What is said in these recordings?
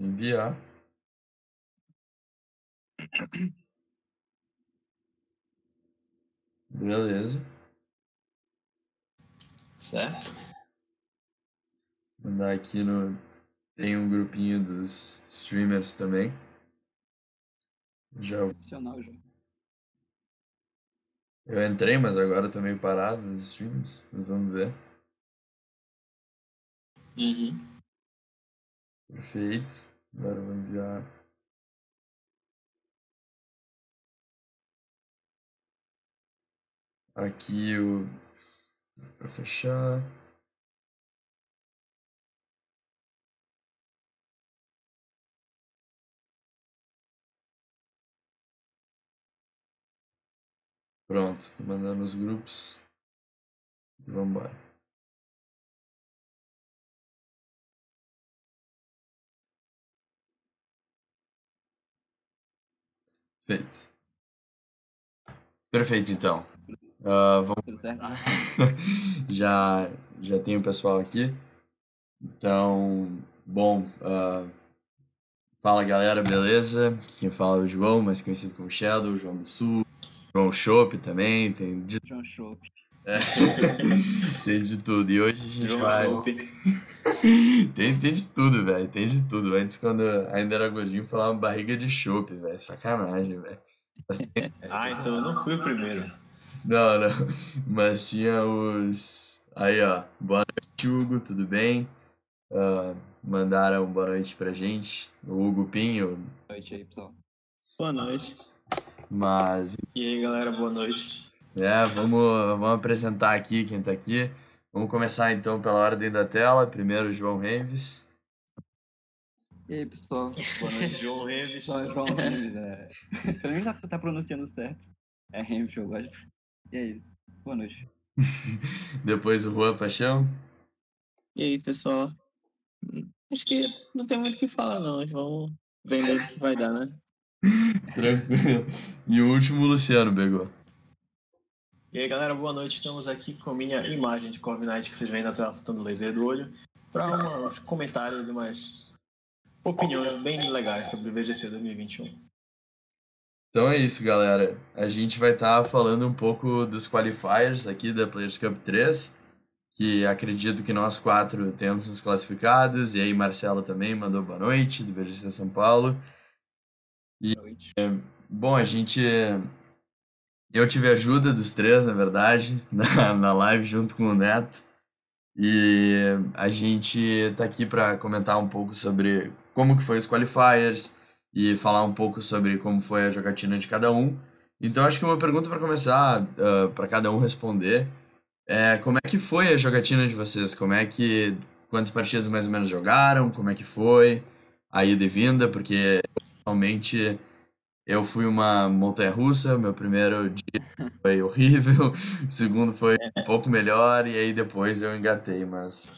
Enviar. Beleza. Certo. Mandar aqui no. Tem um grupinho dos streamers também. Já eu entrei, mas agora tô meio parado nos streams. Mas vamos ver. Uhum. Perfeito. Enviar. Aqui o. Pra fechar. Pronto, tô mandando os grupos. E vambora. Feito. Perfeito, então. Ah, vamos certo? já, já tem o pessoal aqui. Então, bom, ah, fala galera, beleza? Quem fala é o João, mais conhecido como Shadow, João do Sul, João Chopp também, tem John Show. É, tem de tudo. E hoje a gente vai. Tem, tem de tudo, velho, tem de tudo. Antes, quando ainda era gordinho, falava barriga de chopp, velho, sacanagem, velho. Tem- Ah, então eu não fui o primeiro. Não, não. Mas tinha os. Aí, ó. Boa noite, Hugo, tudo bem? Ah, mandaram boa noite pra gente. O Hugo Pinho. Boa noite aí, pessoal. Boa noite. Mas, E aí, galera, boa noite. É, vamos, vamos apresentar aqui quem tá aqui. Vamos começar então pela ordem da tela. Primeiro, o João Reves. E aí, pessoal. Boa noite. João Reves. Só João Remes, é. Pelo menos já tá pronunciando certo. É Remes, eu gosto. E é isso. Boa noite. Depois, o Juan Paixão. E aí, pessoal? Acho que não tem muito o que falar, não. Vamos vender o que vai dar, né? Tranquilo. E o último, o Luciano Begô. E aí, galera, boa noite. Estamos aqui com a minha imagem de Corviknight que vocês veem na tela soltando laser do olho para uns comentários e umas opiniões bem legais sobre o VGC 2021. Então é isso, galera. A gente vai estar falando um pouco dos qualifiers aqui da Players Cup 3, que acredito que nós quatro temos nos classificados, e aí Marcelo também mandou boa noite, do VGC São Paulo. Boa noite. Bom, a gente. Eu tive ajuda dos três, na verdade, na, na live junto com o Neto. E a gente tá aqui para comentar um pouco sobre como que foi os qualifiers e falar um pouco sobre como foi a jogatina de cada um. Então acho que uma pergunta para começar, para cada um responder, é como é que foi a jogatina de vocês? Como é que quantas partidas mais ou menos jogaram? Como é que foi a ida e vinda? Porque realmente eu fui uma montanha-russa, meu primeiro dia foi horrível, o segundo foi um pouco melhor, e aí depois eu engatei, mas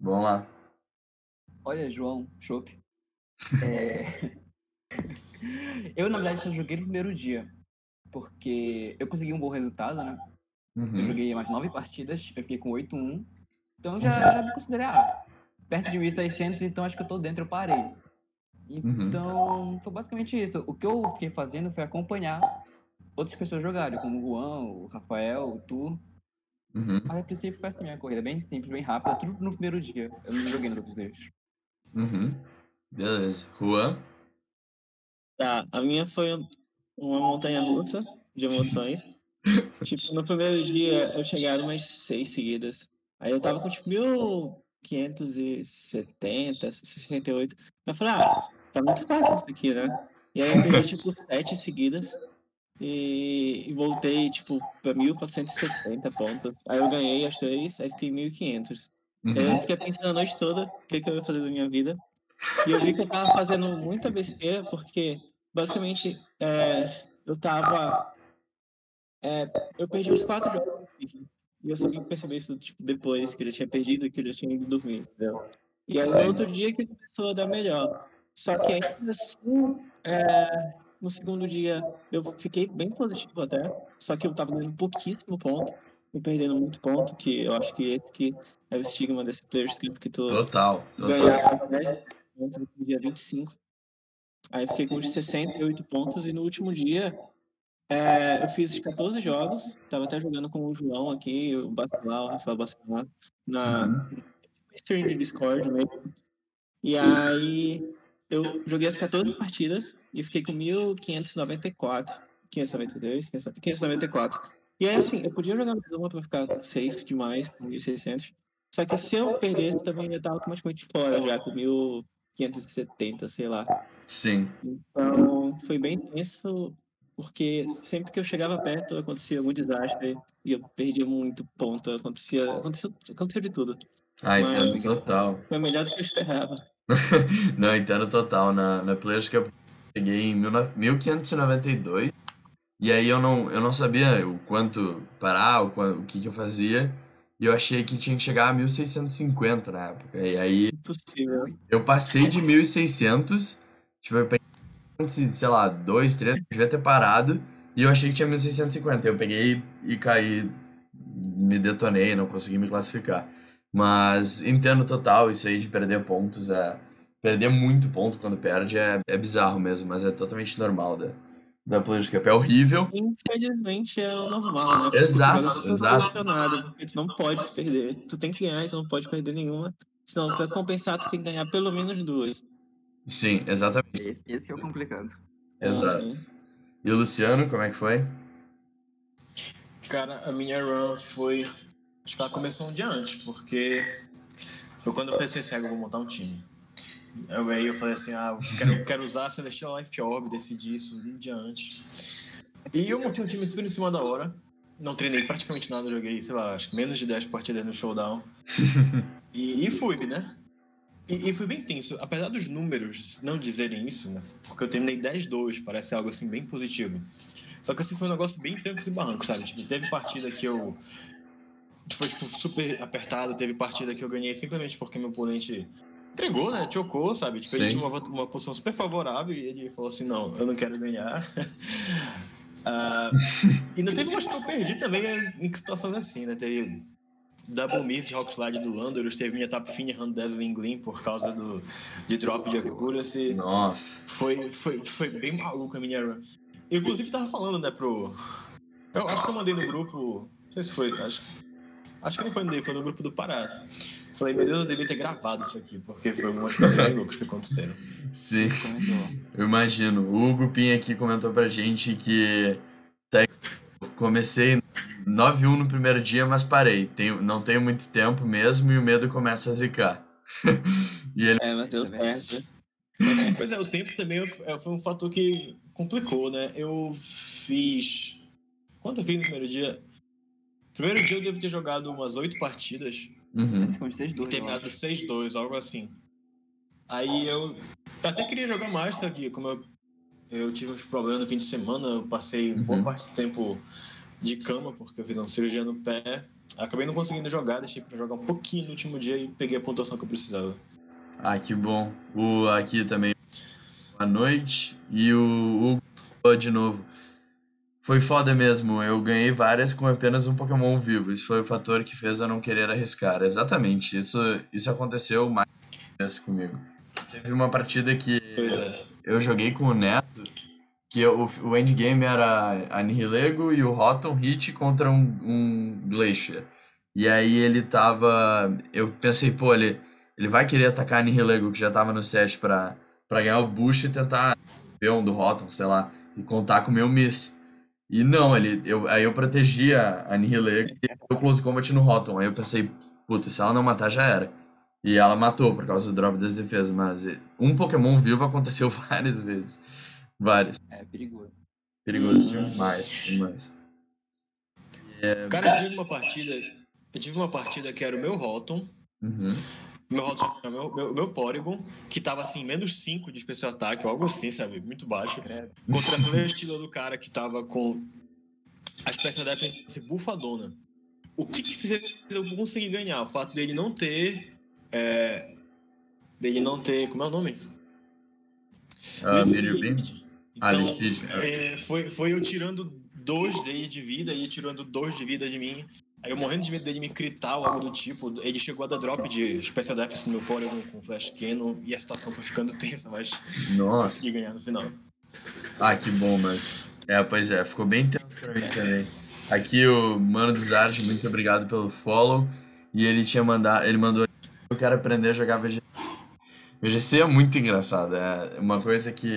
vamos lá. Olha, João, chopp. É... eu, na verdade, só joguei no primeiro dia. Porque eu consegui um bom resultado, né? Eu Uhum. joguei mais nove partidas, eu fiquei com 8-1. Então já, já me considerei ah, perto de 1.600, então acho que eu tô dentro, eu parei. Então, foi basicamente isso. O que eu fiquei fazendo foi acompanhar outras pessoas jogarem, como o Juan, o Rafael, o Tu. Uhum. Mas a princípio foi assim, minha corrida bem simples, bem rápida, tudo no primeiro dia. Eu não joguei nos outros dias. Uhum. Beleza. Juan? Tá, a minha foi uma montanha russa de emoções. tipo, no primeiro dia eu cheguei umas seis seguidas. Aí eu tava com tipo 1570, 68. Eu falei, ah, tá muito fácil isso aqui, né? E aí eu perdi tipo sete seguidas. E, e voltei, tipo, pra 1470 pontos. Aí eu ganhei as três, aí fiquei 1500. Aí eu Uhum. fiquei pensando a noite toda o que, que eu ia fazer da minha vida. E eu vi que eu tava fazendo muita besteira, porque basicamente é, eu tava. é, eu perdi os quatro jogos. E eu só vim perceber isso tipo, depois, que eu já tinha perdido, que eu já tinha ido dormir, entendeu? E aí no outro dia que começou a dar melhor. Só que ainda assim, é, no segundo dia eu fiquei bem positivo até. Só que eu tava dando pouquíssimo ponto e perdendo muito ponto, que eu acho que esse que é o estigma desse Players Cup que tu Total, total. ganhar, né? pontos no dia 25. Aí fiquei com uns 68 pontos e no último dia é, eu fiz 14 jogos. Tava até jogando com o João aqui, o Bacelar, o Rafael Bacelar, na Uhum. stream de Discord mesmo. E aí eu joguei as 14 partidas e fiquei com 1594. 592, 594. E aí, assim, eu podia jogar mais uma pra ficar safe demais, com 1600. Só que se eu perdesse, também ia estar automaticamente fora já, com 1570, sei lá. Sim. Então, foi bem tenso, porque sempre que eu chegava perto, acontecia algum desastre e eu perdia muito ponto. Acontecia, aconteceu, aconteceu de tudo. Ah, entendo total. Foi melhor do que eu esperava. Não, entendo total. Na, na Players Cup eu peguei em 19- 1592. E aí eu não, eu não sabia o quanto parar, o, o que, que eu fazia. E eu achei que tinha que chegar a 1650 na época. E aí Impossível. eu passei de 1600. Tipo, eu peguei, sei lá, dois, três, eu devia ter parado. E eu achei que tinha 1650. Eu peguei e caí, me detonei, não consegui me classificar. Mas entendo total isso aí de perder pontos. É, perder muito ponto quando perde é, é bizarro mesmo, mas é totalmente normal da, da Players Cup. É horrível. Infelizmente é o normal, né? Exato, Porque exato. selecionado, porque tu não pode perder. Tu tem que ganhar, então não pode perder nenhuma. Senão, pra compensar, tu tem que ganhar pelo menos duas. Sim, exatamente. Esse, esse que é o complicado. Exato. Uhum. E o Luciano, como é que foi? Cara, a minha run foi. Acho que ela começou um dia antes, porque foi quando eu pensei assim, ah, eu vou montar um time. Eu, aí eu falei assim, ah, eu quero, quero usar a Celestial Life Orb, decidi isso um dia antes. E eu montei um time super em cima da hora. Não treinei praticamente nada, joguei, sei lá, acho que menos de 10 partidas no showdown. E, e fui, né? E, e foi bem tenso, apesar dos números não dizerem isso, né? Porque eu terminei 10-2, parece algo assim bem positivo. Só que assim foi um negócio bem trancos e barrancos, sabe? Tipo, teve partida que eu. Foi tipo, super apertado, teve partida que eu ganhei simplesmente porque meu oponente entregou, né? Chocou, sabe? Tipo, ele Sim. tinha uma, uma posição super favorável e ele falou assim: não, eu não quero ganhar. Ah, e não teve umas que eu perdi também em situações assim, né? Teve Double Miss de Rockslide do Landorus, teve minha Tap Fin errando Dazzling Gleam por causa do, de drop de accuracy. Nossa. Foi, foi, foi bem maluco a minha run. Eu, inclusive, tava falando, né, pro. Eu acho que eu mandei no grupo. Não sei se foi. Acho, acho que não foi no foi no grupo do Pará. Falei, meu Deus, eu devia ter gravado isso aqui, porque foi umas coisas bem loucas que aconteceram. Sim. Eu imagino. O Hugo Pinha aqui comentou pra gente que comecei 9-1 no primeiro dia, mas parei. Tenho, não tenho muito tempo mesmo e o medo começa a zicar. e ele. É, mas deu Tá vendo? certo. Pois é, o tempo também é- foi um fator que complicou, né? Eu fiz. Quanto eu fiz no primeiro dia? Primeiro dia eu devo ter jogado umas oito partidas. Uhum. Ficou de 6 E 2 terminado 6-2, algo assim. Aí eu eu até queria jogar mais, só que como eu, eu tive uns problemas no fim de semana, eu passei boa Uhum. parte do tempo de cama, porque eu fiz uma cirurgia no pé. Acabei não conseguindo jogar, deixei pra jogar um pouquinho no último dia e peguei a pontuação que eu precisava. Ah, que bom. O aqui também. Boa noite. E o Hugo de novo. Foi foda mesmo. Eu ganhei várias com apenas um Pokémon vivo. Isso foi o fator que fez eu não querer arriscar. Exatamente. Isso, isso aconteceu mais comigo. Teve uma partida que é. eu joguei com o Neto, que o, o endgame era a Nihilego e o Rotom Hit contra um, um Glacier. E aí ele tava. Eu pensei, pô, ele, ele vai querer atacar a Nihilego, que já tava no set, pra, pra ganhar o boost e tentar ver um do Rotom, sei lá, e contar com o meu miss. E não, ele, eu, aí eu protegi a, Nihilego e eu close combat no Rotom. Aí eu pensei, puta, se ela não matar já era. E ela matou por causa do drop das defesas, mas um Pokémon vivo aconteceu várias vezes. Várias. É perigoso. Perigoso Uhum. demais, demais. Cara, eu tive uma partida. Eu tive uma partida que era o meu Rotom. Uhum. Meu Rotom era o meu, meu, meu Porygon, que tava assim, menos 5 de especial ataque, ou algo assim, sabe? Muito baixo. Credo. Contra essa Celestial do cara que tava com a espécie defense bufadona. O que que fez eu conseguir ganhar? O fato dele não ter. É, dele não ter. Como é o nome? Ah, Miriam Beam? Então, é, foi, foi eu tirando dois dele de vida e tirando dois de vida de mim. Aí eu morrendo de medo dele me critar ou algo do tipo. Ele chegou a dar drop de Special Defense no meu Porygon com Flash Cannon e a situação foi ficando tensa, mas Nossa. consegui ganhar no final. Ah, que bom, mas. É, pois é, ficou bem tenso pra mim também. Aqui o Mano dos Arte, muito obrigado pelo follow. E ele tinha mandado. Ele mandou. Eu quero aprender a jogar VGC. VGC é muito engraçado. É uma coisa que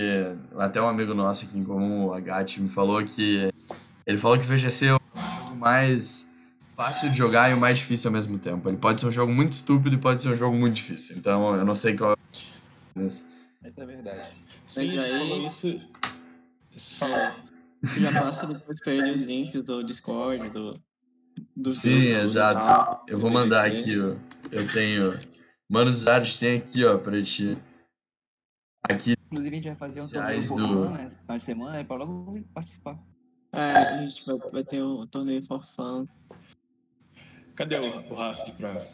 até um amigo nosso aqui em comum, o Agati, me falou que. Ele falou que VGC é o jogo mais fácil de jogar e o mais difícil ao mesmo tempo. Ele pode ser um jogo muito estúpido e pode ser um jogo muito difícil. Então eu não sei qual é. Essa é verdade. Sim, aí- falou isso. isso É, tu já passa depois pra ele os links do Discord, do. do Sim, seu- exato. Eu vou mandar aqui. Eu tenho. Mano dos Artes tem aqui, ó, pra ti. Aqui, Inclusive, a gente vai fazer um torneio do- ano, esse final de semana, é pra logo participar. É, a gente vai, vai ter um torneio for fun. Cadê o, o Raf pra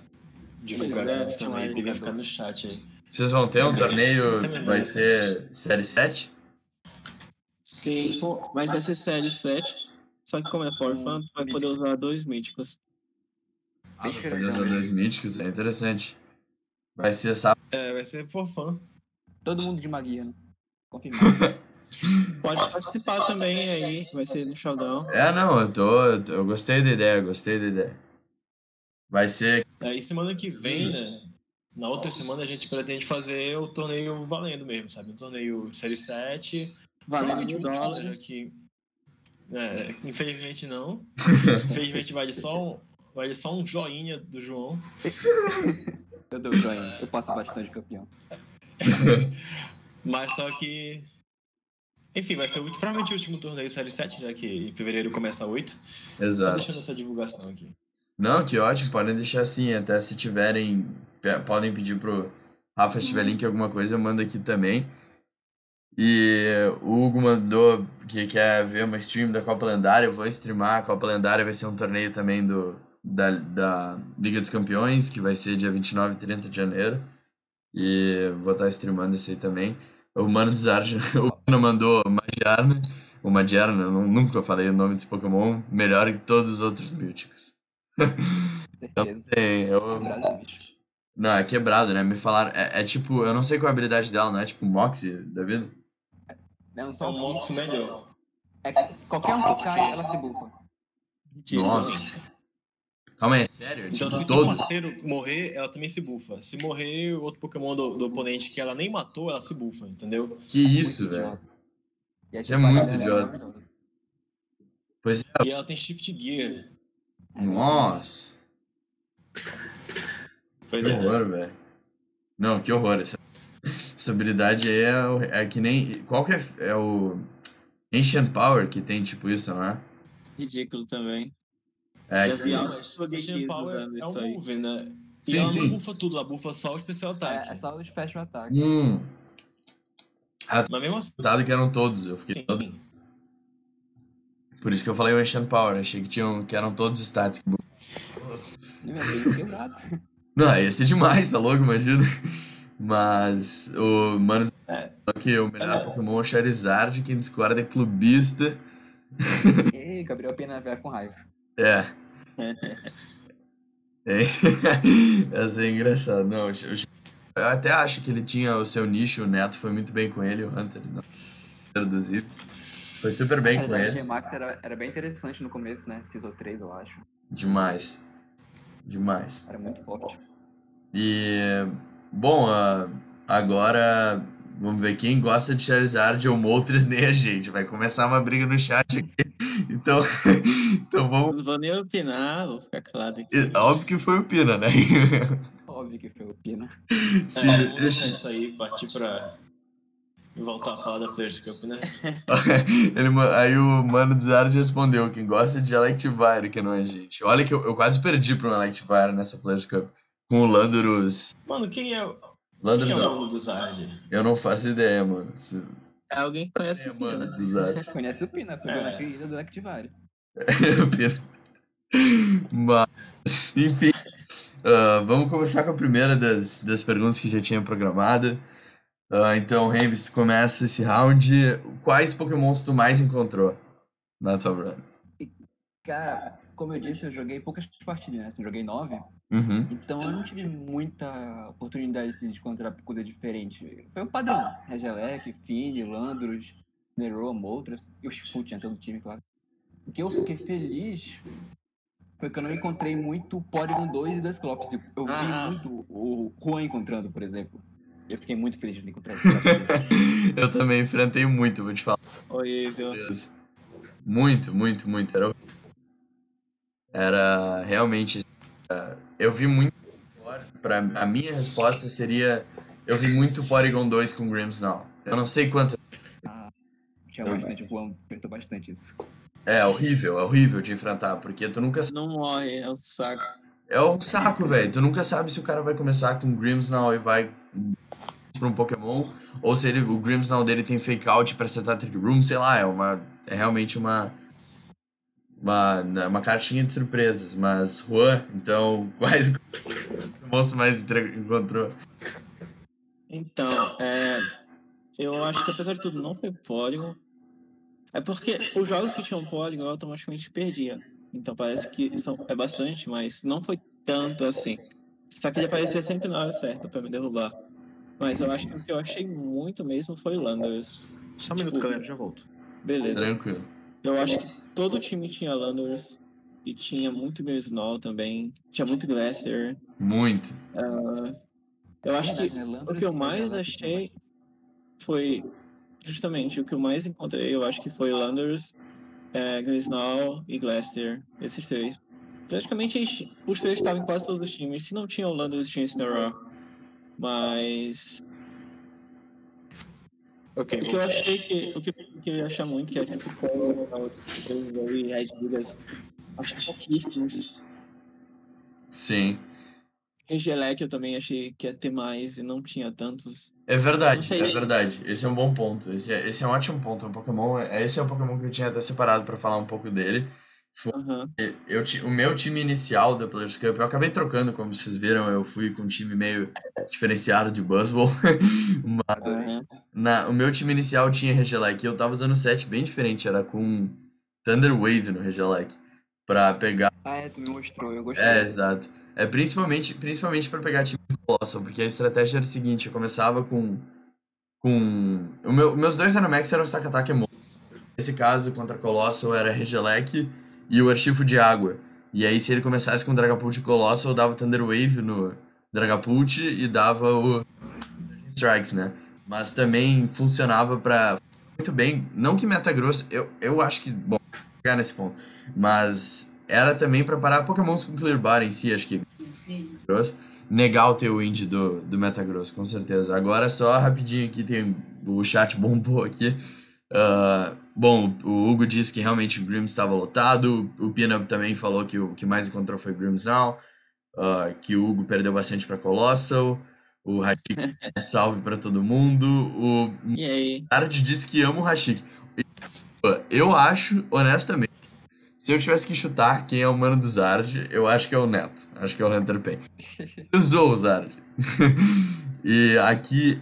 divulgar É, isso também? vai, Devia vai. ficar no chat aí. vocês vão ter um torneio, Também. vai ser Série 7? Sim, mas vai ser série 7. Só que como é for fun, tu vai poder usar dois míticos. Ah, vai poder usar dois míticos, é interessante. Vai ser sábado. É, vai ser for fun. Todo mundo de magia, né? Confirmado. Pode participar também aí, vai ser no showdown. É, não, eu tô. eu tô- Eu gostei da ideia, gostei da ideia. Vai ser. Aí semana que vem, né? Na outra semana a gente pretende fazer o torneio valendo mesmo, sabe? Um torneio Série 7. Valendo mil o dólares. já que- É, infelizmente não. Infelizmente vale só um, vale só um joinha do João. Eu dou joinha, eu passo bastante campeão. Mas só que. Enfim, vai ser o, provavelmente o último torneio Série 7, já que em fevereiro começa 8. Só Exato. deixando essa divulgação aqui. Não, que ótimo, podem deixar assim, até se tiverem. Podem pedir pro Rafa se tiver link alguma coisa, eu mando aqui também. E o Hugo mandou que quer ver uma stream da Copa Lendária, eu vou streamar. A Copa Lendária vai ser um torneio também do, da, da Liga dos Campeões, que vai ser dia 29 e 30 de janeiro. E vou estar streamando isso aí também. O Mano Desarge, o Mano mandou Magiarna. O Magiarna, eu nu- nunca falei o nome desse Pokémon, melhor que todos os outros míticos. Certeza. Tem, eu, Quebrado, bicho. não, é quebrado, né? Me falaram. É, é tipo, eu não sei qual é a habilidade dela, não é tipo Moxie da vida? Não, É só um Mox melhor. É que qualquer um que cai, ela se bufa. Nossa. Calma aí, é sério? Então, tipo, se o parceiro morrer, ela também se bufa. Se morrer o outro Pokémon do, do oponente que ela nem matou, ela se bufa, entendeu? Que isso, Muito velho. Isso é muito idiota. Pois é. E ela tem Shift Gear. Nossa. Pois Que é. horror, velho. Não, que horror. Essa, essa habilidade aí é, o- é que nem. Qual que é, é o. Ancient Power que tem tipo isso, não é? Ridículo também. É que- Ancient isso Power é isso um move, né? E Sim, ela sim. não bufa tudo, ela bufa só o especial É, ataque. é só o special attack. Hum, Mas mesmo assim, pensado que eram todos. Eu fiquei todo. sim. Por isso que eu falei o Ancient Power. Achei que, tinham, que eram todos os stats. que meu Deus, quebrado. Não, ia ser demais, tá louco? Imagina. Mas o mano É. só que o melhor É. Pokémon é o Charizard, quem discorda é clubista. Ei, Gabriel Pena vai com raiva. É. é. Essa é engraçada. Não, o eu até acho que ele tinha o seu nicho, o Neto foi muito bem com ele, o Hunter. Não. Traduzido. Foi super bem com ele. o Max era, era bem interessante no começo, né? CISO 3, eu acho. Demais. Demais. Era muito forte. E, bom, ah, agora vamos ver quem gosta de Charizard ou Moltres nem a gente. Vai começar uma briga no chat aqui. Então, então vamos. Não vou nem opinar, vou ficar calado aqui. Óbvio que foi o Pina, né? Óbvio que foi o Pina. Sim, É, vamos deixar isso aí, partir pra voltar a falar da Players Cup, né? Ele, aí o mano do Zard respondeu: quem gosta de Electivire, que não é a gente. Olha que eu, eu quase perdi pra um Electivire nessa Players Cup. Com o Landorus. Mano, quem é, quem é o não. dono do Zard? Eu não faço ideia, mano. Se- É alguém que conhece É, o Pina. mano, do Zard. Conhece o Pina, pegou É. na ferida do Activari. Mas, enfim, ah, vamos começar com a primeira das, das perguntas que já tinha programada. Ah, então, Revis, tu começa esse round. Quais pokémons tu mais encontrou na tua run? Cara, como eu disse, eu joguei poucas partidas, né? Assim, joguei nove. Uhum. Então eu não tive muita oportunidade assim, de encontrar coisa diferente. Foi o padrão. Regelec, Fini, Landros, Nero, Moltres. E o Shifu tinha todo o time, claro. O que eu fiquei feliz foi que eu não encontrei muito Polygon 2 e Desclops. Eu vi Ah. muito o Juan encontrando, por exemplo. Eu fiquei muito feliz de encontrar esse eu também enfrentei muito, vou te falar. Horrível. Muito, muito, muito. Era, era realmente. uh, Eu vi muito. Pra, a minha resposta seria: eu vi muito Polygon 2 com Grims Now. Eu não sei quanto. Ah, tinha bastante, o Juan enfrentou bastante isso. É horrível, é horrível de enfrentar, porque tu nunca Não morre, é o saco. É um saco, velho. Tu nunca sabe se o cara vai começar com Grimmsnarl e vai pra um Pokémon, ou se ele, o Grimmsnarl dele tem fake out pra setar Trick Room, sei lá, é uma. É realmente uma. Uma, uma caixinha de surpresas, mas Juan, então, quais o moço mais encontrou? Então, é, eu acho que apesar de tudo não foi Polygon. É porque os jogos que tinham Polygon eu automaticamente perdia. Então parece que são, é bastante, mas não foi tanto assim. Só que ele aparecia sempre na hora certa pra me derrubar. Mas eu acho que o que eu achei muito mesmo foi Landers. Só um minuto, galera, já volto. Beleza. Tranquilo. Eu acho que todo time tinha Landers. E tinha muito Grizznall também. Tinha muito Glacier. Muito. Eu acho que né? o que eu mais achei foi justamente o que eu mais encontrei, eu acho que foi Landers, é, Grizznall e Glacier, esses três. Praticamente os três estavam em quase todos os times. Se não tinha o Landers, tinha Snarrow. Mas Ok, o que eu achei que o que, que eu ia achar muito que é tipo o e Red Ligas, acho pouquíssimos. Sim. Regelec eu também achei que ia ter mais e não tinha tantos. É verdade, é verdade. Esse é um bom ponto. Esse é, esse é um ótimo ponto. O Pokémon, esse é o Pokémon que eu tinha até separado pra falar um pouco dele. Aham. Eu, ti- o meu time inicial da Players Cup, eu acabei trocando, como vocês viram, eu fui com um time meio diferenciado de Buzzball. Mas aham. na, o meu time inicial tinha Regelec e eu tava usando um set bem diferente, era com Thunder Wave no Regelec. Pra pegar. Ah, é, tu me mostrou, eu gostei. É, exato. É principalmente, principalmente para pegar time de Colossal, porque a estratégia era a seguinte, eu começava com. com. O meu, meus dois Dynamax eram Sakatake e Mo. Nesse caso, contra Colossal era Regelec e o Archifo de Água. E aí, se ele começasse com Dragapult Colossal, dava Thunder Wave no Dragapult e dava o Strikes, né? Mas também funcionava pra. Muito bem. Não que meta grosso, eu, eu acho que. Bom, chegar nesse ponto. Mas era também pra parar Pokémons com Clear Bar em si, acho que. Grosso. Negar o teu Wind do, do Metagross, com certeza. Agora só rapidinho aqui, tem o chat bombou aqui. Ah, bom, o Hugo disse que realmente o Grims estava lotado. O Pinup também falou que o que mais encontrou foi Grims Now. ah, que o Hugo perdeu bastante pra Colossal. O Hashik, um salve pra todo mundo. O E aí? Ard disse que ama o Hashik. Eu acho, honestamente, se eu tivesse que chutar quem é o mano do Zard, eu acho que é o Neto. Acho que é o Hunter Pen. Usou o Zard. e aqui,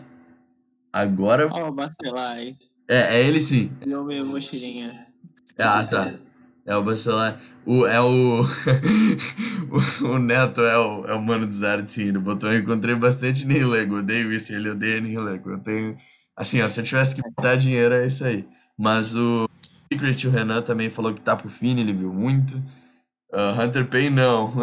agora. Ó, o Bacelai. É, é ele sim. Deu minha mochilinha. Ah, tá. É o Bacelar. O, é o... o. o Neto é o, é o mano do. Ele botou. Eu encontrei bastante Nihilego. Odeio isso. Ele odeia Nihilego. Eu tenho. Assim, ó, se eu tivesse que botar dinheiro, é isso aí. Mas o Secret, o Renan também falou que tá pro fim, ele viu muito. Ah, Hunter Pain, não.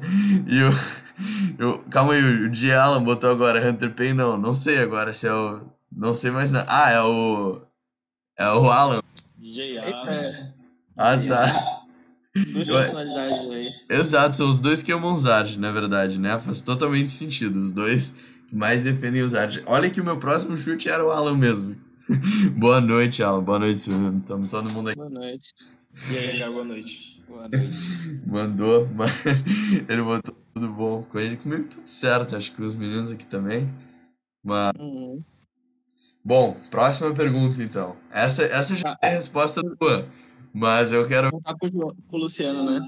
e o, o. Calma aí, o G. Allen botou agora Hunter Pain, não. Não sei agora se é o. Não sei mais nada. Ah, é o. É o Alan. JA. É, Ah, tá. duas personalidades aí. Exato, são os dois que amam Zard, na verdade, né? Faz totalmente sentido. Os dois que mais defendem o Zard. Olha que o meu próximo chute era o Alan mesmo. Boa noite, Alan. Boa noite. Tamo todo mundo aqui. Boa noite. E aí, cara, boa noite. Boa noite. Mandou, mas ele botou tudo bom. Com ele, comigo tudo certo. Acho que os meninos aqui também. Mas, Uhum. Bom, próxima pergunta então. Essa, essa já é a resposta tua. Mas eu quero. Vamos pro, Jo- pro Luciano, né?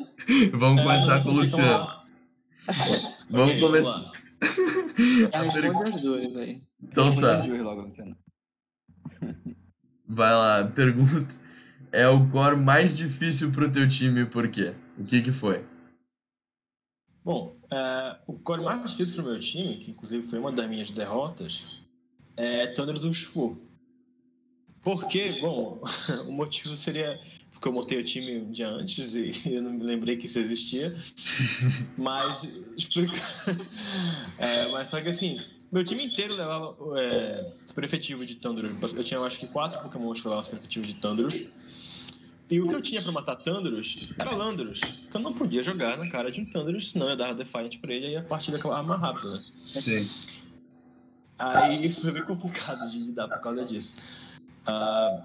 Vamos começar É, com o Luciano. Vamos começar. responde as duas aí. Então tá. Vai lá, pergunta. é o core mais difícil pro teu time, por quê? O que que foi? Bom, uh, o core mais difícil pro meu time, que inclusive foi uma das minhas derrotas, é Thunder do Shu. Porque, bom, o motivo seria porque eu montei o time dia antes e eu não me lembrei que isso existia. Mas, explica. É, mas só que assim, meu time inteiro levava é, efetivo de Thundurus. Eu tinha, acho que, quatro Pokémons que levavam efetivo de Thundurus. E o que eu tinha pra matar Thundurus era Landorus. Que eu não podia jogar na cara de um Thundurus, senão eu dava Defiant pra ele e a partida acabava mais rápido, né? Sim. Aí foi bem complicado de lidar por causa disso. Uh,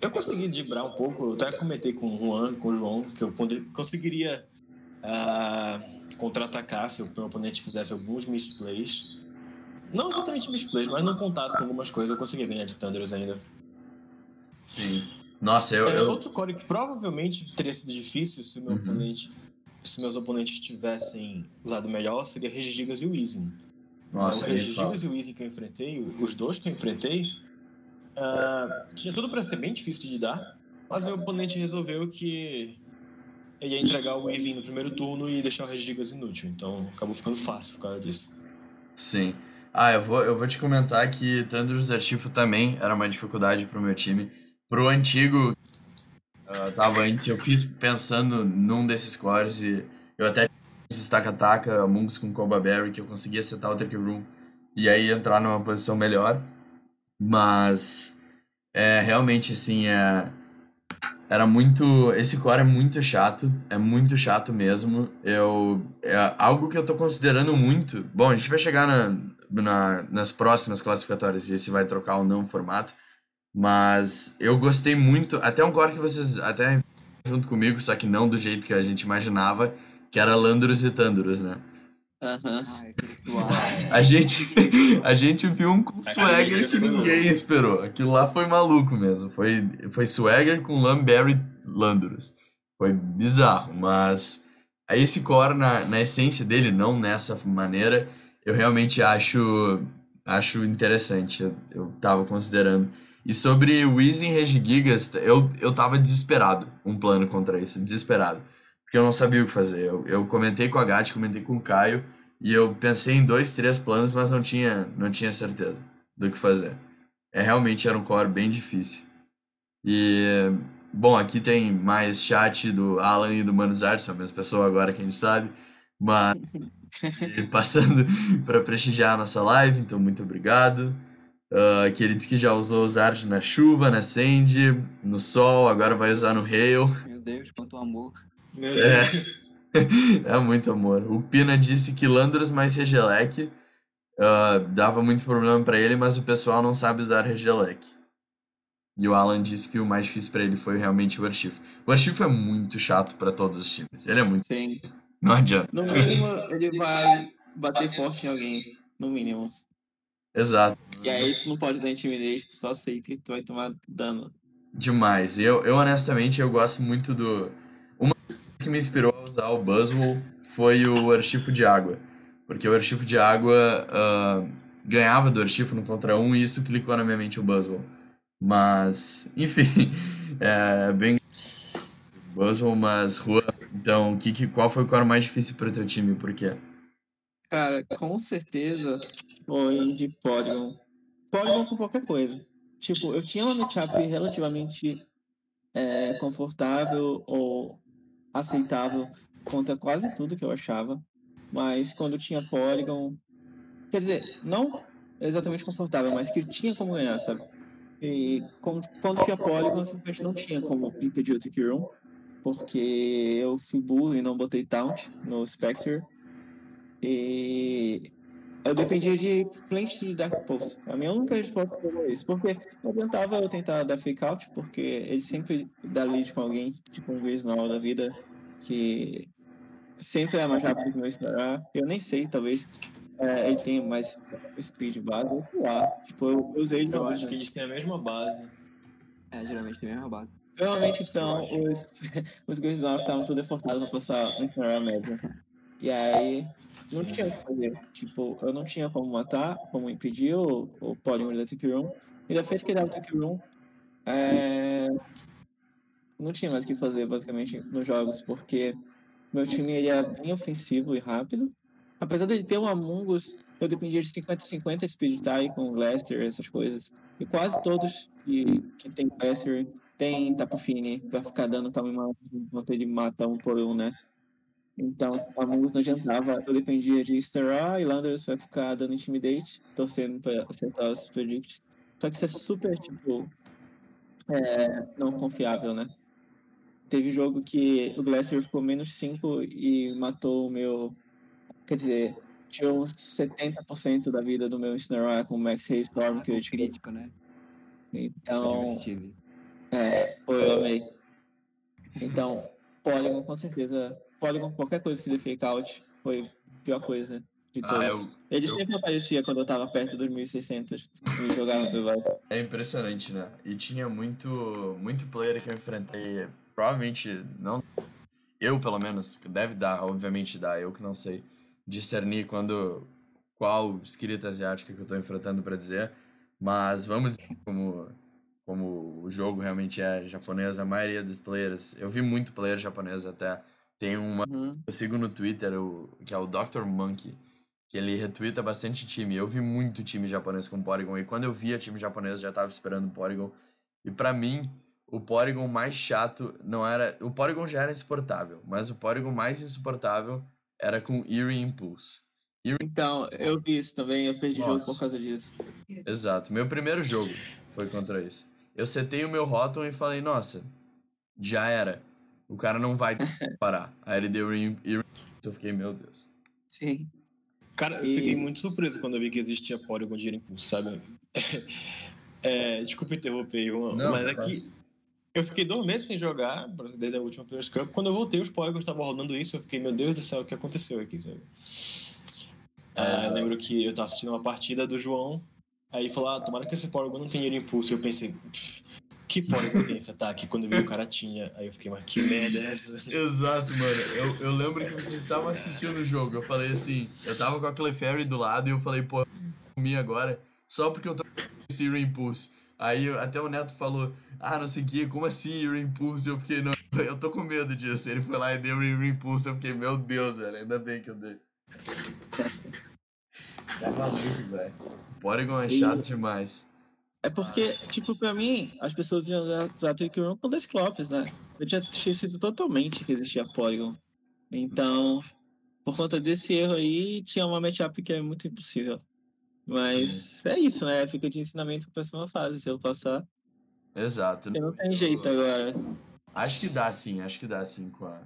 eu consegui dibrar um pouco, eu até comentei com o Juan, com o João, que eu conseguiria uh, contra-atacar se o meu oponente fizesse alguns misplays. Não exatamente misplays, mas não contasse com algumas coisas, eu conseguia ganhar de Thunderous ainda. Sim. Nossa, eu, é, eu... Outro core que provavelmente teria sido difícil se, meu Uhum. oponente, se meus oponentes tivessem usado melhor seria Regigigas e o Weezing. Nossa, o. Regigigas e o Weezing que eu enfrentei, os dois que eu enfrentei, ah, tinha tudo para ser bem difícil de lidar, mas meu oponente resolveu que ele ia entregar o Weezing no primeiro turno e deixar o Regigigas inútil, então acabou ficando fácil por causa disso. Sim. Ah, eu vou, eu vou te comentar que Thunders Artifo também era uma dificuldade pro meu time. Pro antigo, ah, tava antes, eu fiz pensando num desses cores e eu até fiz Stack-Ataca, Mungus com Coba Berry, que eu conseguia setar o Trick Room e aí entrar numa posição melhor. Mas, é, realmente, assim, é, era muito... Esse core é muito chato, é muito chato mesmo. Eu, é algo que eu tô considerando muito... Bom, a gente vai chegar na, na, nas próximas classificatórias e se vai trocar ou não o formato. Mas eu gostei muito, até um core que vocês até junto comigo, só que não do jeito que a gente imaginava, que era Landorus e Thundurus, né? Suave. A gente, a gente viu um com A Swagger que ninguém esperou. Aquilo lá foi maluco mesmo. Foi, foi Swagger com Lamberry Landorus. Foi bizarro, mas esse core, na, na essência dele, não nessa maneira, eu realmente acho, acho interessante. Eu, eu tava considerando. E sobre o Weezing Regigigas, eu, eu tava desesperado, um plano contra isso, desesperado. Porque eu não sabia o que fazer. Eu, eu comentei com a Gat, comentei com o Caio, e eu pensei em dois, três planos, mas não tinha, não tinha certeza do que fazer. É, realmente era um core bem difícil. E, bom, aqui tem mais chat do Alan e do Manuzar, são a mesma pessoa agora que a gente sabe. Mas, passando para prestigiar a nossa live, então muito obrigado. Ah, que ele disse que já usou os art na chuva, na Sandy, no sol, agora vai usar no Hail. Meu Deus, quanto amor. Meu É. É muito amor. O Pina disse que Landros mais Regelec ah, dava muito problema pra ele, mas o pessoal não sabe usar Regelec. E o Alan disse que o mais difícil pra ele foi realmente o Archif. O Archif é muito chato pra todos os times. Ele é muito. Sim. Não adianta. No mínimo, ele vai bater forte em alguém. No mínimo. Exato. E aí tu não pode dar intimidate, tu só aceita que tu vai tomar dano. Demais. E eu, eu honestamente, eu gosto muito do. Uma que me inspirou a usar o Buzzwole foi o Archifo de Água. Porque o Archifo de Água ah, ganhava do Archifo no contra um e isso clicou na minha mente o Buzzwole. Mas, enfim, é bem. Buzzwole, mas rua. Então, que, que, qual foi o core mais difícil pro teu time? Por quê? Cara, com certeza foi de Polygon. Polygon com qualquer coisa. Tipo, eu tinha uma matchup relativamente é, confortável ou aceitável contra quase tudo que eu achava. Mas quando tinha Polygon. Quer dizer, não exatamente confortável, mas que tinha como ganhar, sabe? E quando tinha Polygon, simplesmente não tinha como impedir o Tick Room. Porque eu fui burro e não botei Taunt no Spectre. E eu dependia de Flint e Dark Pulse. A minha única resposta foi isso. Porque não adiantava eu tentar dar fake out, porque ele sempre dá lead com alguém, tipo um Griznall da vida, que sempre é mais rápido que o meu. Eu nem sei, talvez é, ele tenha mais speed base, sei lá. Tipo, eu usei Eu acho que eles têm a mesma base. É, geralmente tem a mesma base. Provavelmente, então, os, os Griznalls estavam tudo defortados pra passar um Snarar média. E aí, não tinha o que fazer. Tipo, eu não tinha como matar, como impedir o, o Polymer da Tick Room. E da feita que dava o Tick Room, é... não tinha mais o que fazer, basicamente, nos jogos, porque meu time ele é bem ofensivo e rápido. Apesar de ter um Among Us, eu dependia de 50-50 de speed tie com Lester, essas coisas. E quase todos que, que tem Lester tem Tapufini pra ficar dando calma enquanto ele mata um por um, né? Então, Among Us não adiantava. Eu dependia de Star e Landers vai ficar dando Intimidate, torcendo pra acertar os predicts. Só que isso é super, tipo, é, não confiável, né? Teve jogo que o Glacier ficou menos 5 e matou o meu. Quer dizer, tirou uns 70% da vida do meu Snarrow com o Max Haystorm que eu tipo, crítico, né? Então. É, foi, eu amei. Então, Polygon com certeza. Polygon, qualquer coisa que ele fake out foi a pior coisa de todos. Ah, eu, ele eu... sempre aparecia quando eu tava perto dos 1600 e jogava É impressionante, né? E tinha muito, muito player que eu enfrentei provavelmente não. Eu, pelo menos, deve dar, obviamente dá, eu que não sei discernir quando qual escrita asiática que eu estou enfrentando para dizer, mas vamos dizer como como o jogo realmente é japonês, a maioria dos players, eu vi muito player japonês até. Tem uma uhum. eu sigo no Twitter, o, que é o Dr. Monkey, que ele retweeta bastante time. Eu vi muito time japonês com Porygon e quando eu via time japonês já estava esperando o Porygon. E para mim, o Porygon mais chato não era. O Porygon já era insuportável, mas o Porygon mais insuportável era com Eerie Impulse. Eerie... Então, eu vi isso também, eu perdi Nossa. jogo por causa disso. Exato, meu primeiro jogo foi contra isso. Eu setei o meu rótulo e falei, nossa, já era. O cara não vai parar. Aí ele deu Impulse, eu fiquei, meu Deus. Sim. Cara, eu fiquei muito surpreso quando eu vi que existia Porygon de Eerie Impulse, sabe? é, desculpa interromper, Juan, mas aqui eu fiquei dois meses sem jogar, desde a última Players Cup. Quando eu voltei, os Polygons estavam rolando isso. Eu fiquei, meu Deus do céu, o que aconteceu aqui, sabe? É, eu lembro que eu tava assistindo uma partida do João. Aí falou, ah, tomara que esse Polygon não tenha impulso. Eu pensei, que Polygon tem esse ataque? Quando eu vi o cara tinha. Aí eu fiquei, mas que merda é essa? Exato, mano. Eu, eu lembro que vocês estavam assistindo o jogo. Eu falei assim, eu tava com a Clefairy do lado e eu falei, pô, comi agora. Só porque eu tô com esse Impulse. Aí até o Neto falou, ah, não sei o que, como assim Reimpulse? Eu fiquei, não, eu tô com medo disso. Ele foi lá e deu Reimpulse, eu fiquei, meu Deus, velho, ainda bem que eu dei. tá maluco, velho. Porygon é chato demais. É porque, tipo, pra mim, as pessoas iam usar Trick Room com Desclopes, né? Eu tinha esquecido totalmente que existia Polygon. Então, por conta desse erro aí, tinha uma matchup que é muito impossível. Mas Sim. é isso, né? Fica de ensinamento pra próxima fase. Se eu passar. Exato. Porque não tem jeito agora. Acho que dá sim, acho que dá sim com a.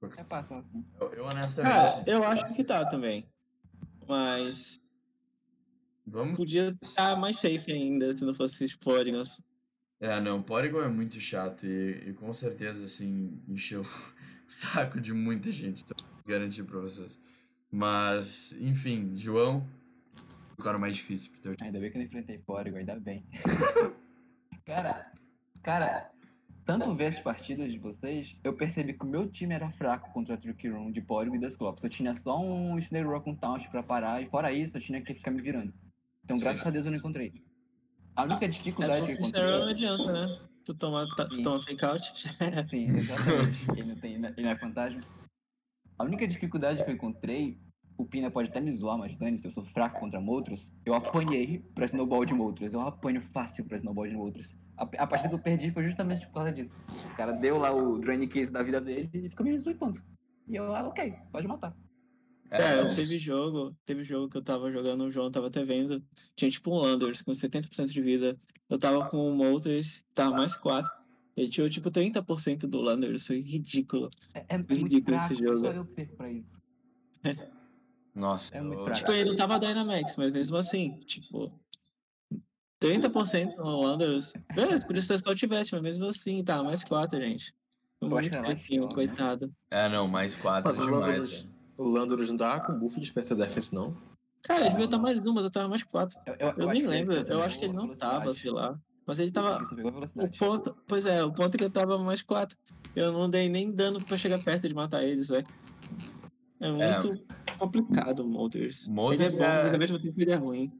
Com a... É fácil assim. Eu, eu honestamente. Ah, eu acho que tá também. Mas. Vamos. Podia estar mais safe ainda se não fosse esses Polygons. É, não, Polygon é muito chato e, e com certeza, assim, encheu o saco de muita gente, tô garantir pra vocês. Mas, enfim, João, Agora mais difícil pro teu time. Ainda bem que eu não enfrentei Porygon, ainda bem. cara, cara, tanto ver as partidas de vocês, eu percebi que o meu time era fraco contra a Trick Room de Porygon e das Clops. Eu tinha só um Snare Rock com Taunt pra parar, e fora isso, eu tinha que ficar me virando. Então, graças Sim. a Deus, eu não encontrei. A única dificuldade é, que eu encontrei... Snare não adianta, né? Tu toma, tá, tu toma fake out. Sim, exatamente. ele, não tem, ele não é fantasma. A única dificuldade que eu encontrei o Pina pode até me zoar, mas dane se eu sou fraco contra Moltres, eu apanhei pra Snowball de Moltres. Eu apanho fácil pra Snowball de Moltres. A, a partida que eu perdi foi justamente por causa disso. O cara deu lá o Drain Case da vida dele e ficou me zoando. E eu, ah, ok, pode matar. É, é teve jogo, teve jogo que eu tava jogando, o João tava até vendo. Tinha tipo um Landers com 70% de vida. Eu tava com o Moltres, tava mais 4. Ele tirou tipo 30% do Landers, foi ridículo. É, é ridículo fraco, esse jogo. Só eu perco pra isso. Nossa, é muito eu... fraco. Tipo, ele não tava Dynamax, mas mesmo assim, tipo. 30% no Landers. Beleza, podia ser se eu tivesse, mas mesmo assim, tá, mais 4, gente. Eu muito é pouquinho, coitado. É, não, mais 4 mas é demais. O Landers não dá com buff de Special Defense, não? Cara, ele devia estar mais 1, mas eu tava mais 4. Eu, eu, eu nem lembro, eu acho que ele não tava, sei lá. Mas ele tava. O ponto, pois é, o ponto é que eu tava mais 4. Eu não dei nem dano pra chegar perto de matar eles, velho. É muito é. complicado o Moltres. Moltres ele é bom, é... mas ao mesmo tempo ele é ruim.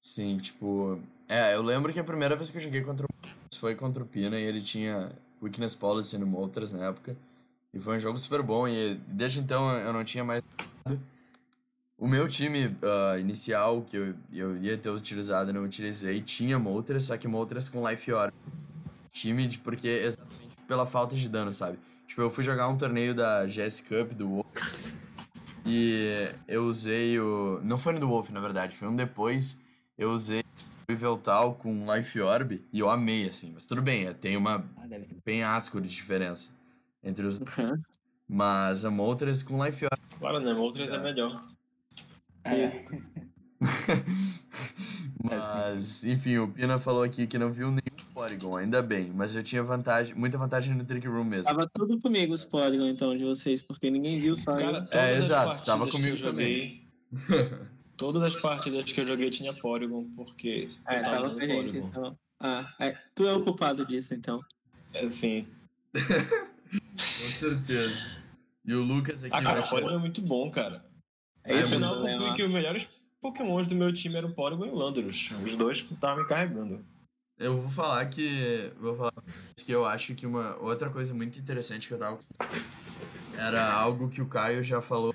Sim, tipo. É, eu lembro que a primeira vez que eu joguei contra o foi contra o Pina e ele tinha. Weakness Policy no Moltres na época. E foi um jogo super bom. E desde então eu não tinha mais. O meu time uh, inicial, que eu, eu ia ter utilizado, não utilizei, tinha Moltres, só que Moltres com Life Orb. Time de, porque exatamente pela falta de dano, sabe? Tipo, eu fui jogar um torneio da GS Cup do Wolf. E eu usei o. Não foi no do Wolf, na verdade, foi um depois. Eu usei o Eveltal com Life Orb e eu amei, assim. Mas tudo bem, é, tem uma Ah, deve ser. penhasco de diferença entre os Mas a Moltres com Life Orb. Claro, né? Outras é melhor. É, Mas, enfim, o Pina falou aqui que não viu nenhum Porygon, ainda bem. Mas eu tinha vantagem, muita vantagem no Trick Room mesmo. Tava tudo comigo os Polygon, então, de vocês, porque ninguém viu só Cara, eu. todas É, as exato, partidas tava que comigo eu joguei. todas as partidas que eu joguei tinha Porygon, porque É, eu tava tava com no a gente, então. Ah, é, tu é o culpado disso, então. É assim. Com certeza. E o Lucas aqui Ah, cara, o Porygon é muito bom, cara. É no isso final, o eu concluí que os melhores Pokémons do meu time eram Porygon e Landorus. Os dois estavam me carregando. Eu vou falar que. Vou falar que eu acho que uma outra coisa muito interessante que eu tava. Era algo que o Caio já falou.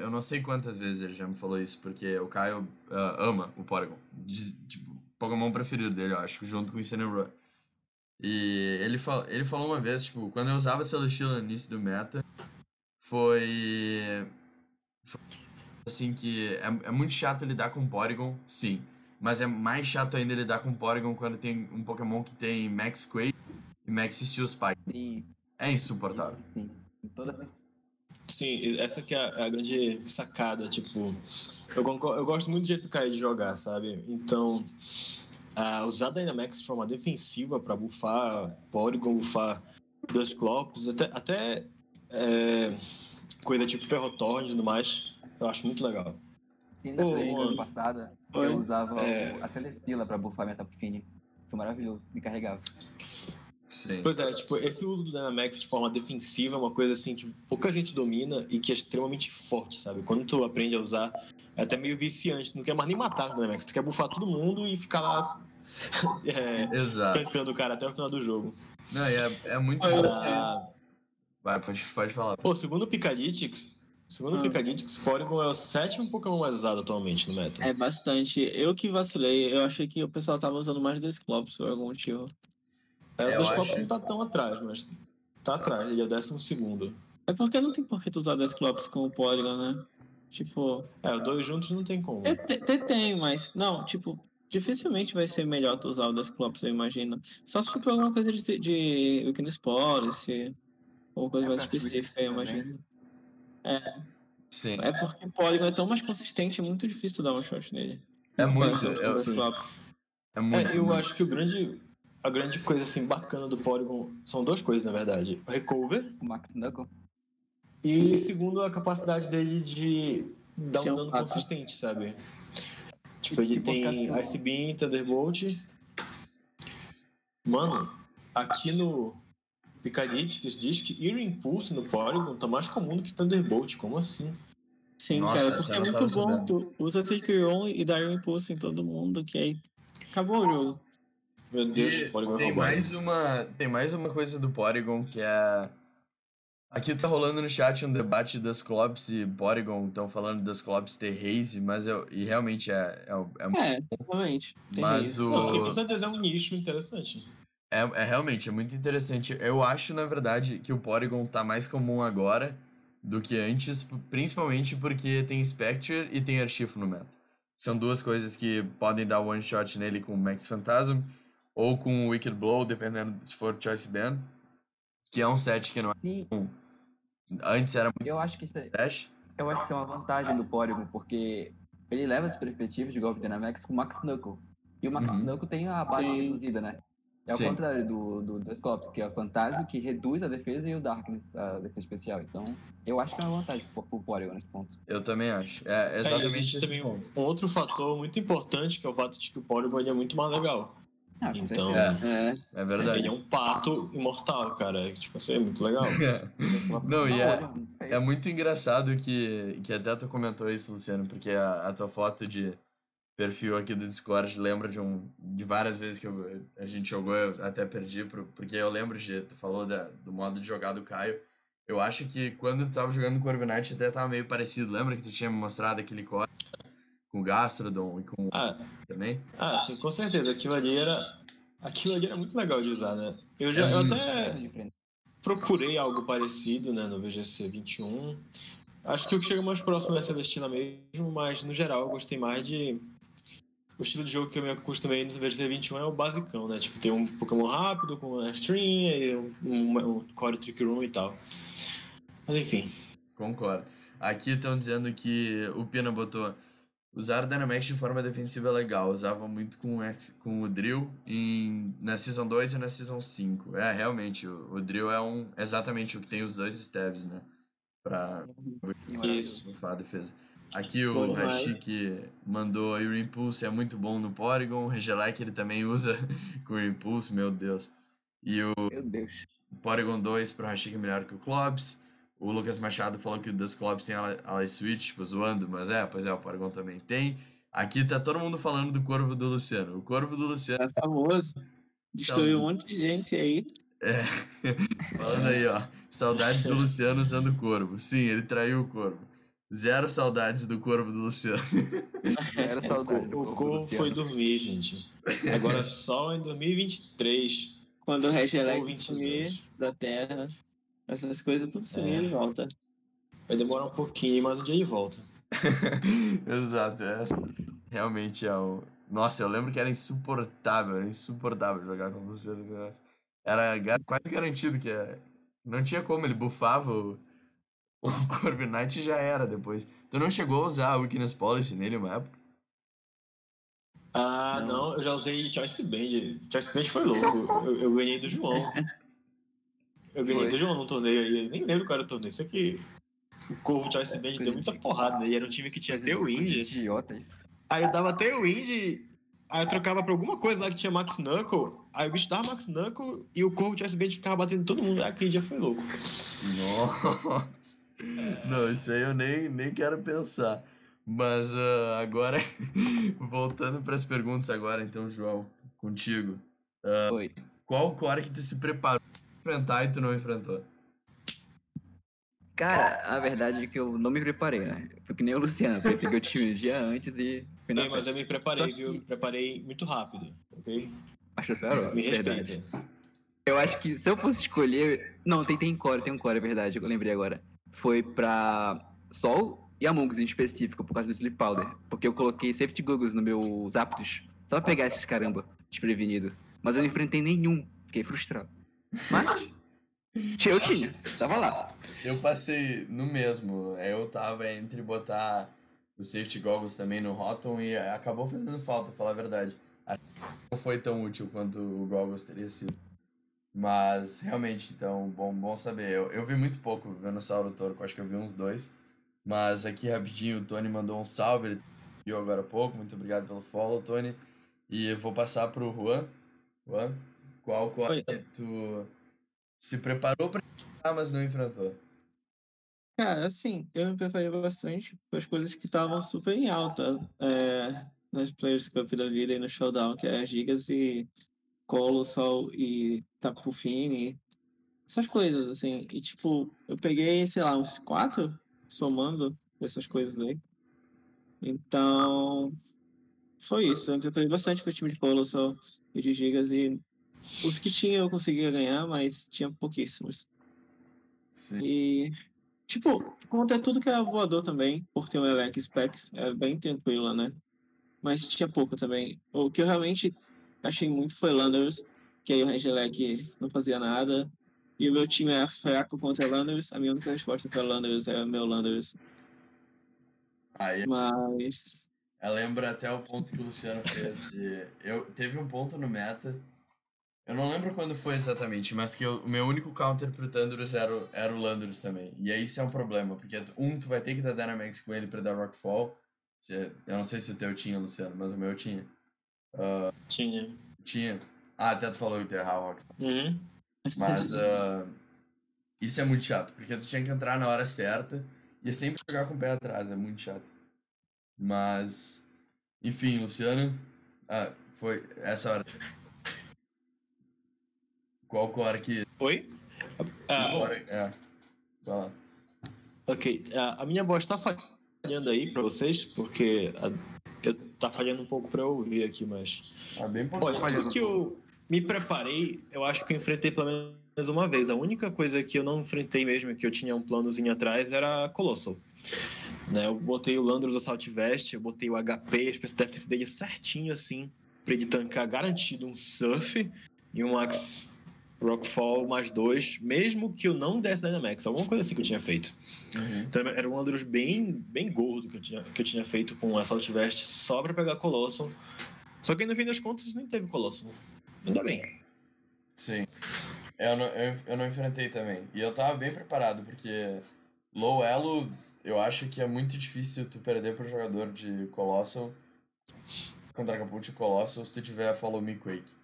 Eu não sei quantas vezes ele já me falou isso, porque o Caio ah, ama o Porygon. Diz- Tipo, o Pokémon preferido dele, eu acho, junto com o Incineroar. E ele, fal ele falou uma vez, tipo, quando eu usava Celesteela no início do meta, foi. foi assim que é, é muito chato lidar com Porygon, sim. Mas é mais chato ainda lidar com Porygon quando tem um Pokémon que tem Max Quake e Max Steel Spike. sim, É insuportável. isso sim. Toda essa- Sim, essa que é a, a grande sacada, tipo... Eu, concor- eu gosto muito do jeito do Caio de jogar, sabe? Então, ah, usar Dynamax de forma defensiva pra bufar Porygon, bufar Dusclops, até, até é, coisa tipo Ferrothorn e tudo mais, eu acho muito legal. Sim, na Pô, Celestina mano. ano passada, eu usava É. a Celestila pra buffar minha Tapu Fini. Foi maravilhoso, me carregava. Sim. Pois é, tipo, esse uso do Dynamax de forma defensiva é uma coisa assim que pouca gente domina e que é extremamente forte, sabe? Quando tu aprende a usar, é até meio viciante. Tu não quer mais nem matar o Dynamax, tu quer bufar todo mundo e ficar lá é, Exato. tancando o cara até o final do jogo. Não, e é, é muito Eu- bom. Ah, Vai, pode, pode falar. pô, segundo o Picalytics, segundo o Ah. Picalytics, Porygon é o sétimo Pokémon mais usado atualmente no meta. É bastante. Eu que vacilei, eu achei que o pessoal tava usando mais Desclops por algum motivo. É, o acho- Copos não tá tão atrás, mas tá atrás, ele é o décimo segundo. É porque não tem por que tu usar Desclops com o Polygon, né? Tipo, É, os dois juntos não tem como. É, te- te- tem, mas. Não, tipo, dificilmente vai ser melhor tu usar o Desclops, eu imagino. Só se for alguma coisa de, de Weakness Policy, ou coisa É mais específica, eu imagino. Sim. É porque o Polygon é tão mais consistente, é muito difícil dar um shot nele. É muito. O Eu, Desclops. é muito. É, eu acho que o grande, a grande coisa assim bacana do Porygon são duas coisas, na verdade. O recover O Max Knuckle. e segundo a capacidade dele de dar um dano consistente, sabe? Tipo, ele tem Ice Beam, Thunderbolt. Mano, aqui no Picalytics diz que Ear Impulse no Porygon tá mais comum do que Thunderbolt. Como assim? Sim, Nossa, cara, porque é muito bom. sabendo. Tu usa Take On e dá um impulso em todo mundo, que aí acabou o jogo. Meu Deus, E o Porygon é tem roubado. mais uma tem mais uma coisa do Porygon que é aqui tá rolando no chat um debate das Clops e Porygon estão falando das Clops ter haze mas eu e realmente é é, é, É, realmente. Mas isso. Não, o com certeza é um nicho interessante. é, é realmente é muito interessante eu acho na verdade que o Porygon tá mais comum agora do que antes principalmente porque tem Spectre e tem Archifo no meta são duas coisas que podem dar one shot nele com o Max Phantasm ou com o Wicked Blow, dependendo se for Choice Band, que é um set que não é. Sim, Antes era muito eu acho que isso é, dash. eu acho que isso é uma vantagem do Porygon, porque ele leva as perspectivas de golpe Dynamax com o Max Knuckle. E o Max Uhum. Knuckle tem a base Sim. reduzida, né? É ao Sim. contrário do, do, do Sclops, que é o Fantasma, que reduz a defesa e o Darkness, a defesa especial. Então, eu acho que é uma vantagem pro, pro Porygon nesse ponto. Eu também acho. É É, exatamente existe esse também ponto. um outro fator muito importante, que é o fato de que o Porygon ele é muito mais legal. Ah, com Então. É, É, é verdade. Ele é um pato imortal, cara. Tipo assim, é muito legal. O Não, e é- feio. É muito engraçado que, que até tu comentou isso, Luciano, porque a, a tua foto de, perfil aqui do Discord lembra de um de várias vezes que eu, a gente jogou, eu até perdi, porque eu lembro de, tu falou da, do modo de jogar do Caio. Eu acho que quando tu tava jogando no Corviknight até tava meio parecido. Lembra que tu tinha me mostrado aquele core com o Gastrodon e com ah, também? Ah, sim, com certeza. Aquilo ali era aquilo ali era muito legal de usar, né? Eu já eu até procurei algo parecido, né, no VGC 21. Acho que o que chega mais próximo é Celestina mesmo, mas no geral eu gostei mais de o estilo de jogo que eu me acostumei no VGC 21 é o basicão, né? Tipo, tem um Pokémon rápido com uma string, um, um, um Core Trick Room e tal. Mas enfim. Concordo. Aqui estão dizendo que o Pina botou usar Dynamax de forma defensiva é legal. Usava muito com, com o Drill em, na Season 2 e na Season 5. É, realmente, o, o Drill é um exatamente o que tem os dois stabs, né? Pra Isso. a defesa. Aqui o Rashik mandou o Impulse é muito bom no Porygon. O Regelec ele também usa com o Impulse, meu Deus. E o meu Deus. Porygon 2 pro Rashik é melhor que o Clobs. O Lucas Machado falou que o das Clobs tem a Switch, tipo, zoando, mas é, pois é, o Porygon também tem. Aqui tá todo mundo falando do Corvo do Luciano. O Corvo do Luciano. É famoso. Destruiu então, um monte de gente aí. É. falando aí, ó. Saudades do Luciano usando o Corvo. Sim, ele traiu o Corvo. Zero saudades do corvo do Luciano. Zero saudades. O, o corvo foi dormir, gente. Agora só em 2023. Quando o Regelec sumir da Terra, essas coisas tudo sumir é. e volta. Vai demorar um pouquinho, mas um dia ele volta. Exato, é. Realmente é o. Nossa, eu lembro que era insuportável, era insuportável jogar com o Luciano. Era quase garantido que é... não tinha como, ele bufava o o Corviknight já era depois. Tu não chegou a usar a Weakness Policy nele uma época? Ah, não, não eu já usei Choice Band. Choice Band foi louco. Eu, eu ganhei do João. Eu ganhei do João no torneio aí. Eu nem lembro qual era o torneio. Isso aqui. O Corvo Choice Band deu muita porrada, né? E era um time que tinha Tailwind. Idiotas. Aí eu dava Tailwind, aí eu trocava pra alguma coisa lá que tinha Max Knuckle. Aí o bicho dava Max Knuckle e o Corvo Choice Band ficava batendo todo mundo. Aquele dia foi louco. Nossa. Não, isso aí eu nem, nem quero pensar. Mas uh, agora, voltando para as perguntas agora, então, João, contigo. Uh, Oi. Qual core que tu se preparou enfrentar e tu não enfrentou? Cara, a verdade é que eu não me preparei, né? Foi que nem o Luciano, eu peguei o time um dia antes e... Fui Ei, mas eu me preparei, viu? Me preparei muito rápido, ok? Acho que Me respeita. Eu acho que se eu fosse escolher... Não, tem, tem core, tem um core, é verdade, eu lembrei agora foi para Sol e Among Us em específico, por causa do Sleep Powder. Porque eu coloquei safety goggles no meus Aptos, só pra pegar esses caramba desprevenidos. Mas eu não enfrentei nenhum, fiquei frustrado. Mas, eu tinha, tava lá. Eu passei no mesmo, eu tava entre botar o safety goggles também no Rotom e acabou fazendo falta, falar a verdade. Não foi tão útil quanto o goggles teria sido. Mas, realmente, então, bom, bom saber. Eu, eu vi muito pouco vendo Sauro Torco, acho que eu vi uns dois. Mas aqui rapidinho, o Tony mandou um salve, ele viu agora há pouco. Muito obrigado pelo follow, Tony. E eu vou passar pro Juan. Juan, qual qual tu se preparou para enfrentar, mas não enfrentou? Cara, assim, eu me preparei bastante para as coisas que estavam super em alta é, nas Players Cup da vida e no Showdown, que é as Gigas e Colossal e Tapu Fini, essas coisas, assim. E, tipo, eu peguei, sei lá, uns quatro somando essas coisas aí. Então, foi isso. Eu entrei bastante com o time de Colossal e de Gigas e os que tinha eu conseguia ganhar, mas tinha pouquíssimos. Sim. E, tipo, conta tudo que era voador também, por ter um Elec Specs, é bem tranquilo, né? Mas tinha pouco também. O que eu realmente achei muito foi Landers, que aí o Rangelec não fazia nada. E o meu time é fraco contra Landers. A minha única resposta para Landers o meu Landers. Aí, Mas. Eu lembro até o ponto que o Luciano fez. De... Eu, teve um ponto no meta. Eu não lembro quando foi exatamente, mas que eu, o meu único counter pro Thunderous era, o, era o Landers também. E aí isso é um problema, porque um, tu vai ter que dar Dynamax com ele pra dar Rockfall. Eu não sei se o teu tinha, Luciano, mas o meu tinha. Uh, tinha. Tinha. Ah, até tu falou que errar o Rox. Uhum. Mas uh, isso é muito chato, porque tu tinha que entrar na hora certa e é sempre jogar com o pé atrás, é muito chato. Mas, Enfim, Luciano. Ah, foi essa hora. Qual core que. Oi? Ah, core- É. Vai lá. ok. A, a minha voz tá falhando aí pra vocês, porque a, eu, tá falhando um pouco pra eu ouvir aqui, mas. Ah, bem pouco. Olha, tudo que eu me preparei, eu acho que eu enfrentei pelo menos uma vez. A única coisa que eu não enfrentei mesmo, que eu tinha um planozinho atrás, era Colossal. Né, eu botei o Landros Assault Vest, eu botei o HP, a Defense dele certinho assim, pra ele tancar garantido um Surf e um Max Rockfall mais dois, mesmo que eu não desse Dynamax, alguma coisa assim que eu tinha feito. Uhum. Então era um Landros bem, bem gordo que eu, tinha, que eu tinha feito com Assault Vest só pra pegar Colossal. Só que no fim das contas nem teve Colossal. Ainda bem. Sim. Eu não, eu, eu não enfrentei também. E eu tava bem preparado, porque low elo, eu acho que é muito difícil tu perder pro jogador de Colossal contra Caput e Colossal se tu tiver Follow Me Quake.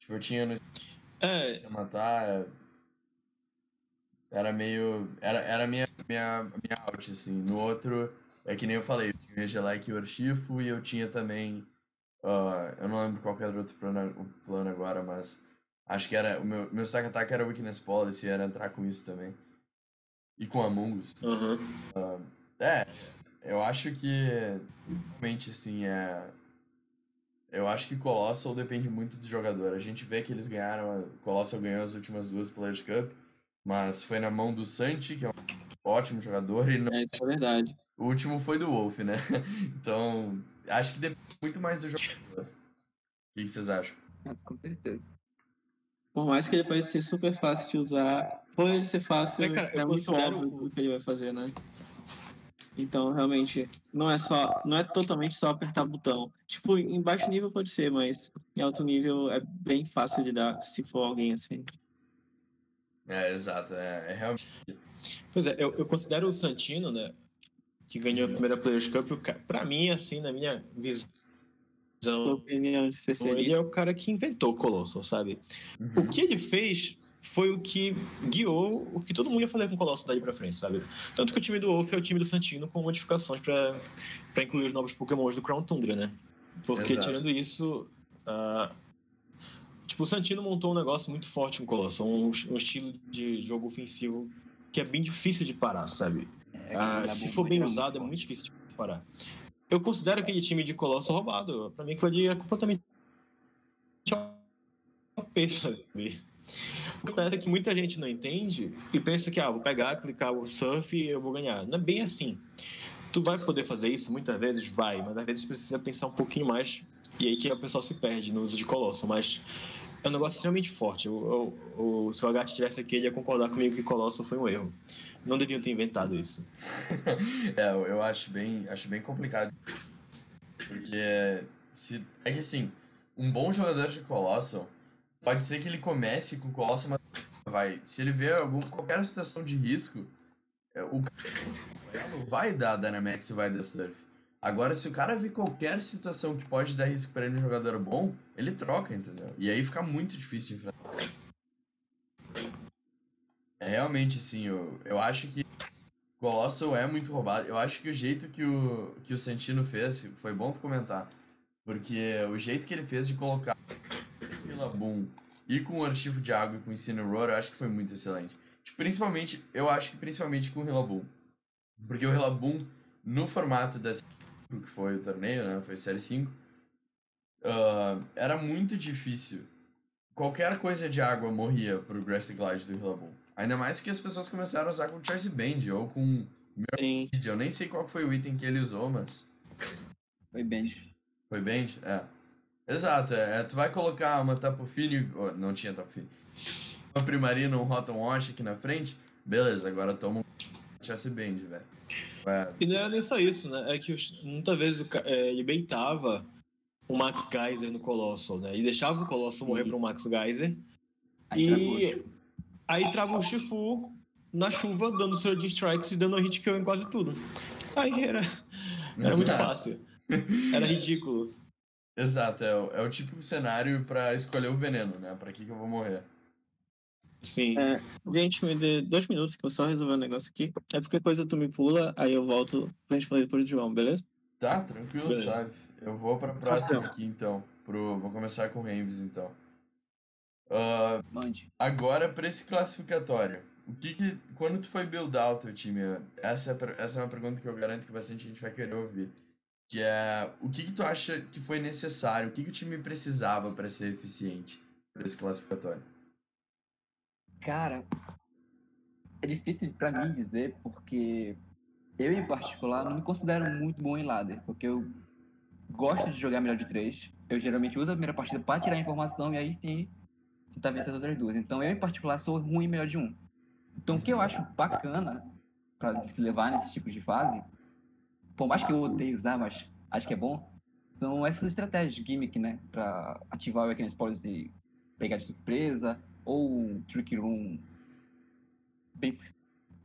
Tipo, eu tinha no É, ia matar. é, Era meio. Era, era minha, minha, minha out, assim. No outro, é que nem eu falei, eu tinha o e o Archifo e eu tinha também. ah, eu não lembro qual era o outro plano, plano agora, mas. Acho que era. O meu, meu stack attack era Weakness Policy, era entrar com isso também. E com Among Us. aham. É, eu acho que realmente assim é. Eu acho que Colossal depende muito do jogador. A gente vê que eles ganharam. a- Colossal ganhou as últimas duas Players Cup, mas foi na mão do Santi, que é um ótimo jogador, e não- É, isso é verdade. o último foi do Wolf, né? Então, acho que depende muito mais do jogador. O que vocês acham? Mas, com certeza. Por mais que ele pareça ser super fácil de usar, por ele ser fácil, É, cara, é, muito óbvio o que ele vai fazer, né? Então, realmente, não é só, não é totalmente só apertar botão. Tipo, em baixo nível pode ser, mas em alto nível é bem fácil de dar se for alguém assim. É, exato. É, é realmente. Pois é, eu, eu considero o Santino, né? Que ganhou a primeira Players Cup, pra mim, assim, na minha Sua visão, opinião de ele é o cara que inventou o Colossal, sabe? Uhum. O que ele fez foi o que guiou o que todo mundo ia fazer com o Colosso daí pra frente, sabe? Tanto que o time do Wolf é o time do Santino com modificações pra incluir os novos Pokémons do Crown Tundra, né? Porque Exato. tirando isso. ah, tipo, o Santino montou um negócio muito forte com o Colosso, um, um estilo de jogo ofensivo que é bem difícil de parar, sabe? É, Ah, se for bem usado, é muito difícil de parar. Eu considero aquele time de Colosso roubado. Pra mim, aquilo ali é completamente. OP, sabe? Que acontece é que muita gente não entende e pensa que, ah, vou pegar, clicar o surf e eu vou ganhar. Não é bem assim. Tu vai poder fazer isso muitas vezes? Vai, mas às vezes precisa pensar um pouquinho mais e aí que o pessoal se perde no uso de Colosso. Mas é um negócio extremamente forte. O, o, o, se o H estivesse aqui, ele ia concordar comigo que Colosso foi um erro. Não deviam ter inventado isso. É, eu acho bem, acho bem complicado. Porque se é que assim, um bom jogador de Colossal pode ser que ele comece com Colossal, mas vai, se ele vê algum qualquer situação de risco, é, o cara vai dar Dynamax e vai dar Surf. Agora, se o cara vê qualquer situação que pode dar risco pra ele um jogador bom, ele troca, entendeu? E aí fica muito difícil de enfrentar. É realmente assim, eu, eu acho que Colossal é muito roubado. Eu acho que o jeito que o, que o Santino fez, foi bom tu comentar. Porque o jeito que ele fez de colocar o Rillaboom e com o arquivo de água e com o Incineroar, eu acho que foi muito excelente. Principalmente, eu acho que principalmente com o Rillaboom. Porque o Rillaboom, no formato da que foi o torneio, né? Foi Série 5. ah, era muito difícil. Qualquer coisa de água morria pro Grassy Glide do Rillaboom. Ainda mais que as pessoas começaram a usar com Choice Band ou com Sim. eu nem sei qual foi o item que ele usou, mas. Foi bench. Foi Band? É. Exato, é, é, tu vai colocar uma Tapu Fini. oh, não tinha Tapu Fini. Uma Primarina, um Rotom Wash aqui na frente. Beleza, agora toma um Chassis Band, velho. É, E não era nem só isso, né? É que muitas vezes o é, ele beitava o Max Geyser no Colossal, né? E deixava o Colossal morrer para o Max Geyser. Aí travou. E aí trava o Shifu na chuva, dando Surge Strikes e dando hit kill em quase tudo. Aí era, era muito fácil. Era ridículo. Exato, é, o- é o típico cenário pra escolher o veneno, né? Pra que, que eu vou morrer. Sim. É, gente, me dê dois minutos que eu só resolver um negócio aqui. É porque coisa tu me pula, aí eu volto pra responder por João, beleza? Tá, tranquilo, Beleza. sabe? Eu vou pra próxima aqui então. Pro, vou começar com o Renves então. Uh, Mande. agora, pra esse classificatório, o que que, quando tu foi buildar o teu time, essa é, essa é uma pergunta que eu garanto que bastante gente vai querer ouvir. Que é, o que que tu acha que foi necessário, o que que o time precisava para ser eficiente para esse classificatório? Cara, é difícil pra mim dizer, porque eu, em particular, não me considero muito bom em ladder, porque eu gosto de jogar melhor de três. Eu geralmente uso a primeira partida para tirar informação e aí sim tentar vencer as outras duas. Então eu, em particular, sou ruim melhor de um. Então o que eu acho bacana para levar nesses tipos de fase, por mais que eu odeie usar, mas acho que é bom, são essas estratégias, gimmick, né? Pra ativar o Weakness Policy e pegar de surpresa, ou um Trick Room bem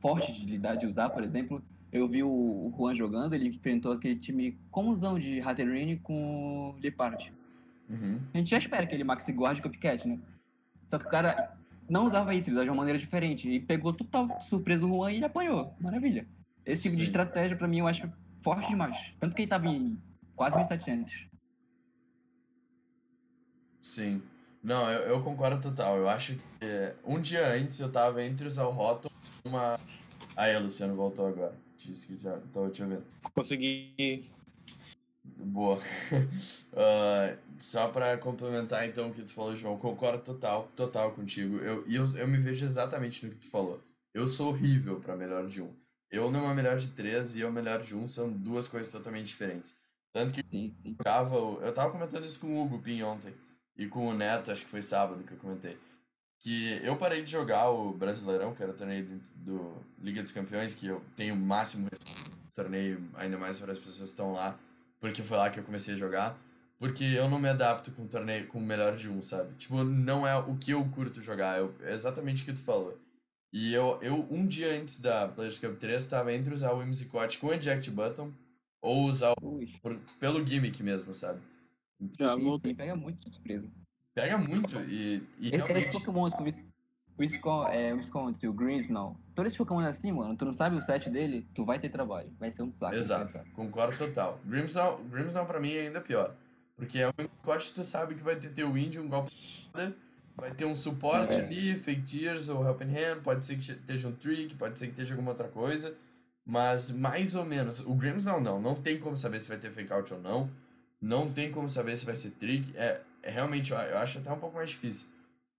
forte de lidar de usar, por exemplo. Eu vi o Juan jogando, ele enfrentou aquele time comusão de Hatterene com o Lepard. Uhum. A gente já espera que ele maxi guard copycat, né? Só que o cara não usava isso, ele usava de uma maneira diferente. E pegou total de surpresa o Juan e ele apanhou. Maravilha. Esse tipo Sim. de estratégia, pra mim, eu acho forte demais. Tanto que ele tava em quase 1.700. Sim. Não, eu, eu concordo total. Eu acho que é, um dia antes eu tava entre usar o Rotom e uma. Aí, o Luciano voltou agora. Disse que já tava te ouvindo. Consegui. Boa. Ah, só pra complementar então o que tu falou, João, concordo total, total contigo. Eu, e eu, eu me vejo exatamente no que tu falou. Eu sou horrível pra melhor de um. Eu numa melhor de três e eu melhor de um são duas coisas totalmente diferentes. Tanto que Sim, sim. jogava. o- Eu tava comentando isso com o Hugo Pin ontem. E com o Neto, acho que foi sábado que eu comentei. Que eu parei de jogar o Brasileirão, que era o torneio do, do Liga dos Campeões, que eu tenho o máximo torneio, ainda mais para as pessoas que estão lá, porque foi lá que eu comecei a jogar. Porque eu não me adapto com torneio com o melhor de um, sabe? Tipo, não é o que eu curto jogar, eu, é exatamente o que tu falou. E eu, eu, um dia antes da Players Cup 3, tava entre usar o Whimsicott com Eject Button ou usar o, por- pelo gimmick mesmo, sabe? Já sim, sim, pega muito de surpresa. Pega muito e, e Esses realmente. Pokémons como Whis- Wiscon, é, e o Greaves, não. Todos esses Pokémon assim, mano, tu não sabe o set dele, tu vai ter trabalho. Vai ser um saco. Exato, concordo total. Grimmsnarl, Grimmsnarl pra mim é ainda pior. Porque é um Whimsicott, tu sabe que vai ter teu Indie, um golpe de vai ter um suporte É. ali, Fake Tears ou Helping Hand, pode ser que esteja um Trick, pode ser que esteja alguma outra coisa. Mas mais ou menos, o Grimmsnarl não, não tem como saber se vai ter Fake Out ou não. Não tem como saber se vai ser Trick. É, é realmente, eu eu acho até um pouco mais difícil.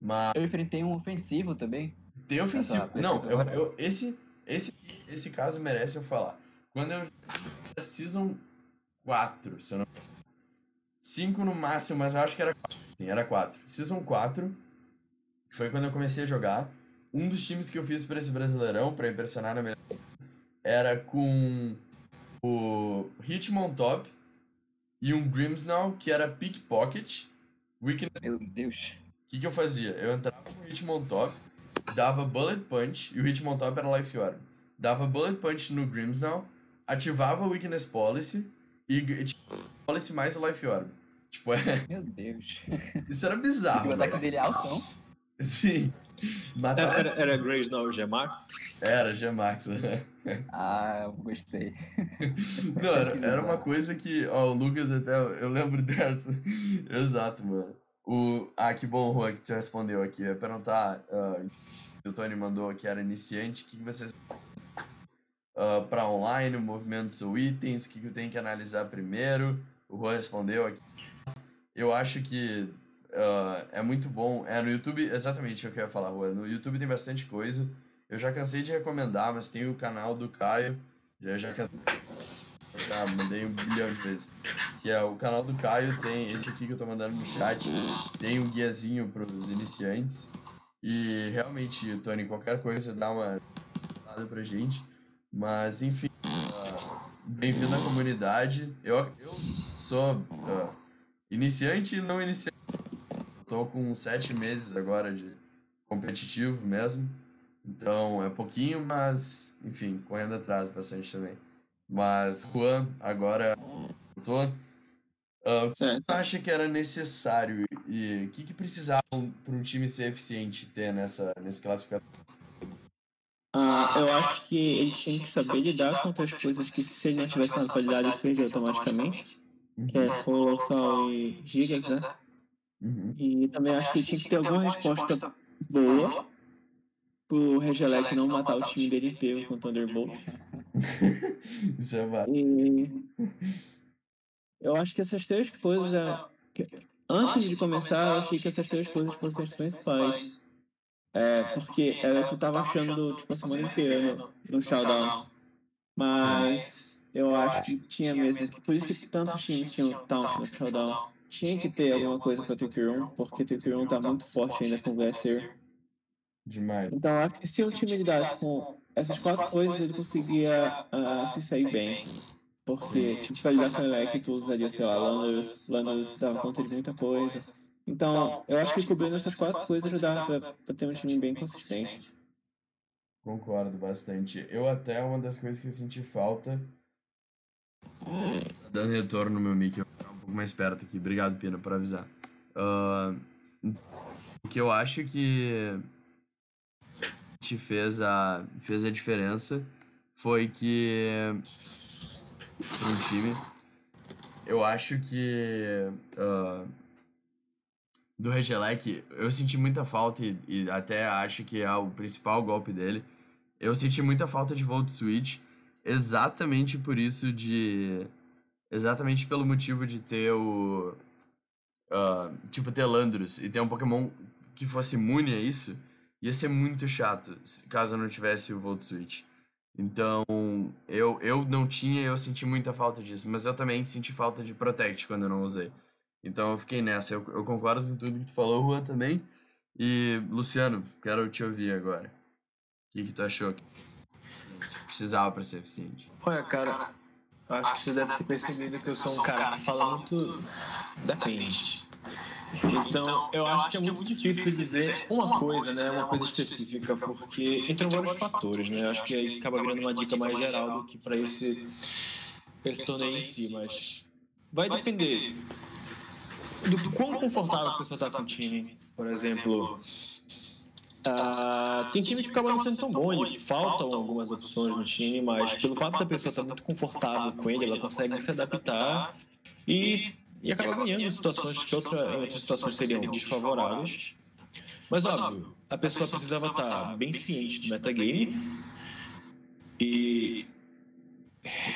Mas Eu enfrentei um ofensivo também. Tem ofensivo. Não, eu, eu, esse, esse, esse caso merece eu falar. Quando eu. Season 4, se eu não. 5 no máximo, mas eu acho que era 4. Sim, era 4. Season 4, que foi quando eu comecei a jogar. Um dos times que eu fiz pra esse brasileirão, pra impressionar na minha. Era com o Hitmon Top e um Grimmsnarl, que era Pickpocket, Weakness Meu Deus. o que, que eu fazia? Eu entrava no Hitmon Top, dava Bullet Punch, e o Hitmon Top era Life Orb. Dava Bullet Punch no Grimmsnarl, ativava o Weakness Policy, e g- tinha o Policy mais o Life Orb. Tipo, é, Meu Deus. isso era E bizarro. o ataque dele é altão. Sim. Era, Matava... era, era Graves não, G-Max? Era, G-Max. Ah, eu gostei. Não, era, era uma coisa que, ó, o Lucas até, eu lembro dessa. Exato, mano. O, ah, que bom, Juan, que tu respondeu aqui. Eu ia perguntar, ah, o Tony mandou que era iniciante, o que, que vocês... Uh, para online, movimentos ou itens, o que, que eu tenho que analisar primeiro? O Juan respondeu aqui. Eu acho que ah, é muito bom. É, no YouTube, exatamente o que eu ia falar, Juan. No YouTube tem bastante coisa. Eu já cansei de recomendar, mas tem o canal do Caio. Já, já cansei. Já mandei um bilhão de vezes. Que é o canal do Caio, tem esse aqui que eu tô mandando no chat. Tem um guiazinho pros iniciantes. E realmente, Tony, qualquer coisa dá uma nada pra gente. Mas enfim, ah, bem-vindo à comunidade. Eu, eu sou ah, iniciante e não iniciante. Tô com sete meses agora de competitivo mesmo. Então é pouquinho, mas enfim, correndo atrás bastante também. Mas Juan, agora que Certo. tu acha que era necessário e o que, que precisava para um time ser eficiente ter nessa, nesse classificador? Ah, eu acho que ele tinha que saber lidar com outras coisas que se ele não tivesse na qualidade ele perdia automaticamente. que é Colossal e Gigas, né? Uhum. E também acho que tinha que ter alguma resposta boa pro Regelec não matar o time dele inteiro com o Thunderbolt. Isso é válido. E eu acho que essas três coisas. é- Antes de começar, eu achei que essas três coisas fossem as principais. É, porque era o que eu tava achando, tipo, a semana inteira no, no Showdown. Mas eu acho que tinha mesmo. que Por isso que tantos times tinham Taunt no Showdown. Tinha que ter alguma coisa pra TQ1, porque TQ1 tá muito forte ainda com o Glacier. Demais. Então acho que se o time lidasse com essas quatro coisas, ele conseguia ah, se sair bem. Porque, tipo, pra lidar com o Elec, tu usaria, sei lá, Landers, Landers dava conta de muita coisa. Então, eu acho que cobrindo essas quatro coisas ajudava pra, pra ter um time bem consistente. Concordo bastante. Eu até, uma das coisas que eu senti falta... Dando retorno no meu mic, mais perto aqui. Obrigado, Pina, por avisar. Ah, o que eu acho que te fez a, fez a diferença foi que para um time, eu acho que ah, do Regelec, eu senti muita falta e, e até acho que é o principal golpe dele. Eu senti muita falta de Volt Switch, exatamente por isso de. Exatamente pelo motivo de ter o. ah, tipo, ter Landros e ter um Pokémon que fosse imune a isso, ia ser muito chato caso eu não tivesse o Volt Switch. Então, eu, eu não tinha eu senti muita falta disso, mas eu também senti falta de Protect quando eu não usei. Então eu fiquei nessa. Eu, eu concordo com tudo que tu falou, Juan, também. E, Luciano, quero te ouvir agora. O que, que tu achou que precisava para ser eficiente? Olha, cara, acho que você deve ter percebido que eu sou um cara que fala muito. Depende. Então, eu acho que é muito difícil dizer uma coisa, né? Uma coisa específica, porque entram vários fatores, né? Eu acho que aí acaba virando uma dica mais geral do que para esse, esse torneio em si, mas vai depender do, quão confortável a pessoa tá com o time. Por exemplo, ah, tem time que acaba não sendo tão bom, e faltam algumas opções no time, mas pelo fato da pessoa estar muito confortável com ele, ela consegue se adaptar e, e acaba ganhando em situações que outra, em outras situações seriam desfavoráveis. Mas óbvio, a pessoa precisava estar bem ciente do metagame e,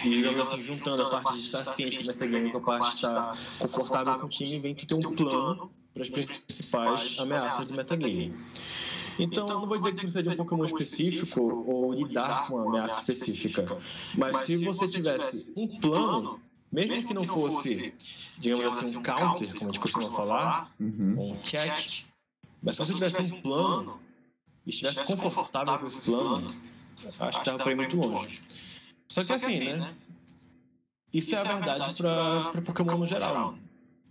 e digamos assim, juntando a parte de estar ciente do metagame com a parte de estar confortável com o time, vem que ter um plano para as principais ameaças do metagame. Então, não vou dizer que precisa de um Pokémon específico ou lidar com uma ameaça específica, mas se você tivesse um plano, mesmo que não fosse, digamos assim, um counter, como a gente costuma falar, Uhum. um check, mas se você tivesse um plano e estivesse confortável com esse plano, acho que dava para ir muito longe. Só que assim, né? Isso é a verdade para Pokémon no geral.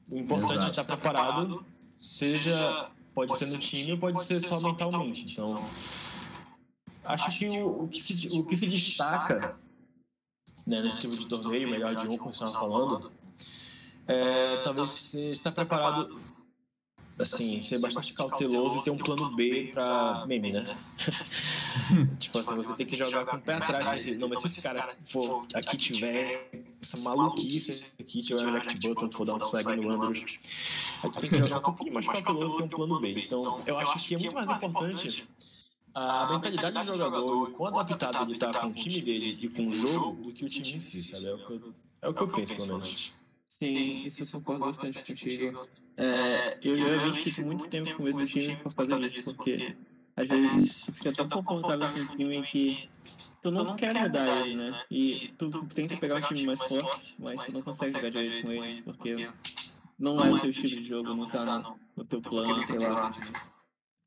O importante é estar preparado, seja pode ser no time ou pode ser só mentalmente. Então, acho que o, o que, se, o que se destaca né, nesse tipo de torneio, melhor de um, como você estava falando, é talvez você estar preparado, assim, ser bastante cauteloso e ter um plano B para meme, né? tipo assim, você tem que jogar com o pé atrás. né? Não, mas se esse cara for aqui tiver essa maluquice aqui, tiver um Jack Button, for dar um flag no Andros, aí tu tem que jogar um pouquinho mais cauteloso e ter um plano B. Então, eu acho que é muito mais importante a mentalidade do jogador e o quão adaptado ele tá com o time dele e com o jogo do que o time em si, sabe? É o que eu, é o que eu penso, pelo menos. Sim, isso eu concordo bastante contigo. É, eu geralmente fico muito tempo com o mesmo time por causa disso, porque às vezes tu fica tão confortável com o time que tu não quer mudar ele, né? E tu tenta pegar um time mais forte, mas tu não consegue jogar direito com ele, porque não é o teu estilo de jogo, não tá no, no teu plano, sei lá.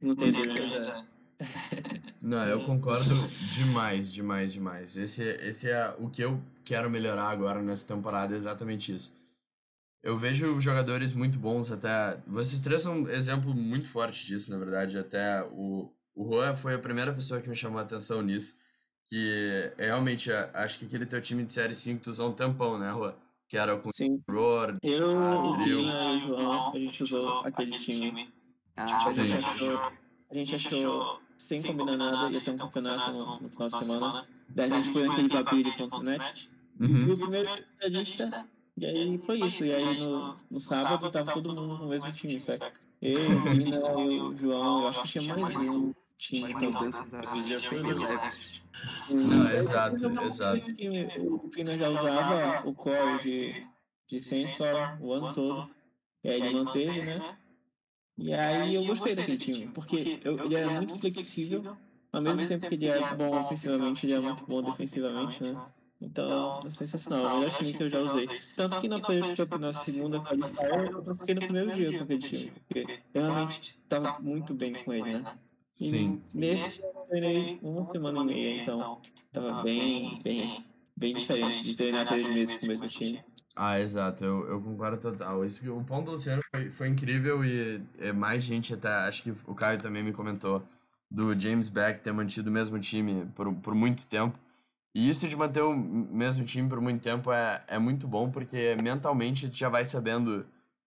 Não tem ideia. é. Não, eu concordo demais, demais, demais. Esse, esse é o que eu quero melhorar agora nessa temporada, é exatamente isso. Eu vejo jogadores muito bons, até. Vocês três são um exemplo muito forte disso, na verdade. Até o, o Juan foi a primeira pessoa que me chamou a atenção nisso. Que é, realmente, acho que aquele teu time de Série 5 tu usou um tampão, né, Juan? Que era com Sim, Roar. eu, o. Pina e o João, a gente usou aquele time. Ah, A gente Sim. achou, a gente achou sem combinar nada, ia ter um campeonato no, no final de semana. Daí a gente foi naquele babiri.net. Uhum. E o primeiro lista E aí foi isso. E aí no, no sábado tava todo mundo no mesmo time, saca? Eu, Vina, eu, João, eu acho que tinha mais um time. Então, Esse dia foi leve. Não, exato, exato. O Pina já usava o core de, de sensor o ano todo. E aí ele manteve, né? E aí eu gostei daquele time, porque eu, ele era muito flexível, ao mesmo tempo que ele é bom ofensivamente, ele é muito bom defensivamente, né? Então, é sensacional, é o melhor time que eu já usei. Tanto que na Players Cup, na segunda qualifier, eu troquei no primeiro dia com aquele time, porque eu realmente estava muito bem com ele, né? E Sim. nesse eu treinei uma semana e meia, então tava bem, bem, bem diferente de treinar três meses com o mesmo time. Ah, exato, eu, eu concordo total. Isso, que- o ponto do Luciano foi, foi incrível e é, mais gente até, acho que o Caio também me comentou, do James Beck ter mantido o mesmo time por, por muito tempo. E isso de manter o mesmo time por muito tempo é, é muito bom, porque mentalmente tu já vai sabendo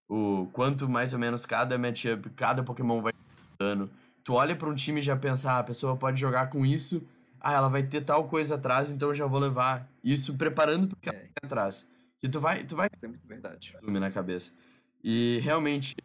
o quanto mais ou menos cada matchup, cada Pokémon vai dando. Tu olha pra um time e já pensa, ah, a pessoa pode jogar com isso, ah, ela vai ter tal coisa atrás, então eu já vou levar isso preparando pro que ela É. tem atrás. E tu vai, tu vai Isso é muito verdade. na cabeça. E realmente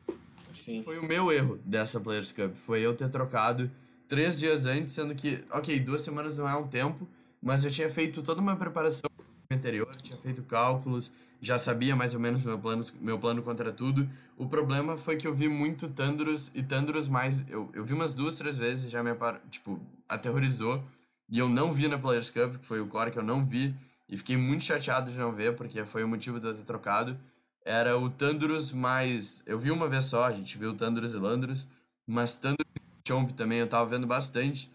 Sim. foi o meu erro dessa Players Cup. Foi eu ter trocado três dias antes, sendo que, ok, duas semanas não é um tempo, mas eu tinha feito toda uma preparação anterior, tinha feito cálculos, já sabia mais ou menos meu plano, meu plano contra tudo. O problema foi que eu vi muito Tandros e Tandros mais. Eu, eu vi umas duas, três vezes, já me tipo, aterrorizou. E eu não vi na Players Cup, que foi o core que eu não vi. E fiquei muito chateado de não ver, porque foi o motivo de eu ter trocado. Era o Tandros mais. Eu vi uma vez só, a gente viu Tandros e Landros, mas Tandros e Chomp também eu tava vendo bastante.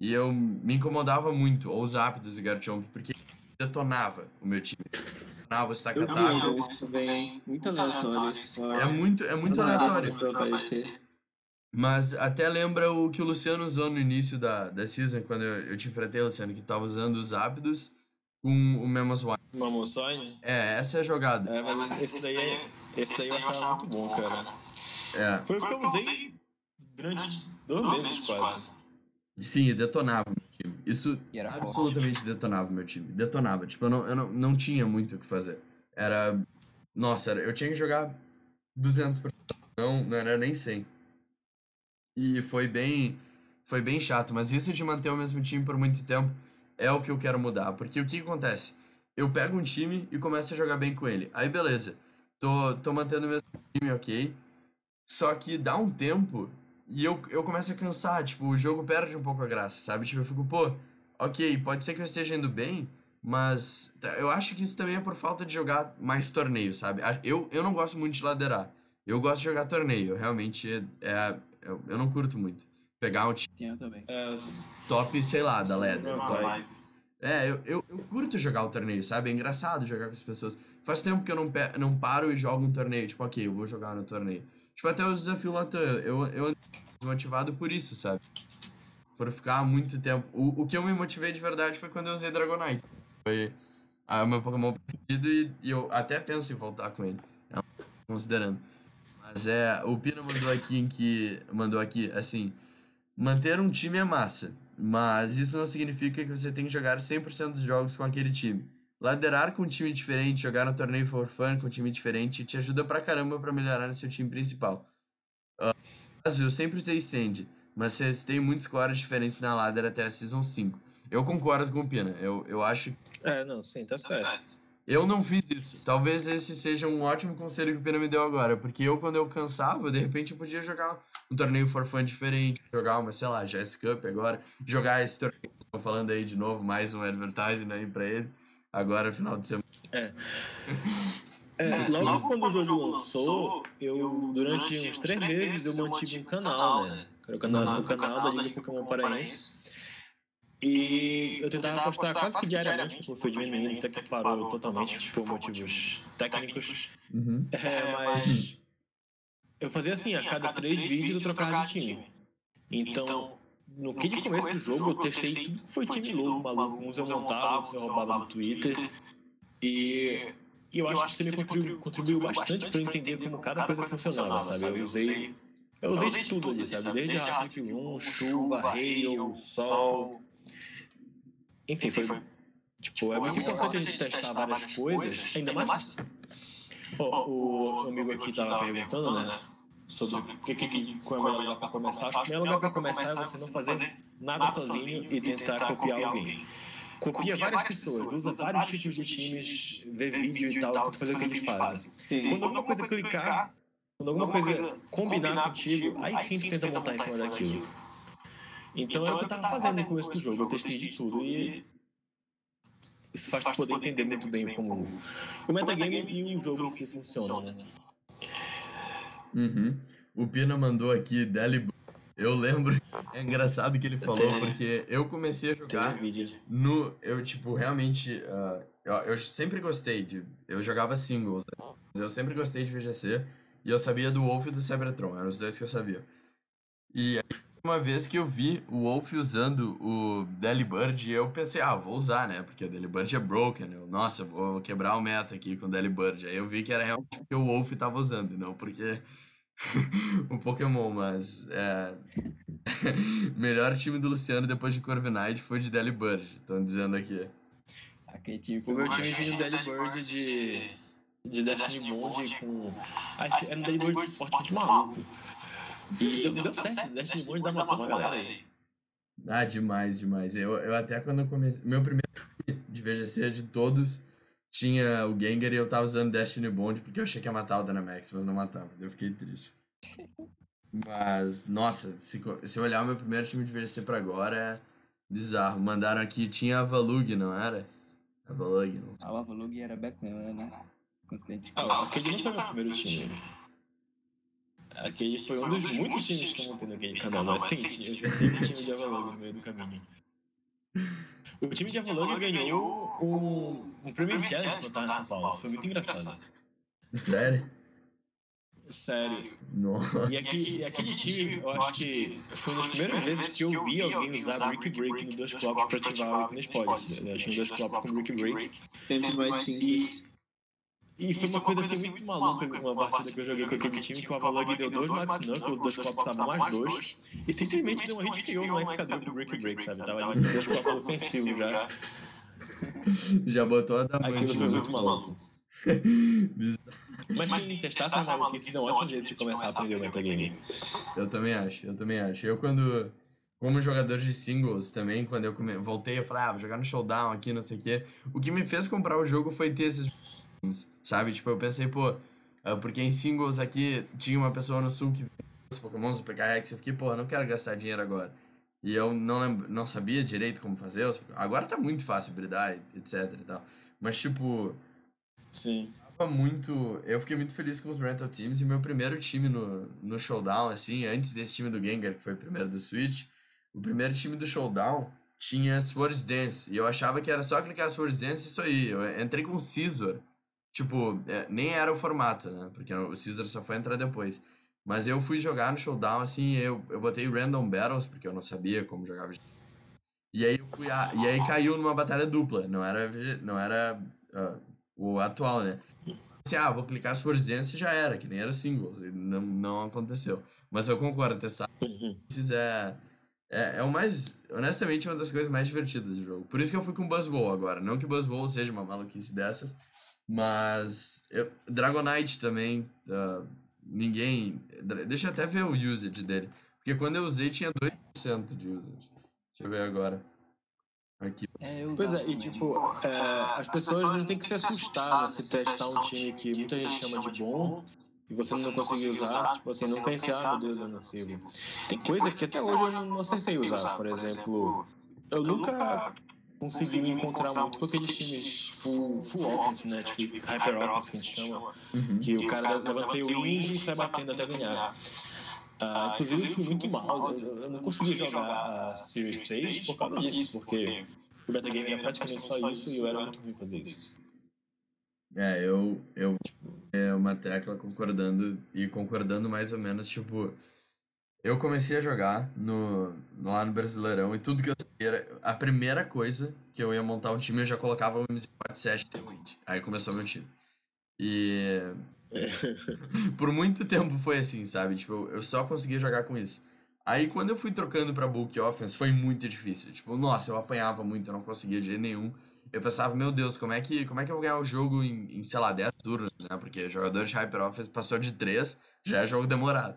E eu me incomodava muito, ou os Zapdos e Garchomp, porque detonava o meu time. Detonava o stack Eu vi attack. ele, isso também, muito aleatório. É muito, é muito aleatório. Mas até lembra o que o Luciano usou no início da, da season, quando eu, eu te enfrentei, Luciano, que tava usando os Zapdos com o Mamoswine. Mamosine? É, essa é a jogada. É, mas esse daí, é- esse daí eu achava muito bom, cara. É. Foi o que eu usei durante dois meses quase. Sim, detonava o meu time. Isso E era forte. absolutamente detonava o meu time. Detonava. Tipo, eu não, eu não, não tinha muito o que fazer. Era. Nossa, era- eu tinha que jogar 200%. Não, não era nem 100. E foi bem. Foi bem chato, mas isso de manter o mesmo time por muito tempo é o que eu quero mudar. Porque o que acontece? Eu pego um time e começo a jogar bem com ele. Aí beleza. Tô, tô mantendo o mesmo time, ok. Só que dá um tempo e eu, eu começo a cansar, tipo, o jogo perde um pouco a graça, sabe? Tipo, eu fico, pô, ok, pode ser que eu esteja indo bem, mas tá, eu acho que isso também é por falta de jogar mais torneio, sabe? Eu, eu não gosto muito de laderar. Eu gosto de jogar torneio, realmente é, é- eu, eu não curto muito. Pegar um time Sim, eu também. É, top, sei lá, da vai. É, eu, eu, eu curto jogar o torneio, sabe? É engraçado jogar com as pessoas. Faz tempo que eu não, não paro e jogo um torneio. Tipo, ok, eu vou jogar no torneio. Tipo, até os desafios Latam, eu, eu ando desmotivado por isso, sabe? Por ficar muito tempo. O, o que eu me motivei de verdade foi quando eu usei Dragonite. Foi ah, o meu Pokémon preferido e, e eu até penso em voltar com ele. É, considerando. Mas é, o Pino mandou aqui em que. Mandou aqui, assim. Manter um time é massa, mas isso não significa que você tem que jogar 100% dos jogos com aquele time. Laderar com um time diferente, jogar no torneio for fun com um time diferente, te ajuda pra caramba pra melhorar no seu time principal. Caso, eu sempre usei Sand, mas vocês têm muitos scores diferentes na ladder até a Season 5. Eu concordo com o Pina, eu, eu acho É, não, sim, tá certo. eu não fiz isso. Talvez esse seja um ótimo conselho que o Pena me deu agora. Porque eu, quando eu cansava, de repente eu podia jogar um torneio for fun diferente. Jogar uma, sei lá, Jazz Cup agora. Jogar esse torneio estou falando aí de novo, mais um advertising aí pra ele. Agora, final de semana. É, logo quando o jogo lançou, eu, durante uns três meses, eu mantive um canal, né? Era o canal, o canal da Liga Pokémon Paraense. E eu tentava postar quase que diariamente, depois foi diminuindo, até que parou totalmente por motivos técnicos. Uhum. É, mas eu fazia assim, a cada três vídeos eu trocava de time. Então, no que de começo do jogo, eu testei tudo que foi time louco, maluco. Uns eu montava, outros eu roubava no Twitter. E, e eu acho que você me contribuiu, contribuiu bastante para eu entender como cada coisa funcionava, sabe? Eu usei. Eu usei de tudo ali, sabe? Desde Ratrip 1, chuva, hail, sol. Enfim, foi. Tipo, é muito importante a gente testar várias coisas, ainda mais o, o amigo aqui tava perguntando, né? Sobre o que, que, qual é o melhor lugar para começar. Acho que o melhor lugar para começar é você não fazer nada sozinho e tentar copiar alguém. Copia várias pessoas, usa vários tipos de times, vê vídeo e tal, tenta fazer o que eles fazem. Quando alguma coisa clicar, quando alguma coisa combinar contigo, aí sim tu tenta montar em cima daquilo. Então é o que eu tava fazendo no começo do jogo, eu testei de tudo e isso faz tu poder entender muito bem como o metagame e o jogo em si funcionam, né? Uhum. O Pina mandou aqui Deli eu lembro, é engraçado que ele falou, porque eu comecei a jogar no. Eu, tipo, realmente. Uh, eu, eu, sempre gostei de. Eu jogava singles, eu sempre gostei de VGC, e eu sabia do Wolf e do Cybertron, eram os dois que eu sabia. E aí, uma vez que eu vi o Wolf usando o Delibird, eu pensei, ah, vou usar, né? Porque o Delibird é broken. Eu, nossa, vou quebrar o meta aqui com o Delibird. Aí eu vi que era realmente porque o Wolf tava usando, não porque o Pokémon, mas é... melhor time do Luciano depois de Corviknight foi de Delibird, estão dizendo aqui. Aquele time o meu time tinha o Delibird de, de Destiny Bond com... Ah, esse era um Delibird de suporte muito maluco. E deu, deu certo, Destiny Bond dá matou uma galera aí. Ah, demais, demais. Eu, eu até quando eu comecei... Meu primeiro de VGC de todos tinha o Gengar e eu tava usando Destiny Bond porque eu achei que ia matar o Dynamax, mas não matava. Eu fiquei triste. Mas, nossa, se, se olhar o meu primeiro time de VGC pra agora é bizarro. Mandaram aqui, tinha a Valug, não era? A Valug, não. Ah, a Valug era bacana, né? Consciente. Ah, aquele não foi meu primeiro time. Aquele foi um dos muitos times que eu montei naquele canal, mas sim, eu tive um time de Avalug no meio do caminho. O time de Avalon ganhou um, um Premier Challenge quando tava em São Paulo. Isso foi muito engraçado. Sério? Sério. Nossa. E, aqui, e aquele time, eu acho que foi uma das primeiras vezes que eu vi alguém usar Brick Break no Dois Clocks pra ativar o Policy. Né? Eu tinha Dois Clocks com Brick Break. Sempre mais sim. E, foi uma coisa assim muito maluca, uma partida que eu joguei com aquele time, que o Avalog deu dois Max Knuckles, os dois copos estavam mais dois, e simplesmente deu uma hit KO no XKD pro Break Break, sabe? Tava ali com dois copos ofensivos já. Já botou a da Aquilo foi muito maluco. Mas sim, testar essa maluquice é um ótimo jeito de começar a aprender o metagame. Eu também acho, eu também acho. Eu quando, como jogador de singles também, quando eu come... voltei, eu falei, ah, vou jogar no Showdown aqui, não sei o quê. O que me fez comprar o jogo foi ter esses sabe? Tipo, eu pensei, pô, uh, porque em singles aqui tinha uma pessoa no sul que os Pokémons, o PKX, eu fiquei, pô, não quero gastar dinheiro agora. E eu não, lembro, não sabia direito como fazer. Os, agora tá muito fácil bridar, etc e tal. Mas, tipo. Sim. Muito, eu fiquei muito feliz com os rental teams e meu primeiro time no, no showdown, assim, antes desse time do Gengar, que foi o primeiro do Switch, o primeiro time do showdown tinha Swords Dance. E eu achava que era só clicar Swords Dance e isso aí. Eu entrei com Scissor. Tipo, é, nem era o formato, né? Porque o Caesar só foi entrar depois. Mas eu fui jogar no Showdown, assim, eu, eu botei Random Battles, porque eu não sabia como jogava. E aí eu fui a, E aí caiu numa batalha dupla, não era, não era uh, o atual, né? Assim, ah, vou clicar Super Zense e já era, que nem era singles, e não, não aconteceu. Mas eu concordo, testar é, é, é o mais, honestamente, uma das coisas mais divertidas do jogo. Por isso que eu fui com Buzzball agora. Não que Buzzball seja uma maluquice dessas, mas eu, Dragonite também, uh, ninguém. Deixa eu até ver o usage dele. Porque quando eu usei tinha 2% de usage. Deixa eu ver agora. Aqui. É, pois é, e tipo, é, as pessoas não tem que se assustar né, se testar um time que muita gente chama de bom e você não conseguir usar, tipo assim, não pensar, ah, meu Deus, eu não. Tem coisa que até hoje eu não acertei usar. Por exemplo, eu nunca consegui me encontrar muito com aqueles times full, full offense, né? Tipo, hyper offense que a gente chama. Uhum. Que o cara levantei o wing e sai batendo até ganhar. Uh, inclusive, eu fui muito mal. Eu, não consegui jogar a Series 6 por causa disso, porque o metagame era praticamente só isso e eu era muito ruim fazer isso. É, eu, eu é uma tecla concordando e concordando mais ou menos, tipo, eu comecei a jogar no, lá no Brasileirão e tudo que eu sabia era. A primeira coisa que eu ia montar um time, eu já colocava o MC47 Wind. Aí começou meu time. E. por muito tempo foi assim, sabe? Tipo, eu só conseguia jogar com isso. Aí quando eu fui trocando pra Bulk Offense, foi muito difícil. Tipo, nossa, eu apanhava muito, eu não conseguia de jeito nenhum. eu pensava, meu Deus, como é que, como é que eu vou ganhar o jogo em, em sei lá, 10 turnos, né? Porque jogador de Hyper Office passou de 3, já é jogo demorado.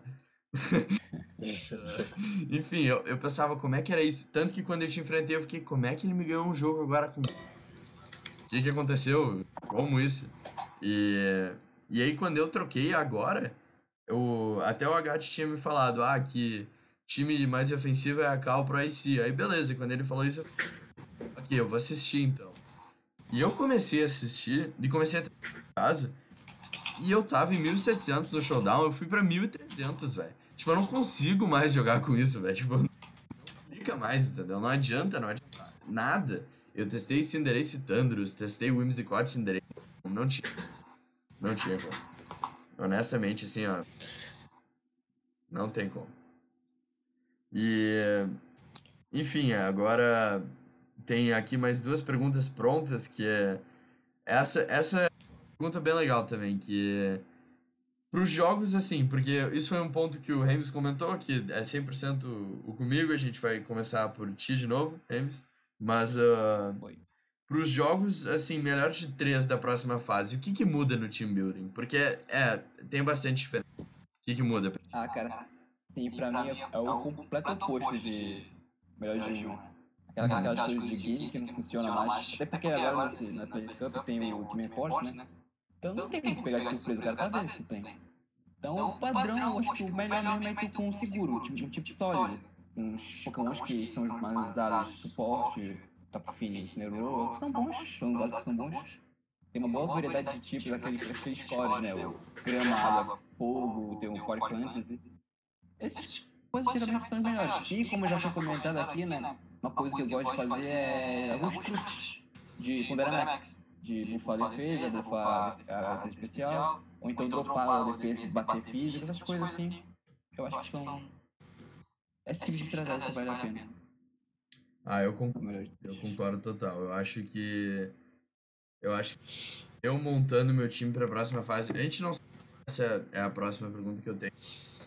Enfim, eu, eu pensava como é que era isso. Tanto que quando eu te enfrentei, eu fiquei, como é que ele me ganhou um jogo agora com. O que, que aconteceu? Como isso? E, e aí, quando eu troquei agora, eu, até o Agat tinha me falado, ah, que time mais ofensivo é a Cal pro IC. Aí, beleza, quando ele falou isso, eu ok, eu vou assistir então. E eu comecei a assistir, e comecei a casa, e eu tava em 1700 no showdown, eu fui pra 1300, velho. Tipo, eu não consigo mais jogar com isso, velho. Tipo, não fica mais, entendeu? Não adianta, não adianta nada. Eu testei Cinderace Tandrus, testei Whimsicott Cinderace. Não tinha. Não tinha como. Honestamente, assim, ó. Não tem como. E. Enfim, agora tem aqui mais duas perguntas prontas, que é. Essa, essa é uma pergunta bem legal também, que é para os jogos, assim, porque isso foi um ponto que o Rems comentou, que é 100% o comigo, a gente vai começar por ti de novo, Rems. Mas uh, para os jogos, assim, melhor de três da próxima fase, o que, que muda no team building? Porque, é, tem bastante diferença. O que, que muda? Ah, cara, sim, para mim é, é, o completo oposto de melhor de um. Aquela, aquelas coisas de game que não funciona mais. Até porque agora nesse, na Play Cup tem o Team Import, né? Então não tem como pegar de surpresa, o cara tá vendo que tem. Então o padrão, eu acho que o melhor mesmo é tu com um seguro, tipo, um tipo sólido. Uns pokémons que são mais usados, suporte, Tapu Fini, Nero, que são bons, são usados que são bons. Tem uma boa variedade de tipos, aqueles, aqueles cores, né? O grama, água, fogo, tem o Core Fantasy. Essas coisas geralmente são as melhores. E como já foi comentado aqui, né? Uma coisa que eu gosto de fazer é alguns truques de Max de bufar a defesa, bufar a defesa especial, ou então dropar a defesa e bater física, essas coisas assim. Eu acho que são. Esse tipo de estratégia que vale a pena. Ah, eu concordo, eu concordo total. Eu acho que. Eu acho que eu montando meu time para a próxima fase. A gente não essa é a próxima pergunta que eu tenho.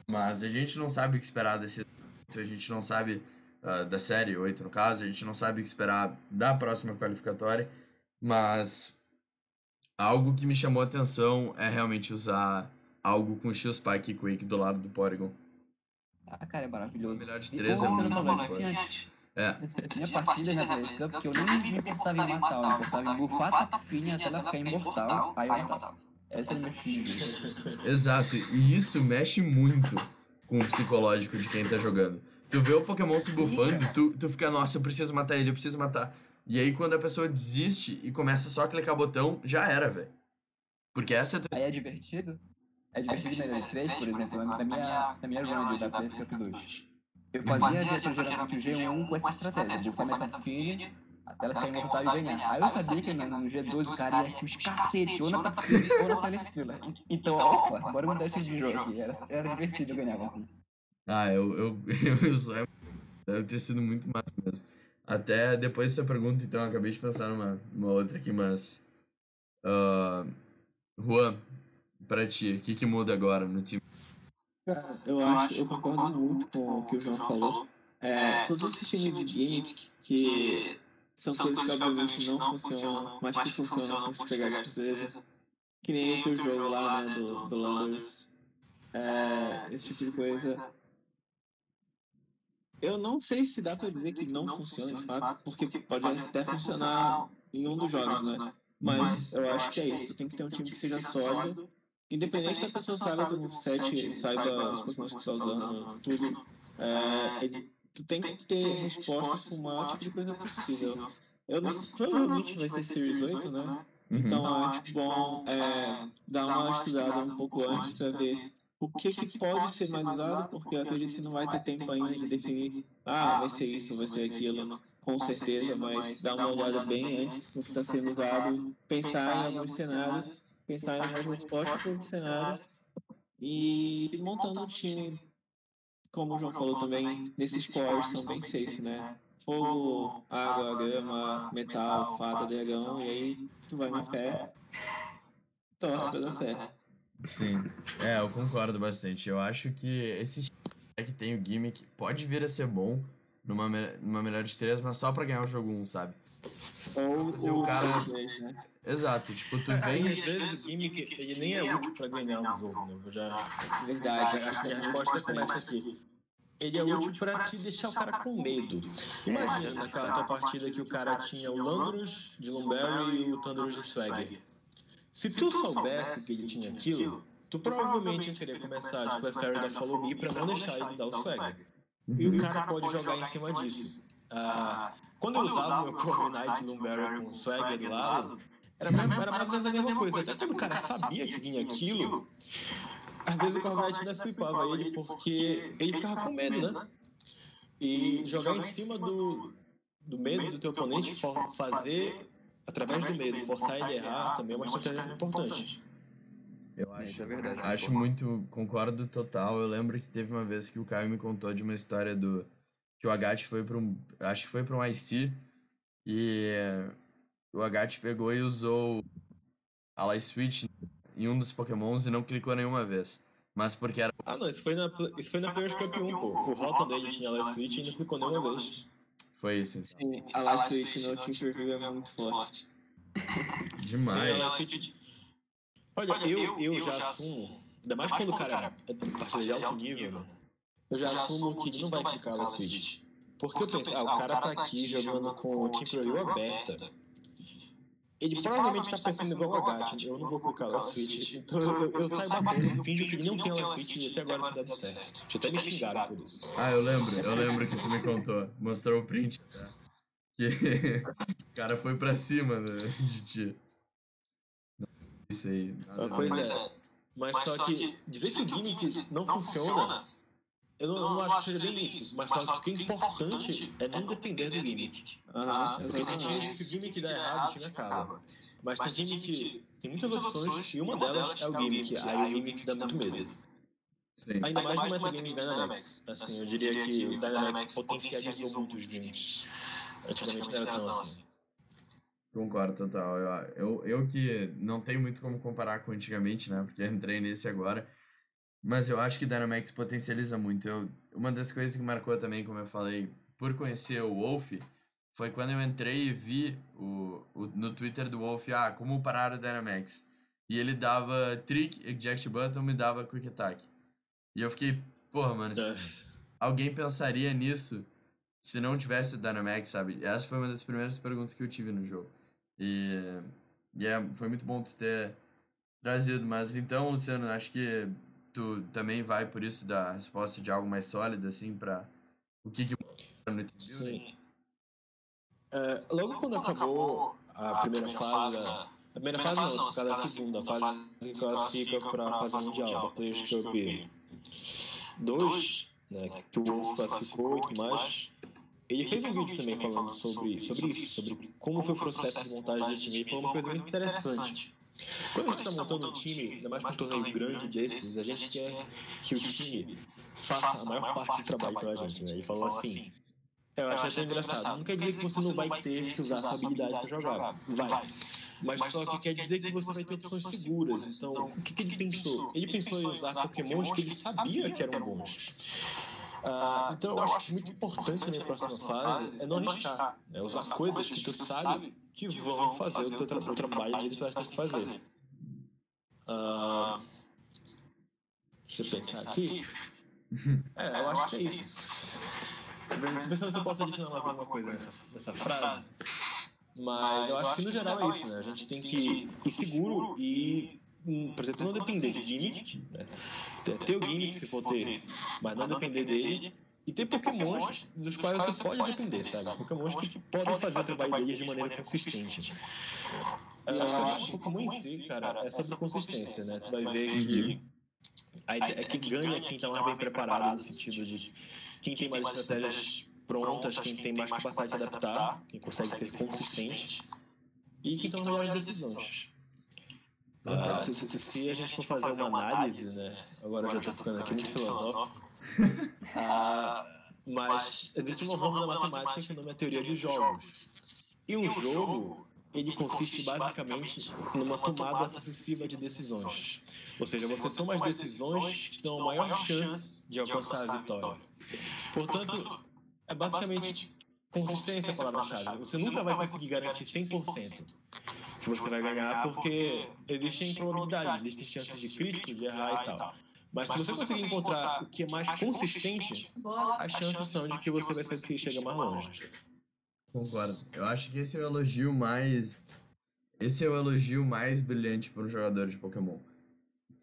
Mas a gente não sabe o que esperar desse. A gente não sabe uh, da série 8, no caso. A gente não sabe o que esperar da próxima qualificatória. Mas algo que me chamou a atenção é realmente usar algo com Steel Spike e Quake do lado do Porygon. Ah, cara, é maravilhoso. melhor de três é muito bom. É. Eu tinha partidas na Blaze Cup que eu nem me importava em matar, eu importava em bufar a Tafinha até ela ficar imortal, aí eu matava. Essa é a minha filha. Exato, e isso mexe muito com o psicológico de quem tá jogando. Tu vê o Pokémon se bufando, tu, tu fica, nossa, eu preciso matar ele, eu preciso matar. E aí, quando a pessoa desiste e começa só a clicar botão, já era, velho. Porque essa é. Aí é divertido? É divertido melhor 3, por exemplo, na minha, na minha run da Cup 2. Eu fazia geralmente o G1 com essa estratégia, bufar Metafine até ela ficar imortal e ganhar. Aí eu sabia que no, no G2 o cara ia com os cacetes, ou na Tapfine ou na Celestila. Então, opa, bora mudar esse de jogo aqui. Era, era divertido eu ganhava assim. Ah, eu, eu, eu só. Deve ter sido muito massa mesmo. Até depois dessa pergunta, então, eu acabei de pensar numa, numa outra aqui, mas. Uh, Juan, pra ti, o que, que muda agora no time? Cara, eu acho, eu concordo muito com o que o João falou. É, todos esses times de game que são coisas que obviamente não funcionam, mas que funcionam pra te pegar de surpresa. Que nem o teu jogo lá, né, do, do Landers. É, esse tipo de coisa eu não sei se dá para dizer que não funciona de fato, porque pode até funcionar em um dos jogos, né? Mas eu acho que é isso. Tu tem que ter um time que seja sólido, independente da pessoa saiba do set, saiba os Pokémon que tu tá usando, tudo. É, ele, tu tem que ter respostas com o maior tipo de coisa possível. Eu não sei, provavelmente vai ser Series 8, né? Então eu acho bom é, dar uma estudada um pouco antes para ver o que, que pode ser mais usado, porque eu acredito que não vai ter tempo ainda de definir, ah, vai ser isso, vai ser aquilo, com certeza, mas dar uma olhada bem antes do que está sendo usado, pensar em alguns cenários, pensar em algumas respostas para os cenários e montando um time, como o João falou também, nesses cores são bem safe, né? Fogo, água, grama, metal, fada, dragão, e aí tu vai na fé, torce para dar certo. Sim, é, eu concordo bastante. Eu acho que esse que tem o gimmick pode vir a ser bom, numa, numa melhor de três, mas só pra ganhar o jogo 1, um, sabe? Ou Fazer o cara. dois, né? Exato, tipo, tu É, vem. às vezes o gimmick ele nem é útil pra ganhar um jogo, né? Eu já Verdade. acho que a resposta começa aqui. Ele é útil pra te deixar o cara com medo. Imagina naquela tua partida que o cara tinha o Landros de Lumberry e o Thunderous de Swagger. Se tu soubesse que ele tinha aquilo, tu provavelmente ia querer começar de Clefairy da Follow Me pra não deixar ele dar o Swagger. E o cara pode jogar em cima disso. Ah, quando eu usava o meu Corvo Knight Lumberry com o Swagger do lado, era, mesmo- era mais ou menos a mesma coisa. Até quando o cara sabia que vinha aquilo, às vezes o Corvette ainda sweepava ele porque ele ficava com medo, né? E jogar em cima do, do medo do teu oponente, fazer através do medo, forçar ele a errar, também é uma estratégia importante. Eu É, acho, é verdade. acho muito, concordo total. Eu lembro que teve uma vez que o Caio me contou de uma história do que o Agat foi para um, acho que foi para um IC e o Agat pegou e usou a Light Switch em um dos Pokémons e não clicou nenhuma vez. Mas porque era Ah, não, isso foi na, isso foi na Players Cup 1, pô. O Rotom dele tinha Last Switch e não clicou nenhuma vez. Foi isso. Sim, a Last Switch no Team Preview é muito forte. Sim, a Demais. Last Switch. Olha, eu, eu já assumo, ainda mais quando o cara é partida de alto nível, né? Eu já assumo que ele não vai clicar Last Switch. Porque eu penso, ah, o cara tá aqui jogando com o Team Preview aberta. Ele provavelmente tá pensando igual o Agat, eu não vou colocar Last Switch. Então eu, eu saio batendo, finjo que ele não tem Last Switch e até agora tá dando certo. Já até me xingaram por isso. Ah, eu lembro, eu lembro que tu me contou. Mostrou o print. tá? Que o cara foi pra cima né, de ti. Isso aí. nada Ah, Pois é. Mas só que dizer que o gimmick não funciona, eu não, eu não acho que seja bem isso. Mas só que o importante é não depender do gimmick. Aham, Porque tem time se o gimmick der errado, o time acaba. Mas tem time que tem muitas opções e uma delas é o gimmick. Aí o gimmick dá muito medo. Sim. Ainda mais no metagame de Dynamax. Assim, eu diria que o Dynamax potencializou muito os gimmicks. Antigamente não era tão assim. Concordo total. Eu, eu, eu que não tenho muito como comparar com antigamente, né? Porque eu entrei nesse agora. Mas eu acho que Dynamax potencializa muito. Eu, uma das coisas que marcou também, como eu falei, por conhecer o Wolf, foi quando eu entrei e vi o, o, no Twitter do Wolf, ah, como parar o Dynamax. E ele dava trick, eject button, me dava quick attack. E eu fiquei, porra, mano, alguém pensaria nisso se não tivesse o Dynamax, sabe? Essa foi uma das primeiras perguntas que eu tive no jogo. E, e é, foi muito bom tu ter trazido. Mas então, Luciano, acho que tu também vai por isso da resposta de algo mais sólido, assim, pra o que que no team. Sim. É, logo quando acabou a primeira fase da. A primeira fase não, se cada segunda, a fase que classifica para a fase mundial, da Players Cup 2, né, que o Wolf classificou e tudo mais. Ele fez um vídeo também falando sobre, sobre isso, sobre como foi o processo de montagem do time. Ele falou uma coisa muito interessante. Quando a gente está montando um time, ainda mais para um torneio grande desses, a gente quer que o time faça a maior parte do trabalho pela gente. Né? Ele falou assim: eu acho até engraçado. Não quer dizer que você não vai ter que usar sua habilidade para jogar. Vai. Mas só que quer dizer que você vai ter opções seguras. Então, o que, que ele pensou? Ele pensou em usar pokémons que ele sabia que eram bons. Ah, então, eu acho que muito importante na próxima fase é não arriscar. É usar coisas que tu sabe que vão fazer o teu tra trabalho do jeito que elas têm que fazer. Ah, deixa eu pensar aqui. É, eu acho que é isso. Tô pensando se eu posso adicionar mais alguma coisa nessa, nessa frase. Mas eu acho que no geral é isso, né? A gente tem que ir seguro e, por exemplo, não depender de gimmick. Né? Ter- Ter o gimmick se for ter, mas não depender dele. E ter pokémons dos quais você pode depender, sabe? Pokémons que podem fazer o trabalho deles de maneira consistente. O Pokémon em si, cara, é sobre consistência, né? Tu vai ver que a ideia é que ganha quem tá mais bem preparado no sentido de quem tem mais estratégias prontas, quem tem mais capacidade de adaptar, quem consegue ser consistente e quem toma melhores decisões. Ah, se, se- se a gente for fazer uma análise, né? Agora eu já tô ficando aqui muito filosófico. Ah, mas existe uma ramo da matemática que o nome é a teoria dos jogos. E um jogo, ele consiste basicamente numa tomada sucessiva de decisões. Ou seja, você toma as decisões que dão a maior chance de alcançar a vitória. Portanto, É basicamente consistência a palavra-chave. Você nunca vai conseguir garantir 100% que você vai ganhar, porque existem probabilidades, existem chances de crítico, de errar e tal. Mas se você conseguir encontrar o que é mais consistente, as chances são de que você vai ser o que chega mais longe. Concordo. Eu acho que esse é o elogio mais. Esse é o elogio mais brilhante para um jogador de Pokémon.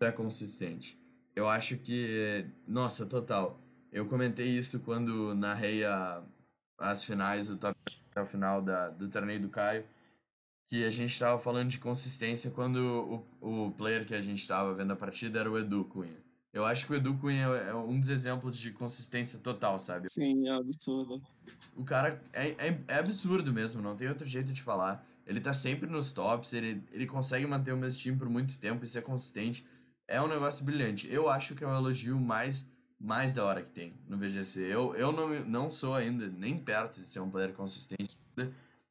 É consistente. Eu acho que. Nossa, total. Eu comentei isso quando narrei a, as finais do top até o final da, do torneio do Caio. Que a gente estava falando de consistência quando o, o player que a gente estava vendo a partida era o Edu Cunha. Eu acho que o Edu Cunha é um dos exemplos de consistência total, sabe? Sim, é absurdo. O cara é, é, é, absurdo mesmo, não tem outro jeito de falar. Ele tá sempre nos tops, ele, ele consegue manter o mesmo time por muito tempo e ser consistente. É um negócio brilhante. Eu acho que é o elogio mais, mais da hora que tem no VGC. Eu, eu não, não sou ainda nem perto de ser um player consistente.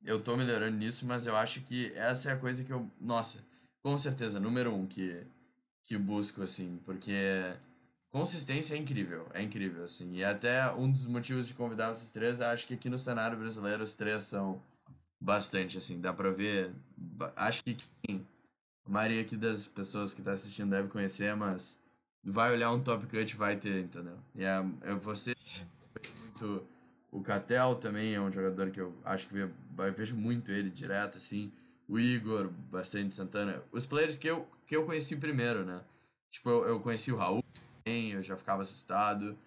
Eu tô melhorando nisso, mas eu acho que essa é a coisa que eu. Nossa, com certeza, número um que que busco, assim, porque consistência é incrível, é incrível, assim. E até um dos motivos de convidar esses três, acho que aqui no cenário brasileiro os três são bastante, assim, dá pra ver. Acho que quem, a maioria aqui das pessoas que tá assistindo deve conhecer, mas vai olhar um Top Cut vai ter, entendeu? E é, você muito. O Catel também é um jogador que eu acho que vejo, vejo muito ele direto, assim o Igor, bastante Santana. Os players que eu, que eu conheci primeiro, né? Tipo, eu, eu conheci o Raul também, eu já ficava assustado.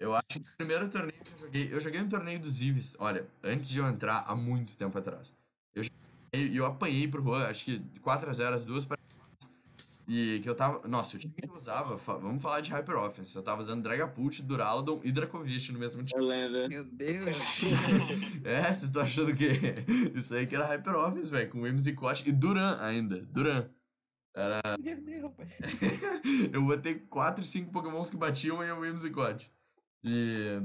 Eu acho que o primeiro torneio que eu joguei, eu joguei um torneio dos Ives, olha, antes de eu entrar, há muito tempo atrás. Eu, eu apanhei pro Juan, acho que 4x0 as duas partidas e que eu tava. Nossa, o time que eu usava, vamos falar de Hyper Offense. Eu tava usando Dragapult, Duraludon e Dracovish no mesmo time. Eu lembro. Meu Deus. é, vocês estão achando que isso aí que era Hyper Offense, velho, com e Koch e Duran ainda. Duran. Era. Meu Deus, eu botei 4, 5 Pokémons que batiam em Whimsicott. E.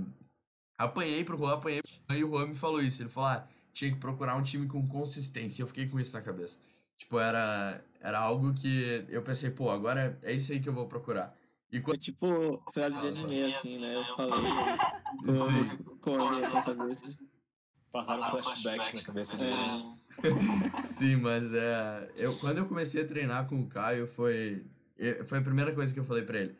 Apanhei pro Juan, apanhei pro Juan e o Juan me falou isso. Ele falou: ah, tinha que procurar um time com consistência. Eu fiquei com isso na cabeça. Tipo, era, era algo que eu pensei, pô, agora é isso aí que eu vou procurar. E quando... É tipo frase de anime, assim, né? Eu falei com, com a minha cabeça. Passaram flashbacks na cabeça dele. É. Sim, mas é. Eu, quando eu comecei a treinar com o Caio, foi. Foi a primeira coisa que eu falei pra ele.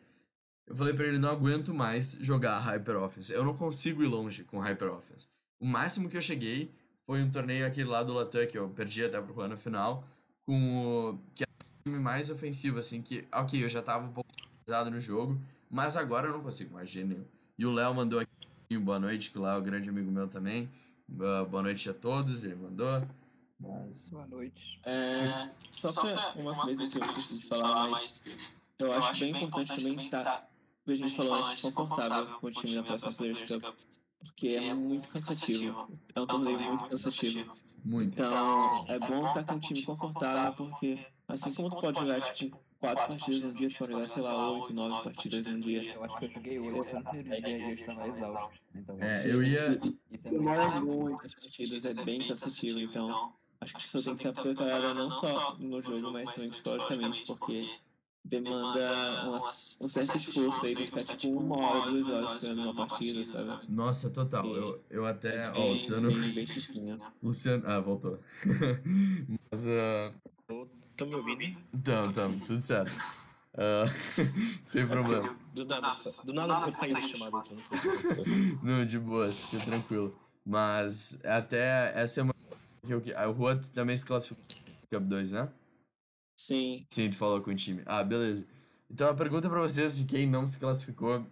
Eu falei pra ele, não aguento mais jogar Hyper Offense. Eu não consigo ir longe com Hyper Offense. O máximo que eu cheguei foi um torneio aquele lá do Latam, que eu perdi até pro ano final com o. que é o time mais ofensivo, assim, que, ok, eu já tava um pouco pesado no jogo, mas agora eu não consigo mais nenhum. E o Léo mandou aqui boa noite, que o Léo é um grande amigo meu também. Boa noite a todos, ele mandou. Mas... Boa noite. É, só pra uma coisa que eu preciso de falar, mas eu acho bem importante também estar, tá, a gente falou antes, confortável com o time da próxima Players Cup, porque é muito cansativo. É um torneio muito cansativo. Muito. Então, é bom estar com um time confortável, porque assim como tu pode jogar, tipo, quatro partidas no dia, tu pode jogar, sei lá, oito, nove partidas no dia. Eu acho que eu joguei oito no primeiro dia e eu estava exausto. Então, é, eu ia... Isso é Demora muito as partidas, é bem cansativo, então... Acho que a pessoa tem que estar preparada não só no jogo, mas também psicologicamente, porque demanda uma, um certo esforço aí de ficar tipo uma hora, duas horas esperando uma partida, sabe? Nossa, total. Eu, eu até. Ó, o Luciano. Bem, Luciano. Ah, voltou. Mas. Uh... Tô me ouvindo? Tamo, tamo, tudo certo. Uh, tem problema. Do nada, do nada eu saí da chamada aqui, não sei Não, de boa, fica tranquilo. Mas até essa é uma. O Rua também se classificou no Cup 2, né? Sim. Sim, tu falou com o time. Ah, beleza. Então a pergunta para vocês de quem não se classificou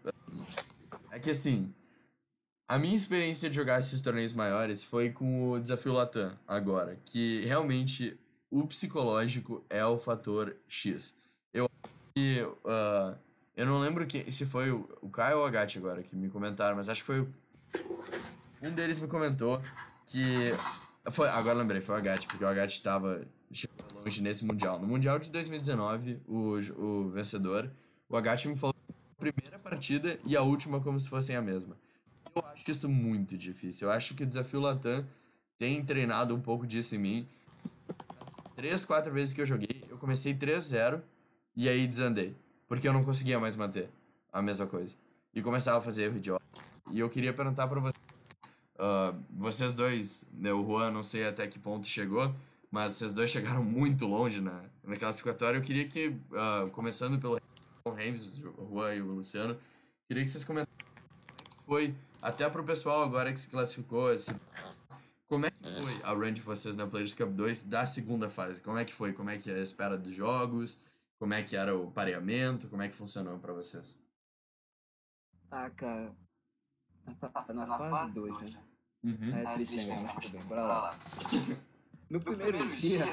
é que assim, a minha experiência de jogar esses torneios maiores foi com o Desafio Latam agora, que realmente o psicológico é o fator X. Eu que uh, eu não lembro que, se foi o, o Caio ou a Gatti agora que me comentaram, mas acho que foi o, um deles me comentou que foi, agora lembrei, foi o Agate, porque o Agate estava chegou longe nesse Mundial. No Mundial de 2019, o, o vencedor, o Agate me falou a primeira partida e a última como se fossem a mesma. Eu acho isso muito difícil. Eu acho que o desafio Latam tem treinado um pouco disso em mim. Três, quatro vezes que eu joguei, eu comecei 3-0 e aí desandei. Porque eu não conseguia mais manter a mesma coisa. E começava a fazer erro idiota. E eu queria perguntar pra você Uh, vocês dois, né, o Juan, não sei até que ponto chegou, mas vocês dois chegaram muito longe na, na classificatória. Eu queria que, uh, começando pelo Rems, o Juan e o Luciano, queria que vocês comentassem foi, até para o pessoal agora que se classificou, esse, como é que foi a run de vocês na Players Cup 2 da segunda fase? Como é que foi? Como é que é a espera dos jogos? Como é que era o pareamento? Como é que funcionou para vocês? Ah, cara. Na, fase 2, né? Uhum. É triste mas tudo bem, bora lá. No primeiro dia,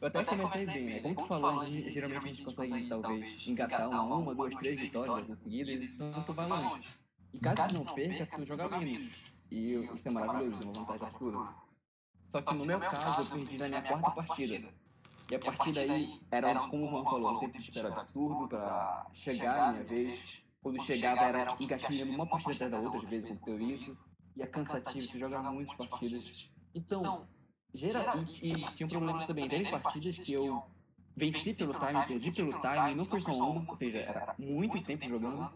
eu até comecei bem, né? Como tu falou, geralmente a gente consegue talvez engatar uma, uma, duas, três vitórias em seguida, então tu vai longe. E caso tu não perca, tu joga menos. E isso é maravilhoso, é uma vantagem absurda. Só que no meu caso, eu perdi na minha quarta partida. E a partida aí era, como o Juan falou, um tempo de espera absurdo para chegar a minha vez. Quando chegava era engatilhando uma partida atrás da outra, às vezes aconteceu isso. E é cansativo, tu joga muitas partidas. Então, gera, e, e tinha um problema também, teve partidas que eu venci pelo time, perdi pelo time, não foi só uma, ou seja, era muito tempo jogando.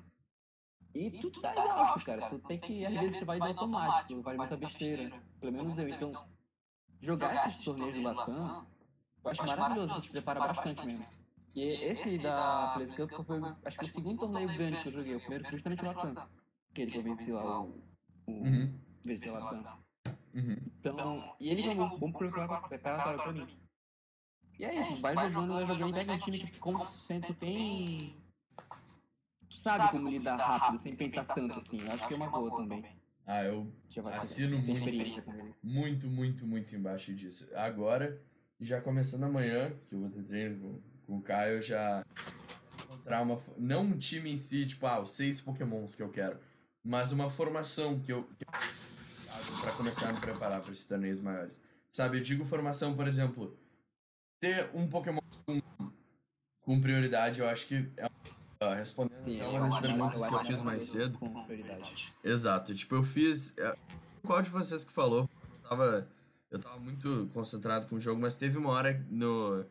E tu tá exausto, cara. Tu tem que, às vezes, você vai no automático, vai muita besteira. Pelo menos eu. Então, jogar esses torneios do Latam, eu acho maravilhoso, te prepara bastante mesmo. E esse da Place Cup foi, acho que o segundo torneio grande que eu joguei. O primeiro foi justamente o Latam. Aquele que eu venci lá, o. o uhum. Venci o Latam. Uhum. Então, e ele foi um bom preparatório pra mim. E é isso, vai jogando, vai jogando e pega um time que, sempre tem sabe como lidar rápido, sem pensar tanto assim. Acho que é uma boa também. Ah, eu assino muito, muito, muito, muito embaixo disso. Agora, já começando amanhã, que eu vou ter treino com, com o Caio, já encontrar uma. Não um time em si, tipo, ah, os seis pokémons que eu quero, mas uma formação que eu. Que eu para começar a me preparar para esses torneios maiores. Sabe, eu digo formação, por exemplo, ter um Pokémon com, com prioridade, eu acho que é Uh, respondendo Sim, uma das perguntas que eu fiz mais cedo. Exato, tipo, eu fiz. É, qual de vocês que falou? Eu tava, eu tava muito concentrado com o jogo, mas teve uma hora no.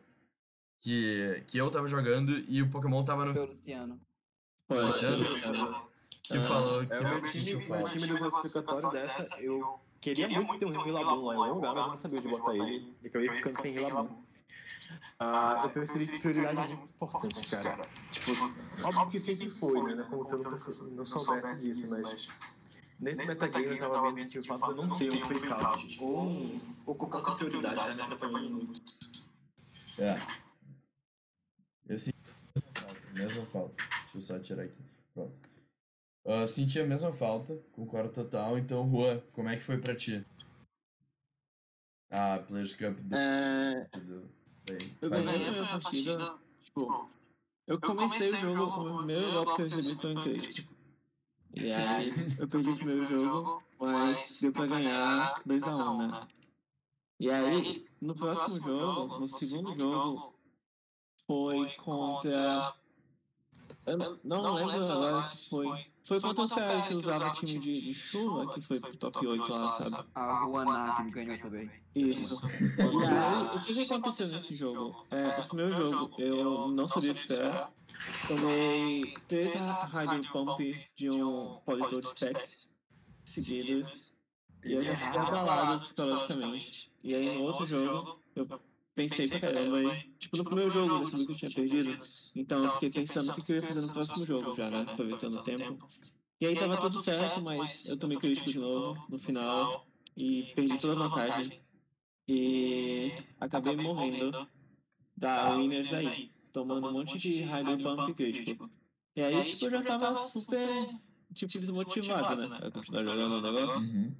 Que, que eu tava jogando e o Pokémon tava no. Foi o Luciano. Foi o Luciano? Que ah, falou que é, o meu time, meu time do classificatório dessa, eu queria muito ter um Rillaboom lá em algum lugar, mas eu não sabia onde botar ele. E acabei ficando sem Rillaboom. Ah, eu percebi que prioridade é muito importante, cara. Tipo, óbvio que sempre foi, né? Como se eu nunca não soubesse disso, mas nesse metagame eu tava vendo que o fato de eu não ter um fake out ou, ou qualquer outra prioridade tá me atrapalhando muito. É. Eu senti a mesma falta. Deixa eu só tirar aqui. Pronto. Uh, senti a mesma falta, concordo total. Então, Juan, como é que foi pra ti? Ah, Players Cup do... É... do... Eu ganhei a primeira partida, tipo, eu comecei o jogo, o primeiro golpe que eu recebi foi um crítico. E aí eu perdi o primeiro jogo, mas deu pra ganhar 2x1, né? E aí, no próximo jogo, no segundo jogo, foi contra. Eu não lembro agora se foi foi contra um cara que usava o time de, de chuva, que foi pro top 8 lá, sabe? A Ruana que ganhou também. Isso. E aí, o que, que aconteceu nesse jogo? É, o primeiro jogo, eu não sabia o que esperar. Tomei três Rider Pump de um Politor Specs seguidos. E eu já fiquei abalado psicologicamente. E aí, no outro jogo, eu pensei pra caramba. E, tipo, no primeiro jogo eu sabia que eu tinha perdido. Então eu fiquei pensando o que eu ia fazer no próximo jogo já, né? Aproveitando o tempo. E aí tava tudo certo, mas eu tomei crítico de novo no final. E perdi todas as vantagens. E acabei morrendo da Winners aí. Tomando um monte de Rider Pump crítico. E aí, tipo, eu já tava super, tipo, desmotivado, né? A continuar jogando o negócio.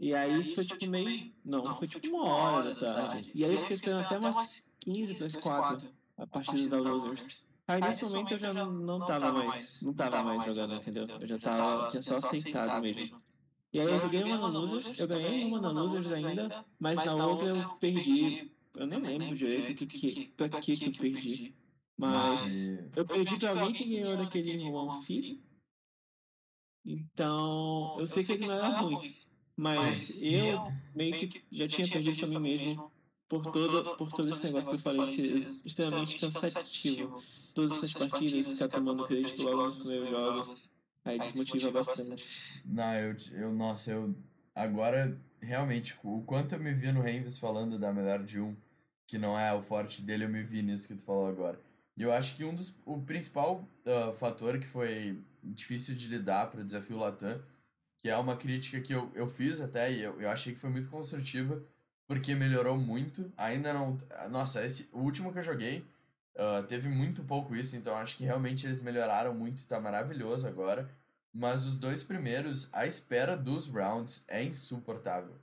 E aí isso foi tipo meio. Não, foi tipo uma hora da tarde. E aí eu fiquei esperando até umas 15 para as 4 a partida da Losers. Aí nesse momento eu já não, não tava mais. Não tava mais jogando, entendeu? Eu já tava. Tinha só aceitado mesmo. E aí eu joguei uma na Losers, eu ganhei uma na Losers ainda, mas na outra eu perdi. Eu nem lembro direito que, que, pra que que eu perdi. Mas eu perdi pra alguém que ganhou daquele One Fi. Então, eu sei que ele não era ruim. Mas eu meio que já tinha perdido pra mim mesmo por todo, por todo esse negócio que eu falei, ser extremamente cansativo. Todas essas partidas, ficar tomando crédito logo nos primeiros jogos, aí desmotiva bastante. Não, eu, eu nossa, eu agora, realmente, o quanto eu me vi no Renves falando da melhor de um, que não é o forte dele, eu me vi nisso que tu falou agora. E eu acho que um dos, o principal uh, fator que foi difícil de lidar para o desafio Latam, que é uma crítica que eu, eu fiz até e eu, eu achei que foi muito construtiva, porque melhorou muito. Ainda não. Nossa, esse, o último que eu joguei uh, teve muito pouco isso, então acho que realmente eles melhoraram muito e tá maravilhoso agora. Mas os dois primeiros, a espera dos rounds é insuportável.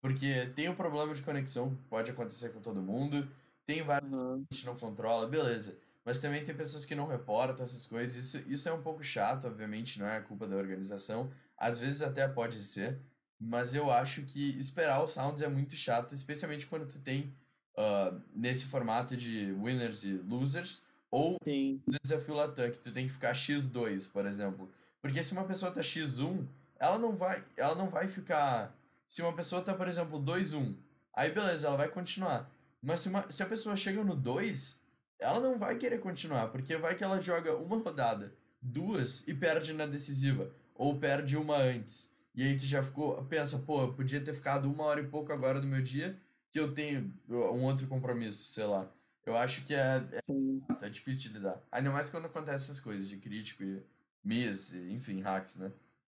Porque tem o problema de conexão, pode acontecer com todo mundo, tem vários uhum. que a gente não controla, beleza. Mas também tem pessoas que não reportam essas coisas. Isso, isso é um pouco chato, obviamente, não é culpa da organização. Às vezes até pode ser. Mas eu acho que esperar os rounds é muito chato, especialmente quando tu tem uh, nesse formato de winners e losers, ou Sim. desafio Latam, que tu tem que ficar X2, por exemplo. Porque se uma pessoa tá X1, ela não vai, ela não vai ficar. Se uma pessoa tá, por exemplo, 2-1, aí beleza, ela vai continuar. Mas se, uma, se a pessoa chega no 2, ela não vai querer continuar, porque vai que ela joga uma rodada, duas e perde na decisiva, ou perde uma antes. E aí tu já ficou, pensa, pô, eu podia ter ficado uma hora e pouco agora do meu dia, que eu tenho um outro compromisso, sei lá. Eu acho que é, é, é difícil de lidar. Ainda mais quando acontece essas coisas de crítico e Miss, enfim, hacks, né?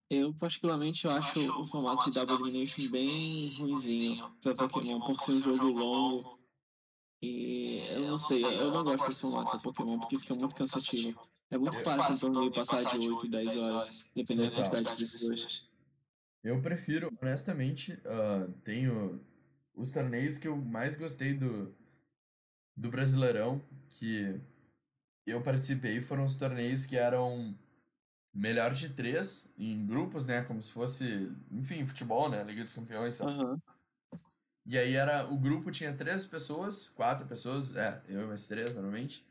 Eu, particularmente, eu acho o formato de Double Elimination bem ruimzinho pra Pokémon, por ser um jogo longo. E eu não sei, eu não gosto desse formato pra Pokémon, porque fica muito cansativo. É muito fácil um torneio passar de 8, 10 horas, dependendo da quantidade de pessoas. Eu prefiro, honestamente, uh, tenho os torneios que eu mais gostei do, do Brasileirão, que eu participei, foram os torneios que eram melhor de três em grupos, né? Como se fosse, enfim, futebol, né? Liga dos Campeões, sabe? Uhum. E aí era. O grupo tinha três pessoas, quatro pessoas, é, eu e mais três normalmente.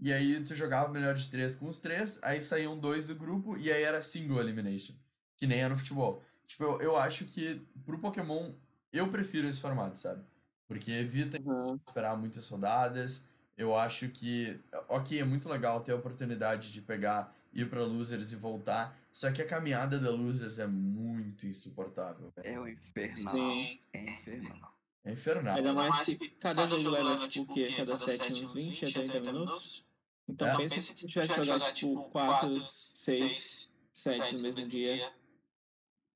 E aí tu jogava melhor de três com os três, aí saíam dois do grupo e aí era single elimination. Que nem é no futebol. Tipo, eu, eu acho que pro Pokémon eu prefiro esse formato, sabe? Porque evita uhum. esperar muitas rodadas. Eu acho que, ok, é muito legal ter a oportunidade de pegar ir para Losers e voltar. Só que a caminhada da Losers é muito insuportável. É o infernal. Sim. É infernal. É infernal. Ainda mais que cada jogo leva, tipo, o quê? Cada set uns 20 a 30 minutos? Então é. pensa se tiver que jogar, tipo, 4, 6 sets no mesmo dia.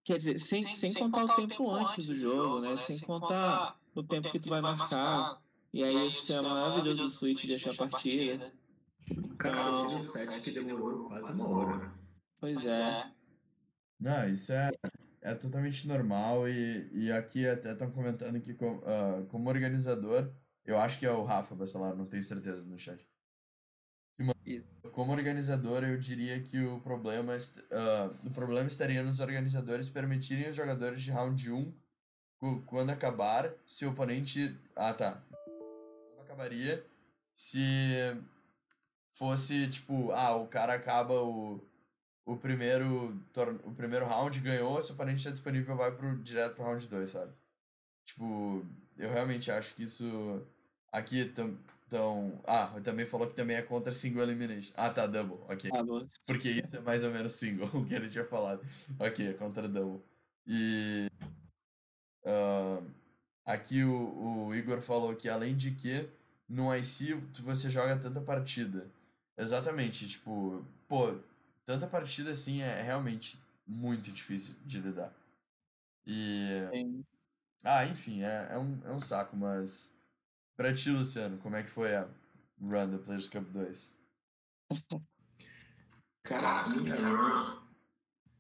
Quer dizer, sem, sem contar o tempo antes do jogo, né? Sem contar o tempo que tu vai marcar. E aí o sistema maravilhoso do Switch deixa a partida. Cara, eu tive um set que demorou quase uma hora. Pois é. Não, isso é, é totalmente normal e, e aqui até estão comentando que com, uh, como organizador, eu acho que é o Rafa Bacelar, não tenho certeza no chat. Isso. Como organizador, eu diria que o problema, uh, o problema estaria nos organizadores permitirem os jogadores de round 1, quando acabar, se o oponente. Ah, tá. Acabaria se fosse tipo, ah, o cara acaba o, o primeiro o primeiro round, ganhou, se o oponente está disponível, vai pro, direto pro round 2, sabe? Tipo, eu realmente acho que isso aqui tão, tão ah, também falou que também é contra single elimination. Ah, tá, double, ok. Ah. Porque isso é mais ou menos single, o que ele tinha falado. Ok, é contra double. E uh, aqui o, o Igor falou que além de que no IC você joga tanta partida Exatamente, tipo, pô, tanta partida assim é realmente muito difícil de lidar. E. Sim. Ah, enfim, é, é, um, é um saco, mas. Pra ti, Luciano, como é que foi a run da Players Cup 2? Cara, a minha run.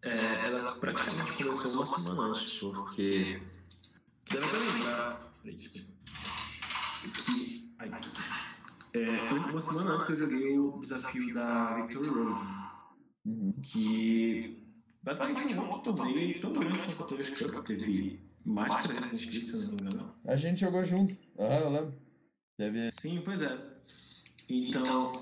É, ela praticamente começou uma semana antes, porque. Deve lembrar. Peraí, desculpa. Que. Ai, é, uma semana antes eu joguei o desafio da Victory Road, uhum. que basicamente um outro torneio tão grande quanto a Players Cup, teve mais de 300 inscritos, se não me engano. A gente jogou junto, aham, eu lembro. Teve... Sim, pois é. Então,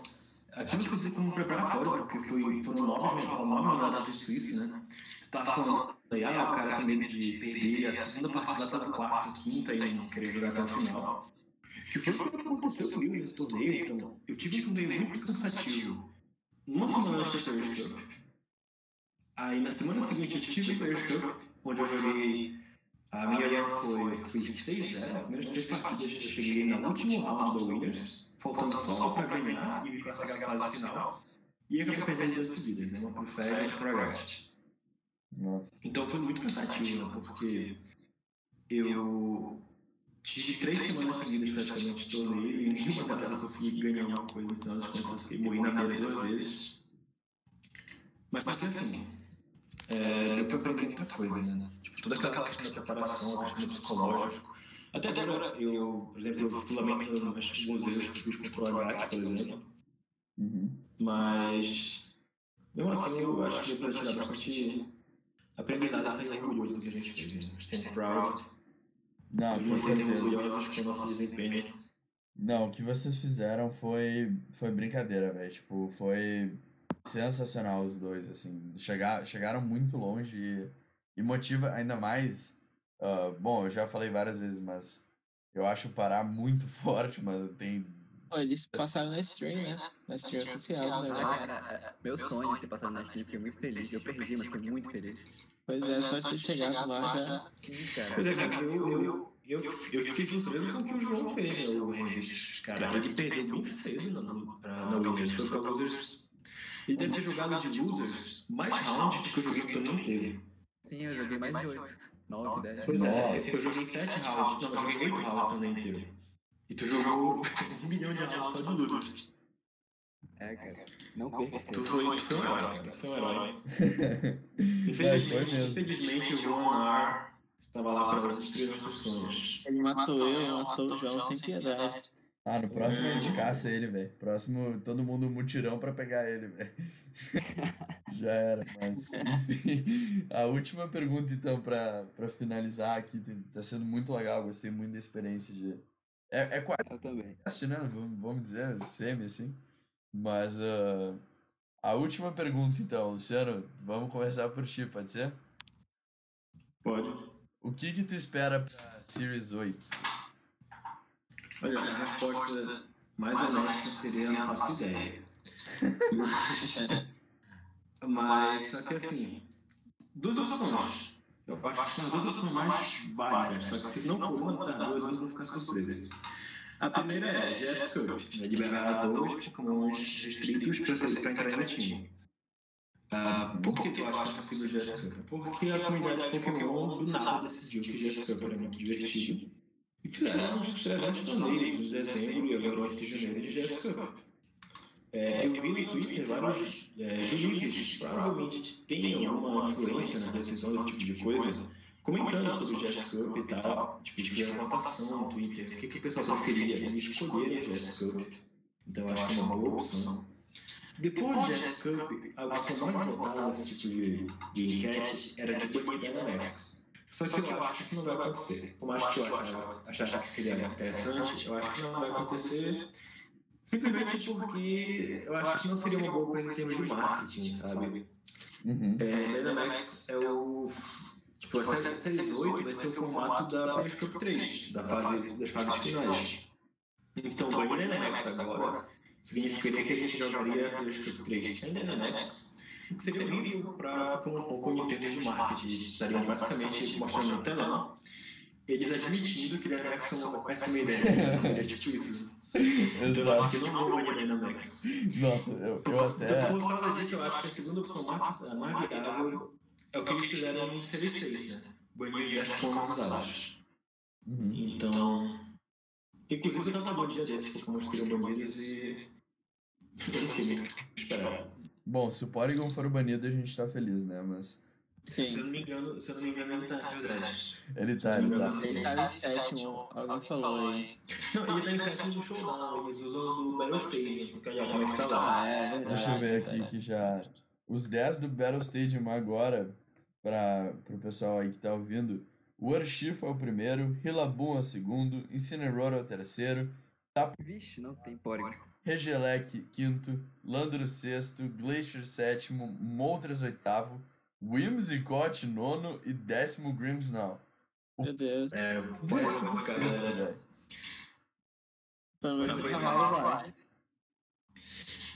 aquilo se viu como preparatório, porque foi, foram nove, nove rodadas de Suíça, né? Tu tava falando aí, ah, o cara tem medo de perder a segunda partida pela quarta, quinta e não querer jogar até o final. Que foi o que aconteceu comigo nesse torneio. Então, eu tive um torneio muito cansativo. Uma semana antes do Players Cup. Aí na semana seguinte eu tive o Players Cup, onde eu joguei A minha run foi, eu fiz 6-0, nas primeiras três partidas eu cheguei no último round do Winners, faltando só pra ganhar e me classificar a fase final. E acabei perdendo duas seguidas, né? Uma pro Fed e pro Agat. Nossa. Então foi muito cansativo, né? Porque eu tive três semanas seguidas praticamente torneio e nenhuma delas eu consegui ganhar alguma coisa. No final das contas eu fiquei morri na beira duas vezes. Mas só que assim, é, deu pra aprender muita coisa, né? Tipo, toda aquela questão da preparação, a questão do psicológico. Até agora, eu, por exemplo, eu fico lamentando alguns erros que fiz contra o Agat, por exemplo. Mas, mesmo assim, eu acho que deu pra tirar bastante aprendizado e sair orgulhoso do que a gente fez. Né? Stand proud. Não, com certeza. com nosso desempenho. Não, o que vocês fizeram foi, foi brincadeira, velho. Tipo, foi sensacional os dois, assim. Chegar, chegaram muito longe e, e motiva ainda mais. ah, bom, eu já falei várias vezes, mas eu acho o Pará muito forte, mas tem. Eles passaram na stream, né? Na stream oficial, né? Ah, cara, meu sonho ter passado na stream, fiquei muito feliz. Eu perdi, mas fiquei muito feliz. Pois é, só de ter chegado lá já. Sim, cara. Pois é, cara, eu, eu, eu, eu fiquei surpreso com o que o João fez, né, o Henrich. Cara, ele perdeu bem cedo na, pra, na Winners, foi pra Losers. Ele deve ter jogado de Losers mais rounds do que eu joguei no torneio inteiro. Sim, eu joguei mais de 8, 9, 10. Pois é, eu joguei 7 rounds, não, eu joguei 8 rounds no torneio inteiro. E tu jogou um milhão de rounds só de Losers. É, cara. Não perca esse Tu foi, tu foi um herói, cara, tu foi um herói. Infelizmente, infelizmente o João Anar estava lá para destruir nossos sonhos. Ele matou eu, ele matou o João sem piedade. Ah, no próximo a gente caça ele, velho. Próximo, todo mundo mutirão pra pegar ele, velho. Já era, mas enfim. A última pergunta, então, pra, pra finalizar aqui, tá- tá sendo muito legal, gostei muito da experiência de. É, é quase Eu também. teste, né? Vamos, dizer, semi, assim. Mas ah, a última pergunta, então, Luciano, vamos começar por ti, pode ser? Pode. O que que tu espera pra Series 8? Olha, a resposta mais honesta seria não faço ideia. Mas, mas só que assim, duas opções. Eu acho que são as duas opções mais válidas, só que se não for uma das duas, eu vou ficar surpreso. A primeira é GS Cup, né, liberar dois Pokémons restritos para entrar no time. Ah, por que tu acha que é possível o GS Cup? Porque a comunidade de Pokémon do nada decidiu que o GS Cup era muito divertido e fizeram uns 300 torneios em dezembro e agora 8 de janeiro de GS Cup. É, eu vi no Twitter vários é, juízes provavelmente têm alguma influência na decisão desse tipo de coisa, comentando sobre o GS Cup e tal. Tipo, eles fizeram votação no Twitter, o que, que o pessoal preferia, e escolheram o GS Cup. Então acho que é uma boa opção. Depois do GS Cup, a opção mais votada nesse tipo de, de enquete era de banir Dynamax. Só que eu acho que isso não vai acontecer. Por mais que eu achasse que seria interessante, eu acho que não vai acontecer. Simplesmente porque eu acho que não seria uma boa coisa em termos de marketing, sabe? Uhum. É, Dynamax é o. Tipo, a série, a série 8 vai ser o formato da PS Cup 3, da fase, das fases finais. Então, banir Dynamax agora significaria que a gente jogaria a PS Cup 3 sem Dynamax, o que seria horrível para Pokémon Company em termos de marketing. Eles estariam basicamente mostrando no telão eles admitindo que Dynamax foi uma péssima ideia. Seria tipo isso. Então eu acho que não vou banir Dynamax. Nossa, eu, eu até. por causa disso, eu acho que a segunda opção mais, mais viável é o que eles fizeram em Série 6, né? Banir os 10 pontos usados. Uhum. Então. Inclusive, eu tava um dia desses como eles seriam banidos e. Enfim, esperava. Bom, se o Porygon for banido, a gente tá feliz, né? Mas Se eu Sim. não me engano, se eu não me engano, ele tá entre os 10. ele tá, ele tá. Ele tava em sétimo, alguém falou aí. Não, ele tá em sétimo do showdown, eles usam do Battle Stage, porque olha como é que tá lá. Ah, é verdade. Deixa eu ver aqui que já. Os 10 do Battle Stadium agora, para o pessoal aí que tá ouvindo. O Urshifu é o primeiro, Rillaboom é o segundo, Incineroar é o terceiro, Vixe, não tem Porygon. Regelec quinto, Landro sexto, Glacier sétimo, Moltres oitavo, Whimsicott nono e décimo Grimmsnarl. Meu Deus. É, uma galera. velho. Pelo menos o Pois é. cavalo vai.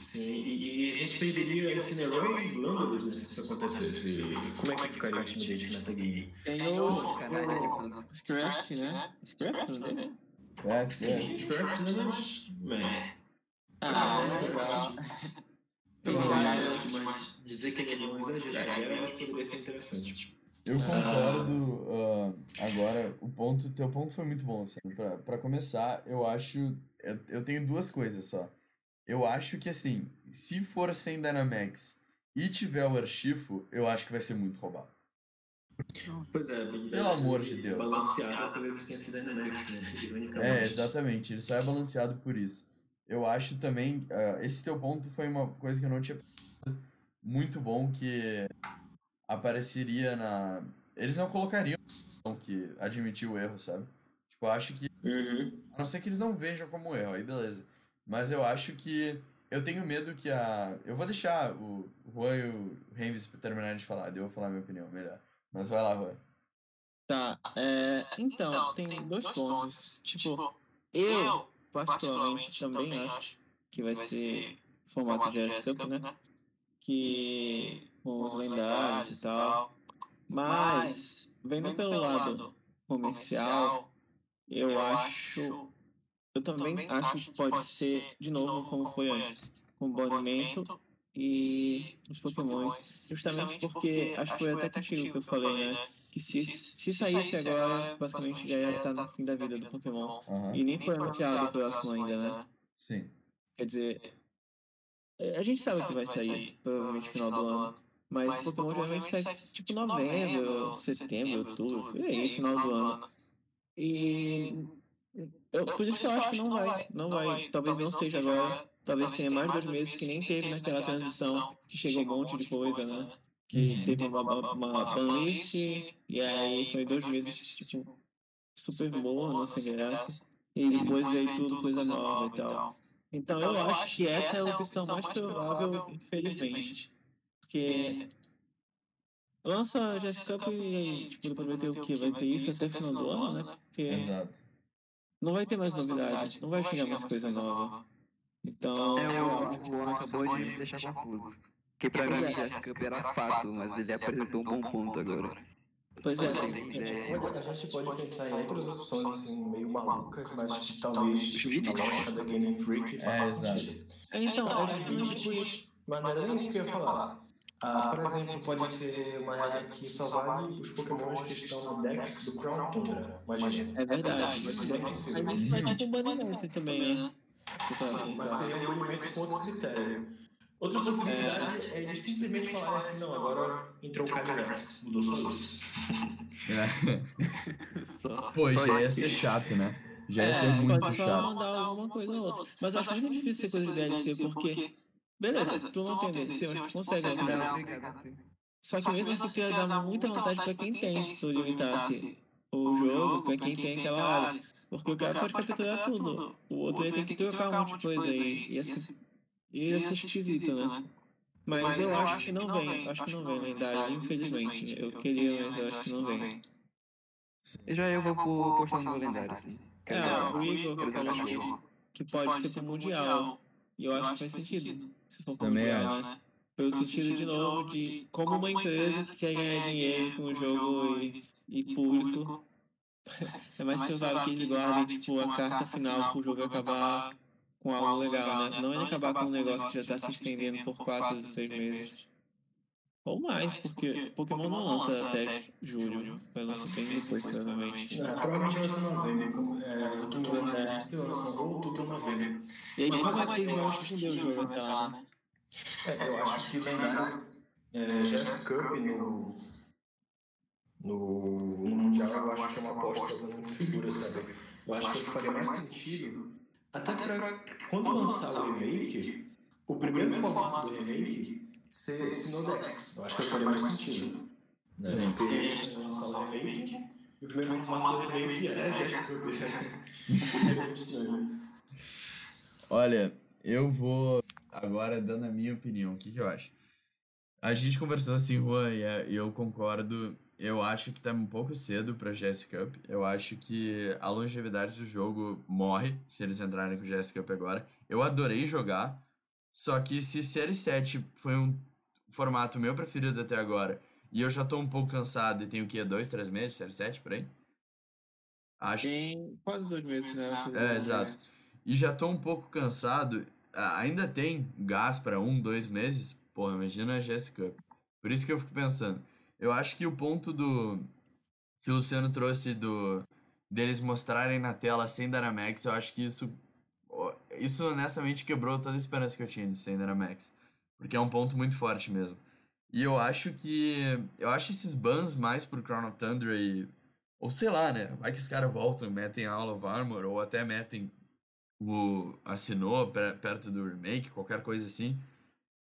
Sim, e, a gente perderia Incineroar e Glandalf né, se isso acontecesse. Como é que ficaria o time deles na Tag Tem o Scraft, né? Scraft, tem? É, sim. Scraft, né? Ah, mas é legal. Mas dizer que ele não exageraria, mas poderia ser interessante. Eu concordo. Uh, agora, o ponto, teu ponto foi muito bom. Assim, pra, pra começar, eu acho. Eu, eu tenho duas coisas só. Eu acho que, assim, se for sem Dynamax e tiver o Archifo, eu acho que vai ser muito roubado. Pois é, Pelo amor de Deus. Balanceado pela existência da Dynamax, né? É, exatamente. Ele só é balanceado por isso. Eu acho também. Uh, esse teu ponto foi uma coisa que eu não tinha. Muito bom que apareceria na. Eles não colocariam que admitiu o erro, sabe? Tipo, eu acho que. Uhum. A não ser que eles não vejam como erro, aí beleza. Mas eu acho que. Eu tenho medo que a. Eu vou deixar o Juan e o Renvis terminarem de falar, eu vou falar a minha opinião melhor. Mas vai lá, Juan. Tá, é, então, tem dois pontos. Tipo, eu, particularmente, também acho que vai ser formato de S-Cup, né? Que com os lendários e tal. Mas, vendo pelo lado comercial, eu acho. Eu também acho que pode ser, de novo, como foi antes, com banimento e os pokémons. Justamente porque, acho que foi até contigo que eu falei, né? Que se, se saísse agora, basicamente já ia estar no fim da vida do Pokémon. Uhum. E nem foi anunciado o próximo ainda, né? Sim. Quer dizer, a gente sabe que vai sair, provavelmente no final do ano. Mas Pokémon geralmente sai tipo novembro, setembro, outubro, por aí, final do ano. E eu, por isso que eu acho que não vai, não vai. Talvez não seja agora, talvez tenha mais dois meses que nem teve naquela transição, que chegou um monte de coisa, né? Que teve uma, uma, uma banlist, e aí foi dois meses, tipo, super morno, sem graça. E depois veio tudo coisa nova e tal. Então eu acho que essa é a opção mais provável, infelizmente. Porque lança Jessica Cup e aí, tipo, depois vai ter o quê? Vai ter isso até o final do ano, né? Porque Exato. não vai ter mais novidade, não vai chegar mais coisa nova. Então. É, o Juan acabou de me deixar confuso. Porque pra mim Jessica Cup era fato, mas ele apresentou um bom ponto agora. Pois é. A gente pode pensar em outras opções assim, meio malucas, mas que talvez na lógica da Game Freak faça sentido. Então, a gente, mas não era nem isso que eu ia falar. Ah, por exemplo, pode ser uma regra que só vale os pokémons que estão no Dex do Crown Tundra, imagina. É verdade. Vai tipo um banimento também, né? Sim, mas seria um banimento com outro critério. Outra possibilidade é, é eles simplesmente falarem assim, não, agora entrou o Calyrex, mudou só isso. É. Pô, já ia ser chato, né? Já ia É, ser muito pode só chato. mandar alguma coisa ou outra. Mas eu acho muito difícil ser coisa de DLC, porque. Beleza, tu não tem DLC, mas tu consegue lançar. Só que mesmo assim, tu ia dar muita vantagem pra quem tem, se tu limitasse o jogo, pra quem tem aquela área. Porque o cara pode capturar tudo. O outro ia ter que trocar um monte de coisa aí. Ia ser, ia ser esquisito, né? Mas eu acho que não vem. Acho que não vem lendário, infelizmente. Eu queria, mas eu acho que não vem. E já eu vou por postando no lendário, assim. É, ver o Igor falou que, que pode ser pro Mundial. E eu acho que faz sentido. Se for pro Mundial, né? Pelo sentido, de novo, de como uma empresa que quer ganhar dinheiro com o jogo e, e público. É mais provável que eles guardem, tipo, a carta final pro jogo acabar com algo legal, né? Não ele acabar com um negócio que já tá se estendendo por 4, 6 meses. Ou mais, porque Pokémon não lança até julho. Vai lançar bem depois, provavelmente. Não, provavelmente lança em novembro, como é, os últimos anos que lançam ou outubro ou novembro. E aí, como é que eles vão estender o jogo até lá, né? É, eu acho que o lendário é, Jessica Cup no, no, no Mundial, eu acho que é uma aposta muito segura, sabe? Eu acho que é o que faria mais sentido, até para quando lançar o remake, o primeiro formato do remake ser esse Nodex. Eu acho que faria mais sentido. Né? Sim. Porque eles lançar o remake, e o primeiro formato do remake é é estranho. Olha, eu vou agora dando a minha opinião. O que, que eu acho? A gente conversou assim, Juan, e é- e eu concordo. Eu acho que tá um pouco cedo pra GS Cup. Eu acho que a longevidade do jogo morre se eles entrarem com o GS Cup agora. Eu adorei jogar Só que se Série 7 foi um formato meu preferido até agora, e eu já tô um pouco cansado e tenho o quê? Dois, três meses, Série 7 por aí? Acho. Tem quase dois meses, né? É, exato. E já tô um pouco cansado. Ainda tem gás para um, dois meses. Pô, imagina a Jessica. Por isso que eu fico pensando. Eu acho que o ponto do. que o Luciano trouxe do. deles mostrarem na tela sem Dynamax, eu acho que isso. Isso honestamente quebrou toda a esperança que eu tinha de sem Dynamax. Porque é um ponto muito forte mesmo. E eu acho que. Eu acho esses bans mais pro Crown of Thunder e ou sei lá, né? Vai que os caras voltam, metem a All of Armor, ou até metem o assinou perto do remake, qualquer coisa assim.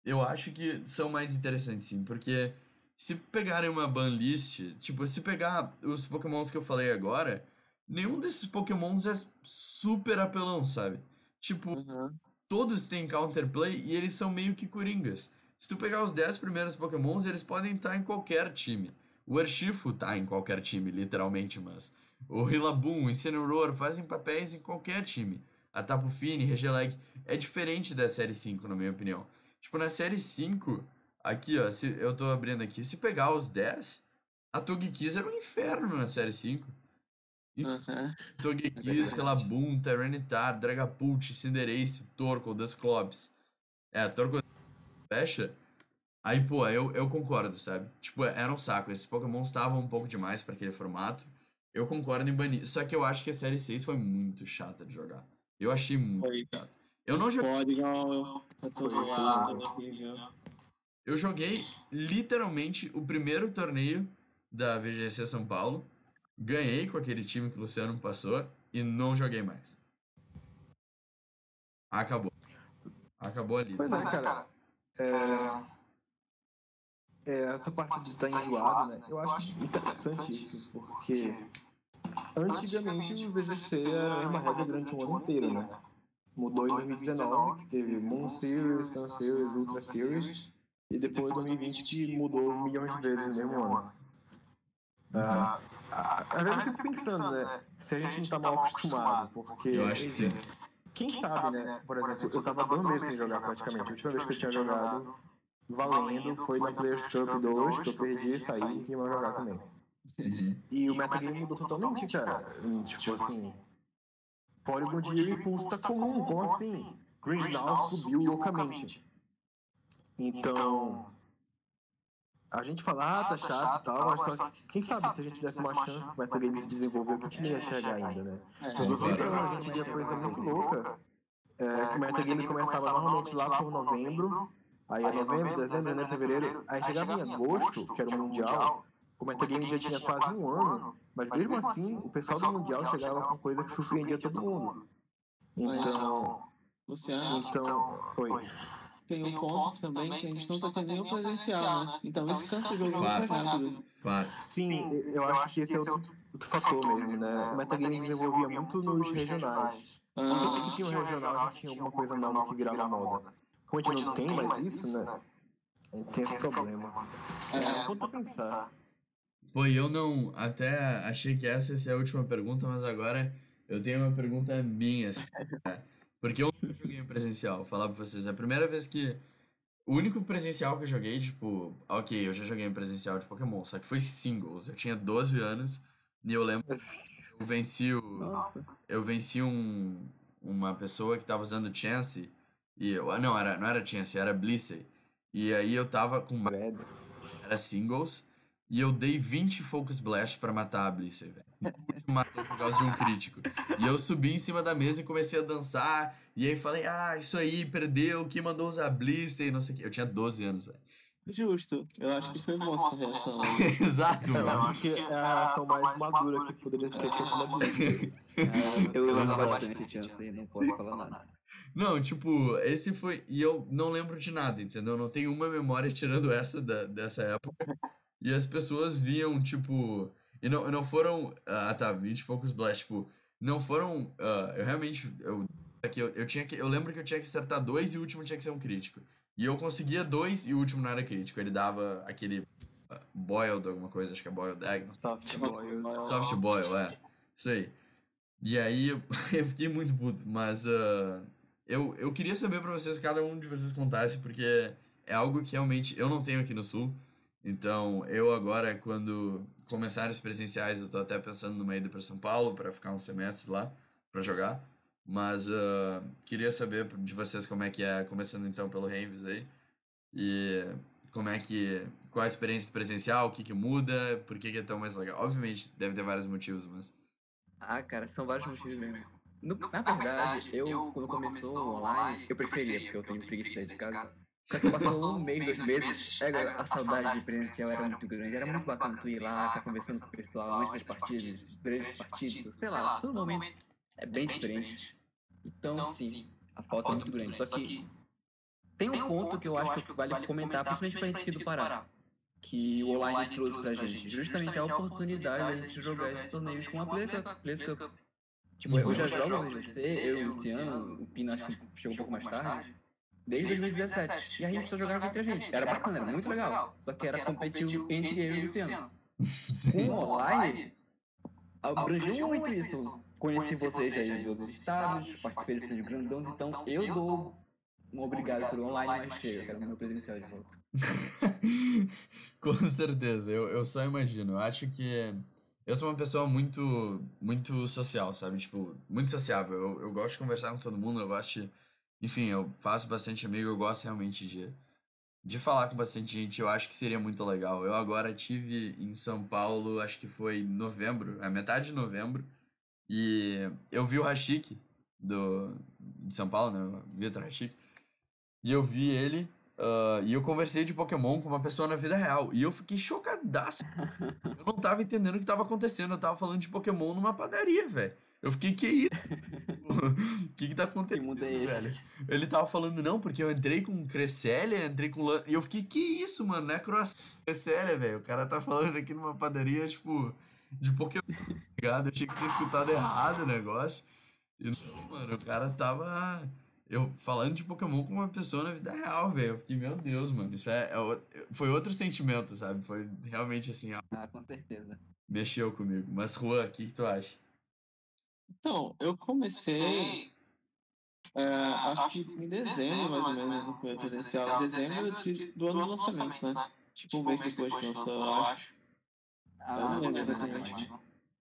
Eu acho que são mais interessantes sim, porque se pegarem uma ban list, tipo, se pegar os pokémons que eu falei agora, nenhum desses pokémons é super apelão, sabe? Tipo, uhum. todos têm counterplay e eles são meio que coringas. Se tu pegar os 10 primeiros pokémons, eles podem estar em qualquer time. O Urshifu tá em qualquer time, literalmente, mas o Rillaboom, o Incineroar fazem papéis em qualquer time. A Tapu Fini, Regieleki, é diferente da Série 5, na minha opinião. Tipo, na Série 5, aqui, ó, se, eu tô abrindo aqui, se pegar os 10, a Togekiss era um inferno na Série 5. Uhum. Togekiss, Rillaboom, Tyranitar, Dragapult, Cinderace, Torkoal, Dusclops. É, Torkoal fecha Aí, pô, eu, eu concordo, sabe? Tipo, era um saco. Esses Pokémon estavam um pouco demais para aquele formato. Eu concordo em banir. Só que eu acho que a série 6 foi muito chata de jogar. Eu achei muito foi. chato. Eu não joguei. Pode, não. Eu tô zoado. Eu joguei literalmente o primeiro torneio da VGC São Paulo. Ganhei com aquele time que o Luciano passou e não joguei mais. Acabou. Acabou ali. Pois é, cara. É é, essa parte de estar tá enjoado, né? Eu acho interessante isso, porque antigamente o VGC era a mesma regra durante um ano inteiro, né? Mudou em 2019, que teve Moon Series, Sun Series, Ultra Series, e depois 2020 que mudou milhões de vezes no mesmo ano. Ah, às vezes eu fico pensando, né? Se a gente não está mal acostumado, porque. Eu acho que sim. Quem sabe, né? Por exemplo, eu estava dois meses sem jogar praticamente. A última vez que eu tinha jogado valendo foi na Players Cup 2, que eu perdi, saí e ia jogar também. Uhum. E o metagame mudou totalmente, cara. Tipo assim, Polygon de Impulso tá comum, como assim? Grinsnall subiu loucamente. Então, a gente fala, ah, tá chato e tal, mas só que, quem sabe se a gente desse uma chance pro metagame se desenvolver, que a gente nem ia chegar ainda, né? Nos outros anos a gente via coisa muito louca, é, que o metagame começava normalmente lá por novembro, Aí é novembro, dezembro, janeiro, fevereiro. Aí chegava em agosto, que era o Mundial, o Metagame já tinha quase um ano, mas mesmo assim, o pessoal do Mundial chegava com coisa que surpreendia todo mundo. Então. Luciano. Então. Oi. Tem um ponto também que a gente não está tendo nenhum presencial, né? Então isso cansa o jogo muito mais rápido. Fato. Sim, eu acho que esse é outro, outro fator mesmo, né? O Metagame desenvolvia muito nos regionais. Ah. Sempre que tinha um regional, já tinha alguma coisa nova que virava moda. Como a gente não tem mais isso, né? A gente tem esse problema. É, ponto a pensar. Pô, eu não. Até achei que essa ia ser a última pergunta, mas agora eu tenho uma pergunta minha. Porque eu não joguei presencial, vou falar pra vocês. É a primeira vez que. O único presencial que eu joguei, tipo, ok, eu já joguei em presencial de Pokémon, só que foi singles. Eu tinha 12 anos e eu lembro. Eu venci o. Eu venci um, uma pessoa que tava usando Chance e eu, ah, não, era, não era Chance, era Blissey. E aí eu tava com. Era singles. E eu dei 20 Focus Blast pra matar a Blissey, velho. Matou por causa de um crítico. E eu subi em cima da mesa e comecei a dançar. E aí falei, ah, isso aí, perdeu. Quem mandou usar Blissey? Não sei o que. Eu tinha 12 anos, velho. Justo. Eu acho que foi boa essa reação. Exato, mano. Eu acho que é a reação mais madura que poderia ter feito uma Blissey. eu amo bastante Chance e não posso falar nada. Não, tipo, esse foi. E eu não lembro de nada, entendeu? Não tenho uma memória tirando essa da, dessa época. E as pessoas viam, tipo. E não, não foram. Ah, tá, 20 Focus Blast, tipo. Não foram. Uh, eu realmente. Eu, aqui, eu, eu, tinha que, eu lembro que eu tinha que acertar dois e o último tinha que ser um crítico. E eu conseguia dois e o último não era crítico. Ele dava aquele. Uh, boiled, alguma coisa, acho que é boiled egg. Soft boiled. Soft boil, é. Isso aí. E aí eu, eu fiquei muito puto, mas. Uh, eu, eu queria saber para vocês, cada um de vocês contasse, porque é algo que realmente eu não tenho aqui no Sul. Então, eu agora, quando começarem os presenciais, eu tô até pensando numa ida para São Paulo para ficar um semestre lá, para jogar. Mas uh, queria saber de vocês como é que é, começando então pelo Renves aí. E como é que. Qual a experiência presencial, o que, que muda, por que, que é tão mais legal. Obviamente, deve ter vários motivos, mas. Ah, cara, são vários motivos mesmo. No, na verdade, eu, quando começou online, eu preferia, porque eu tenho preguiça de casa. Só passou um mês, dois meses, é, a saudade de presencial era muito grande. Era muito bacana tu ir lá, ficar conversando com o pessoal antes das partidas, durante as partidas, sei lá, todo momento é bem diferente. Então, sim, a falta é muito grande. Só que tem um ponto que eu acho que vale comentar, principalmente pra gente aqui do Pará, que o online trouxe pra gente. Justamente a oportunidade da gente jogar esses torneios com a Players Cup. Tipo, eu já jogo no GC, eu e o Luciano, o Pino acho que chegou um pouco mais tarde desde 2017. E a gente só jogava entre a gente. Era bacana, era muito legal. Só que era competitivo entre eu e o Luciano. Com o online, abrangiu muito isso. Conheci vocês aí de outros estados, participei de grandões, então eu dou um obrigado por online mais cheio. Quero meu presencial de volta. Com certeza, eu, eu só imagino. Eu acho que eu sou uma pessoa muito, muito social, sabe? Tipo, muito sociável. Eu, eu gosto de conversar com todo mundo, eu gosto de enfim, eu faço bastante amigo, eu gosto realmente de, de falar com bastante gente, eu acho que seria muito legal. Eu agora tive em São Paulo, acho que foi novembro, a metade de novembro, e eu vi o Rashik do, de São Paulo, né, o Vitor Rashik, e eu vi ele, uh, e eu conversei de Pokémon com uma pessoa na vida real, e eu fiquei chocadaço. eu não tava entendendo o que tava acontecendo, eu tava falando de Pokémon numa padaria, velho. Eu fiquei, que isso? O que que tá acontecendo, que muda é velho? Ele tava falando, não, porque eu entrei com Cresselia, entrei com... E eu fiquei, que isso, mano? Não é cross Cresselia, velho. O cara tá falando aqui numa padaria, tipo, de Pokémon, tá ligado? Eu tinha que ter escutado errado o negócio. E não, mano, o cara tava... Eu falando de Pokémon com uma pessoa na vida real, velho. Eu fiquei, meu Deus, mano. Isso é, é, foi outro sentimento, sabe? Foi realmente assim. Ó, ah, com certeza. Mexeu comigo. Mas, Juan, o que, que tu acha? Então, eu comecei, é, acho que em dezembro, mais ou menos, no primeiro presencial, em dezembro de, do ano do lançamento, né? Tipo um mês depois que lançou, eu acho. Ah, eu não lembro exatamente.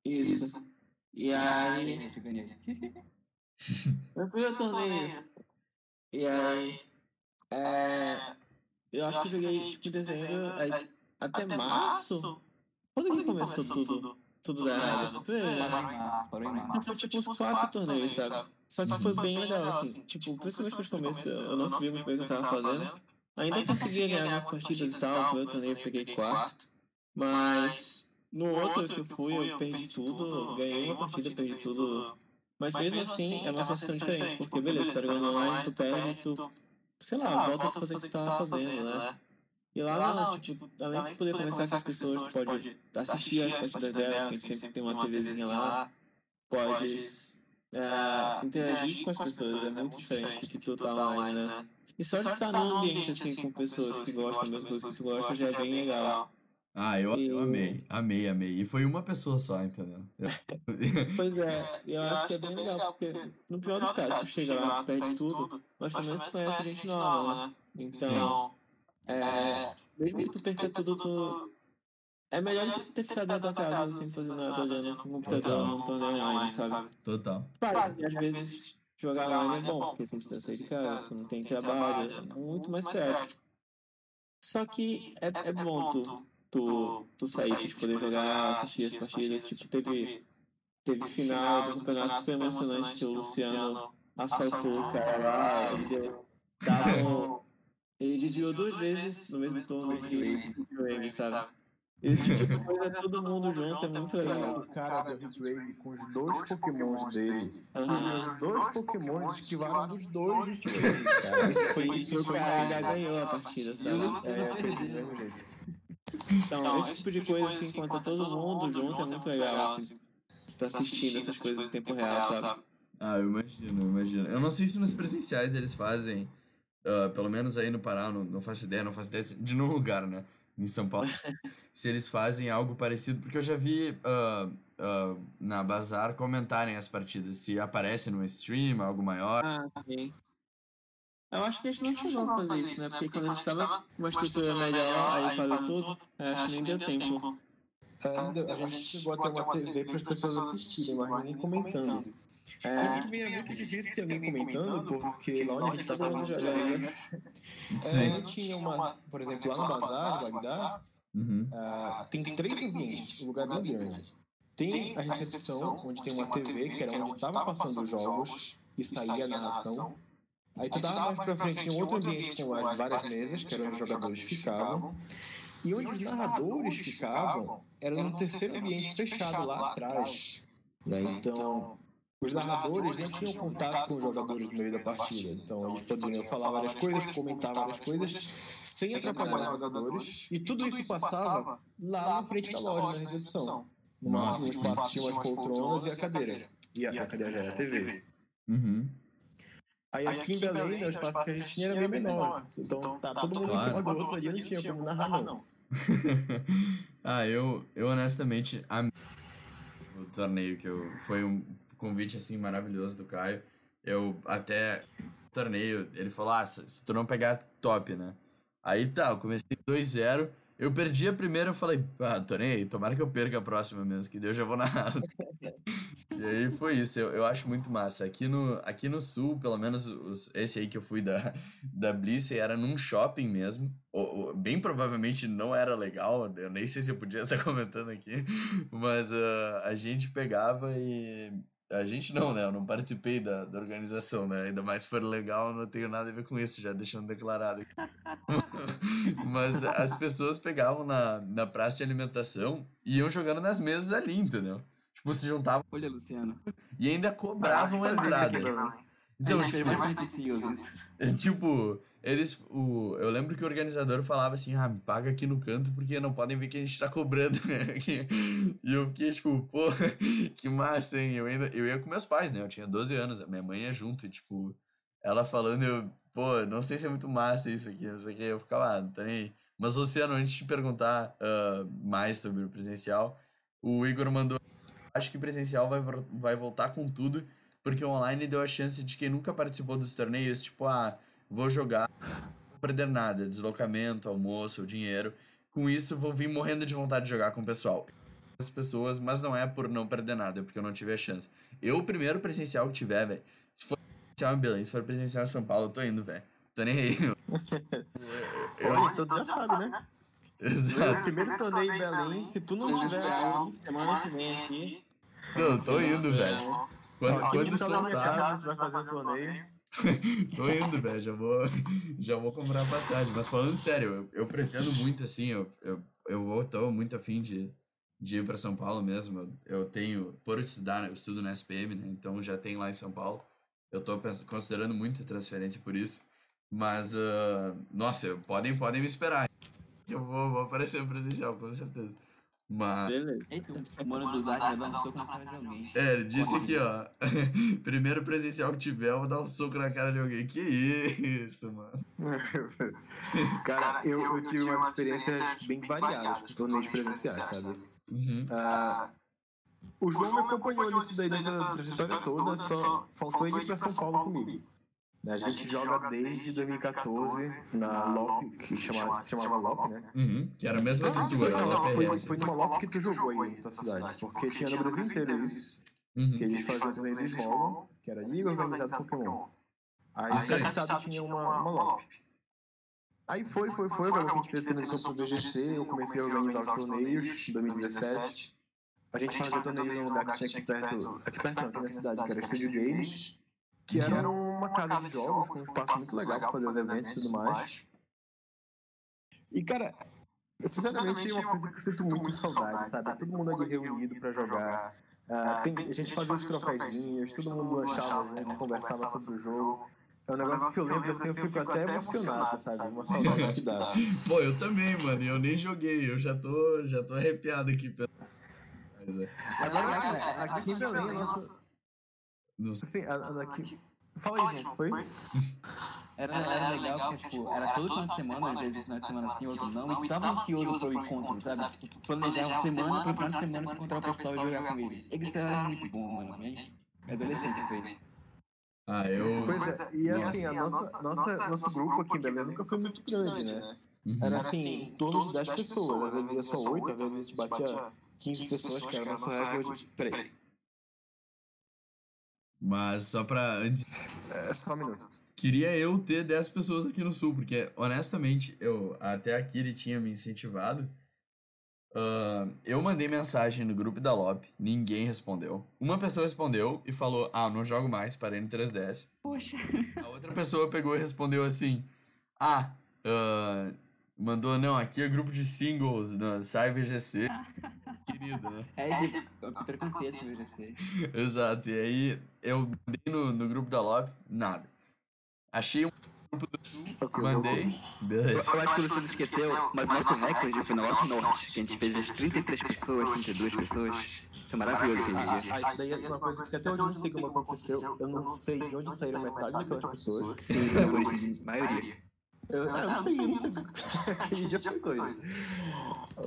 Isso. E aí. Eu fui ao torneio. E aí. É, eu acho que eu joguei tipo em dezembro, aí, até março. Quando que começou tudo? Tudo da errado. Então foi tipo uns quatro torneios, sabe? Só que foi bem legal, assim. Tipo, principalmente no começo, eu não sabia muito bem o que eu tava fazendo. Ainda conseguia ganhar partidas e tal, no torneio eu peguei quarto. Mas no outro que eu fui, eu perdi tudo, ganhei uma partida, perdi tudo. Mas mesmo assim, é uma sensação diferente, porque beleza, tá jogando online, tu perde, tu, sei lá, volta a fazer o que tu tava fazendo, né? E lá, lá não, tipo, além de tu poder conversar com as pessoas, tu pode assistir as partidas delas, que a gente sempre tem uma TVzinha lá, pode é, interagir com as pessoas, é muito diferente do que tu tá online, né? E só de estar num ambiente assim com pessoas que gostam das mesmas coisas que tu gosta já é bem legal. Ah, eu, eu amei, amei, amei. E foi uma pessoa só, entendeu? pois é, eu acho que é bem legal, porque no pior dos casos, tu chega lá, tu perde tudo, mas pelo menos tu conhece gente nova, né? Então, é, mesmo que tu perca tudo, tu. É melhor do que ter ficado dentro da casa, assim, fazendo nada, olhando com o computador, não torneio online, sabe? Total. Claro, e às vezes jogar online é bom, porque você precisa sair de casa, tu não tem trabalho, é muito mais prático. Só que é, é bom tu, tu, tu sair, tu poder jogar, assistir as partidas, tipo, teve, teve final do campeonato super emocionante que o Luciano assaltou o cara lá, ele deu, dava ele desviou duas vezes no mesmo turno de Wave, sabe? Esse tipo de coisa, é todo mundo junto, é muito legal. O cara da Hitwave com os dois pokémons dele. Uhum. Os dois pokémons esquivaram dos dois Hitwaves, cara. Esse foi isso que o cara ganhou a partida, sabe? É, foi do mesmo jeito. Então, esse tipo de coisa, assim, enquanto tá todo mundo junto, é muito legal, assim. Tá assistindo essas coisas em tempo real, sabe? Ah, eu imagino, eu imagino. Eu não sei se nos presenciais eles fazem uh, pelo menos aí no Pará, não, não faço ideia, não faço ideia de nenhum lugar, né? Em São Paulo, se eles fazem algo parecido, porque eu já vi uh, uh, na Bazar comentarem as partidas, se aparece no stream, algo maior. Ah, sim. Eu acho que a gente não chegou a fazer isso, né? Porque quando a gente tava com uma estrutura melhor, aí parou tudo, acho que nem deu tempo. É, a gente chegou a ter uma TV para as pessoas assistirem, mas ninguém comentando. É, e também era muito difícil ter alguém comentando, porque lá onde a gente estava jogando, é, não tinha uma, por exemplo, lá no Bazar de Bagdá, Uhum. ah, tem três ambientes, um lugar bem grande. Tem a recepção, onde tem uma TV, que era onde estava passando os jogos e saía a narração. Aí tu dava mais pra frente em outro ambiente com as várias mesas, que era onde os jogadores ficavam. E onde os narradores ficavam era no terceiro ambiente fechado lá atrás. Né? Então, os narradores não tinham contato com os jogadores no meio da partida. Então, eles poderiam falar várias coisas, comentar várias coisas, sem atrapalhar os jogadores. E tudo isso passava lá na frente da loja, na recepção. Numa, num espaço tinha umas poltronas e a cadeira. E a, a cadeira já era a TV. Uhum. Aí aqui em Belém, né, o espaço que a gente tinha era bem menor. Então tá todo mundo em cima do outro ali, não tinha como narrar, não. ah, eu, eu honestamente amei o torneio que eu foi um convite assim maravilhoso do Caio. Eu até torneio, ele falou: "Ah, se, tu não pegar top, né?" Aí tá, eu comecei 2-0, eu perdi a primeira, eu falei: "Ah, aí, tomara que eu perca a próxima mesmo, que Deus já vou narrar." E aí foi isso, eu, eu acho muito massa. Aqui no, aqui no sul, pelo menos os, esse aí que eu fui da, da Bliss era num shopping mesmo. O, o- bem provavelmente não era legal, eu nem sei se eu podia estar comentando aqui, mas ah, a gente pegava e. A gente não, né? Eu não participei da, da organização, né? Ainda mais se for legal, eu não tenho nada a ver com isso, já deixando declarado. aqui. Mas as pessoas pegavam na, na praça de alimentação e iam jogando nas mesas ali, entendeu? Tipo, se juntavam Olha, Luciano. e ainda cobravam a entrada. Então, fez tipo, bastante CEOs isso. é, tipo, eles. O, eu lembro que o organizador falava assim: ah, me paga aqui no canto porque não podem ver que a gente tá cobrando. né?" e eu fiquei tipo, pô, que massa, hein? Eu, ainda, eu ia com meus pais, né? Eu tinha 12 anos, a minha mãe ia junto, e tipo, ela falando, eu, pô, não sei se é muito massa isso aqui, não sei o que. Eu ficava, ah, não tá. Mas, Luciano, antes de perguntar ah, mais sobre o presencial, o Igor mandou. Acho que presencial vai, vai voltar com tudo, porque o online deu a chance de quem nunca participou dos torneios, tipo, ah, vou jogar, não vou perder nada, deslocamento, almoço, dinheiro. Com isso, vou vir morrendo de vontade de jogar com o pessoal. As pessoas, mas não é por não perder nada, é porque eu não tive a chance. Eu, o primeiro presencial que tiver, velho, se for presencial em Belém, se for presencial em São Paulo, eu tô indo, velho. Tô nem aí. Olha, todos já sabem, né? O Exato. primeiro torneio em Belém, se tu não tiver Semana que vem aqui. Não, eu tô indo, velho. Quando, quando então soltar, casa, tu vai fazer um torneio. Tô indo, velho. Já vou, já vou comprar passagem. Mas falando sério, eu, eu pretendo muito, assim, eu, eu, eu tô muito afim de, de ir pra São Paulo mesmo. Eu, eu tenho, por estudar, eu estudo na SPM, né? Então já tem lá em São Paulo. Eu tô considerando muito transferência por isso. Mas, ah, nossa, podem, podem me esperar. Eu vou, vou aparecer presencial, com certeza. Mas. Beleza. Eita, o mano do Zac um soco na cara de alguém. É, ele disse aqui, ó. Primeiro presencial que tiver, eu vou dar um soco na cara de alguém. Que isso, mano. Cara, eu, eu tive uma experiência bem variada com torneios presenciais, sabe? Uhum. Ah, o João me acompanhou nisso daí nessa trajetória toda, só faltou ele ir pra São Paulo comigo. A gente joga desde 2014 na LOP, que chamava, se chamava LOP, né? Uhum. Que era a mesma que Foi, era não, uma foi, foi numa LOP que tu jogou aí na tua cidade, porque tinha no Brasil inteiro isso, que Uhum. eles faziam torneios de Small, que era Liga Organizada Pokémon. Aí Ah, cada estado tinha uma, uma LOP. Aí foi, foi, foi, agora que a gente fez a transição pro VGC, eu comecei a organizar os torneios em 2017. A gente fazia torneios num lugar que tinha aqui perto, aqui perto não, aqui na cidade, que era Studio Games, que era uma casa de jogos com um espaço muito legal para fazer os eventos e tudo mais. E cara, sinceramente é uma coisa que eu sinto muito saudade, sabe? Todo mundo ali reunido para jogar. Ah, tem- a gente fazia os troféuzinhos, todo mundo lanchava junto, conversava sobre o jogo. É um negócio que eu lembro assim, eu fico até emocionado, sabe? Uma saudade que dá. Pô, eu também, mano. Eu nem joguei. Eu já tô, já tô arrepiado aqui. pela- Mas, é, Agora, cara, aqui em Belém, a nossa. Assim, a, aqui... Fala aí, gente, foi? Era, era legal porque, tipo, era todo final de semana, às vezes um final de semana sim, outro não, e tu tava ansioso pro encontro, sabe? Tipo, tu planejava semana pro final de semana tu encontrar o pessoal e jogar com ele. Isso era muito bom, mano. Minha minha adolescência fez. Ah, eu. Pois é, e assim, a nossa, nossa, nosso grupo aqui em Belém nunca foi muito grande, né? Uhum. Era assim, em torno de 10 pessoas. Às vezes ia só 8, às vezes a gente batia 15 pessoas, que era nosso recorde. Peraí, Mas só pra. Antes, é só um minuto. queria eu ter 10 pessoas aqui no sul, porque honestamente, eu até a Kiri tinha me incentivado. Ah, eu mandei mensagem no grupo da LOP, ninguém respondeu. Uma pessoa respondeu e falou: Ah, não jogo mais, parei no 3DS. Poxa. A outra pessoa pegou e respondeu assim: Ah, ah, mandou, não, aqui é grupo de singles, não, sai VGC. Querido, né? É esse preconceito do VGC. Exato, e aí eu mandei no, no grupo da LOB, nada. Achei um grupo do sul, mandei, beleza. Eu acho que o Luciano esqueceu, mas nosso recorde foi na Lote Norte, que a gente fez as 33 pessoas, 32 pessoas. Foi maravilhoso aquele Ah, dia. ah, isso daí é uma coisa que até hoje eu não sei como aconteceu. Eu não sei de onde saíram metade daquelas pessoas. Sim, na maioria- de maioria. Eu, ah, eu não sei, eu não sei. Aquele dia foi coisa.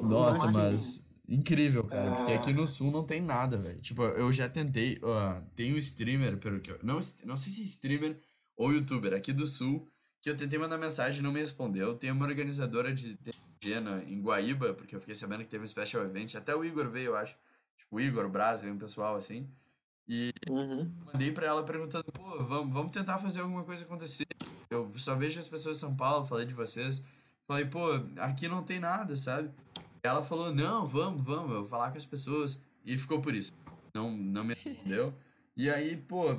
Nossa, Mas, mas incrível, cara, porque aqui no sul não tem nada, velho. Tipo, eu já tentei, ó, tem um streamer, pelo que eu, não, não sei se é streamer ou youtuber aqui do sul, que eu tentei mandar mensagem e não me respondeu. Tem uma organizadora de TG na- em Guaíba, porque eu fiquei sabendo que teve um special event, até o Igor veio, eu acho. Tipo, o Igor, o Braz, veio um pessoal assim. E Uhum. mandei pra ela perguntando, pô, vamos, vamos tentar fazer alguma coisa acontecer. Eu só vejo as pessoas de São Paulo, falei de vocês. Falei, pô, aqui não tem nada, sabe? Ela falou, não, vamos, vamos, eu vou falar com as pessoas. E ficou por isso. Não, não me respondeu. E aí, pô,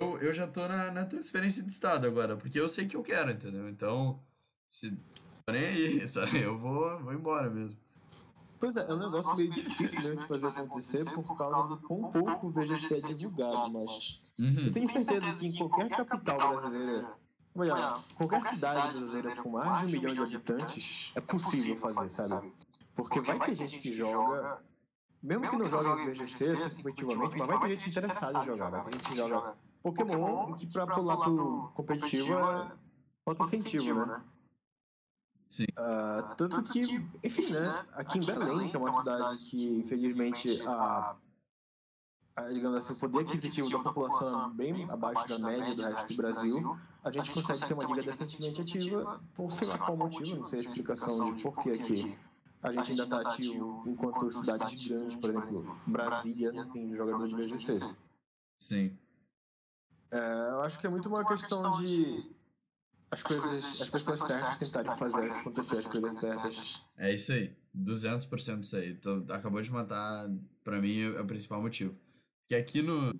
eu, eu já tô na, na transferência de estado agora, porque eu sei que eu quero, entendeu? Então, se nem aí, sabe? Eu vou, vou embora mesmo. Pois é, é um negócio meio difícil né, de fazer acontecer por causa do quão pouco o VGC é divulgado, mas Uhum. eu tenho certeza que em qualquer capital brasileira, ou melhor, qualquer cidade brasileira com mais de um milhão de habitantes, é possível fazer, sabe? Porque vai ter gente que joga, mesmo que não jogue VGC assim, efetivamente, mas vai ter gente interessada em jogar, vai ter gente que joga Pokémon, que pra pular pro competitivo é outro incentivo, né? Sim. Ah, tanto que, enfim, né? Aqui em Belém, que é uma cidade que, infelizmente, a, a, digamos assim, o poder aquisitivo da população é bem abaixo da média do resto do Brasil, a gente consegue ter uma liga decentemente ativa por sei lá qual motivo, não sei a explicação de por que aqui a gente ainda está ativo enquanto cidades grandes, por exemplo, Brasília não tem jogador de VGC. Sim. É, eu acho que é muito uma questão de as coisas, as pessoas certas tentarem fazer acontecer as coisas certas. É isso aí. 200% isso aí. Então, acabou de matar, pra mim, é o principal motivo. Porque aqui no.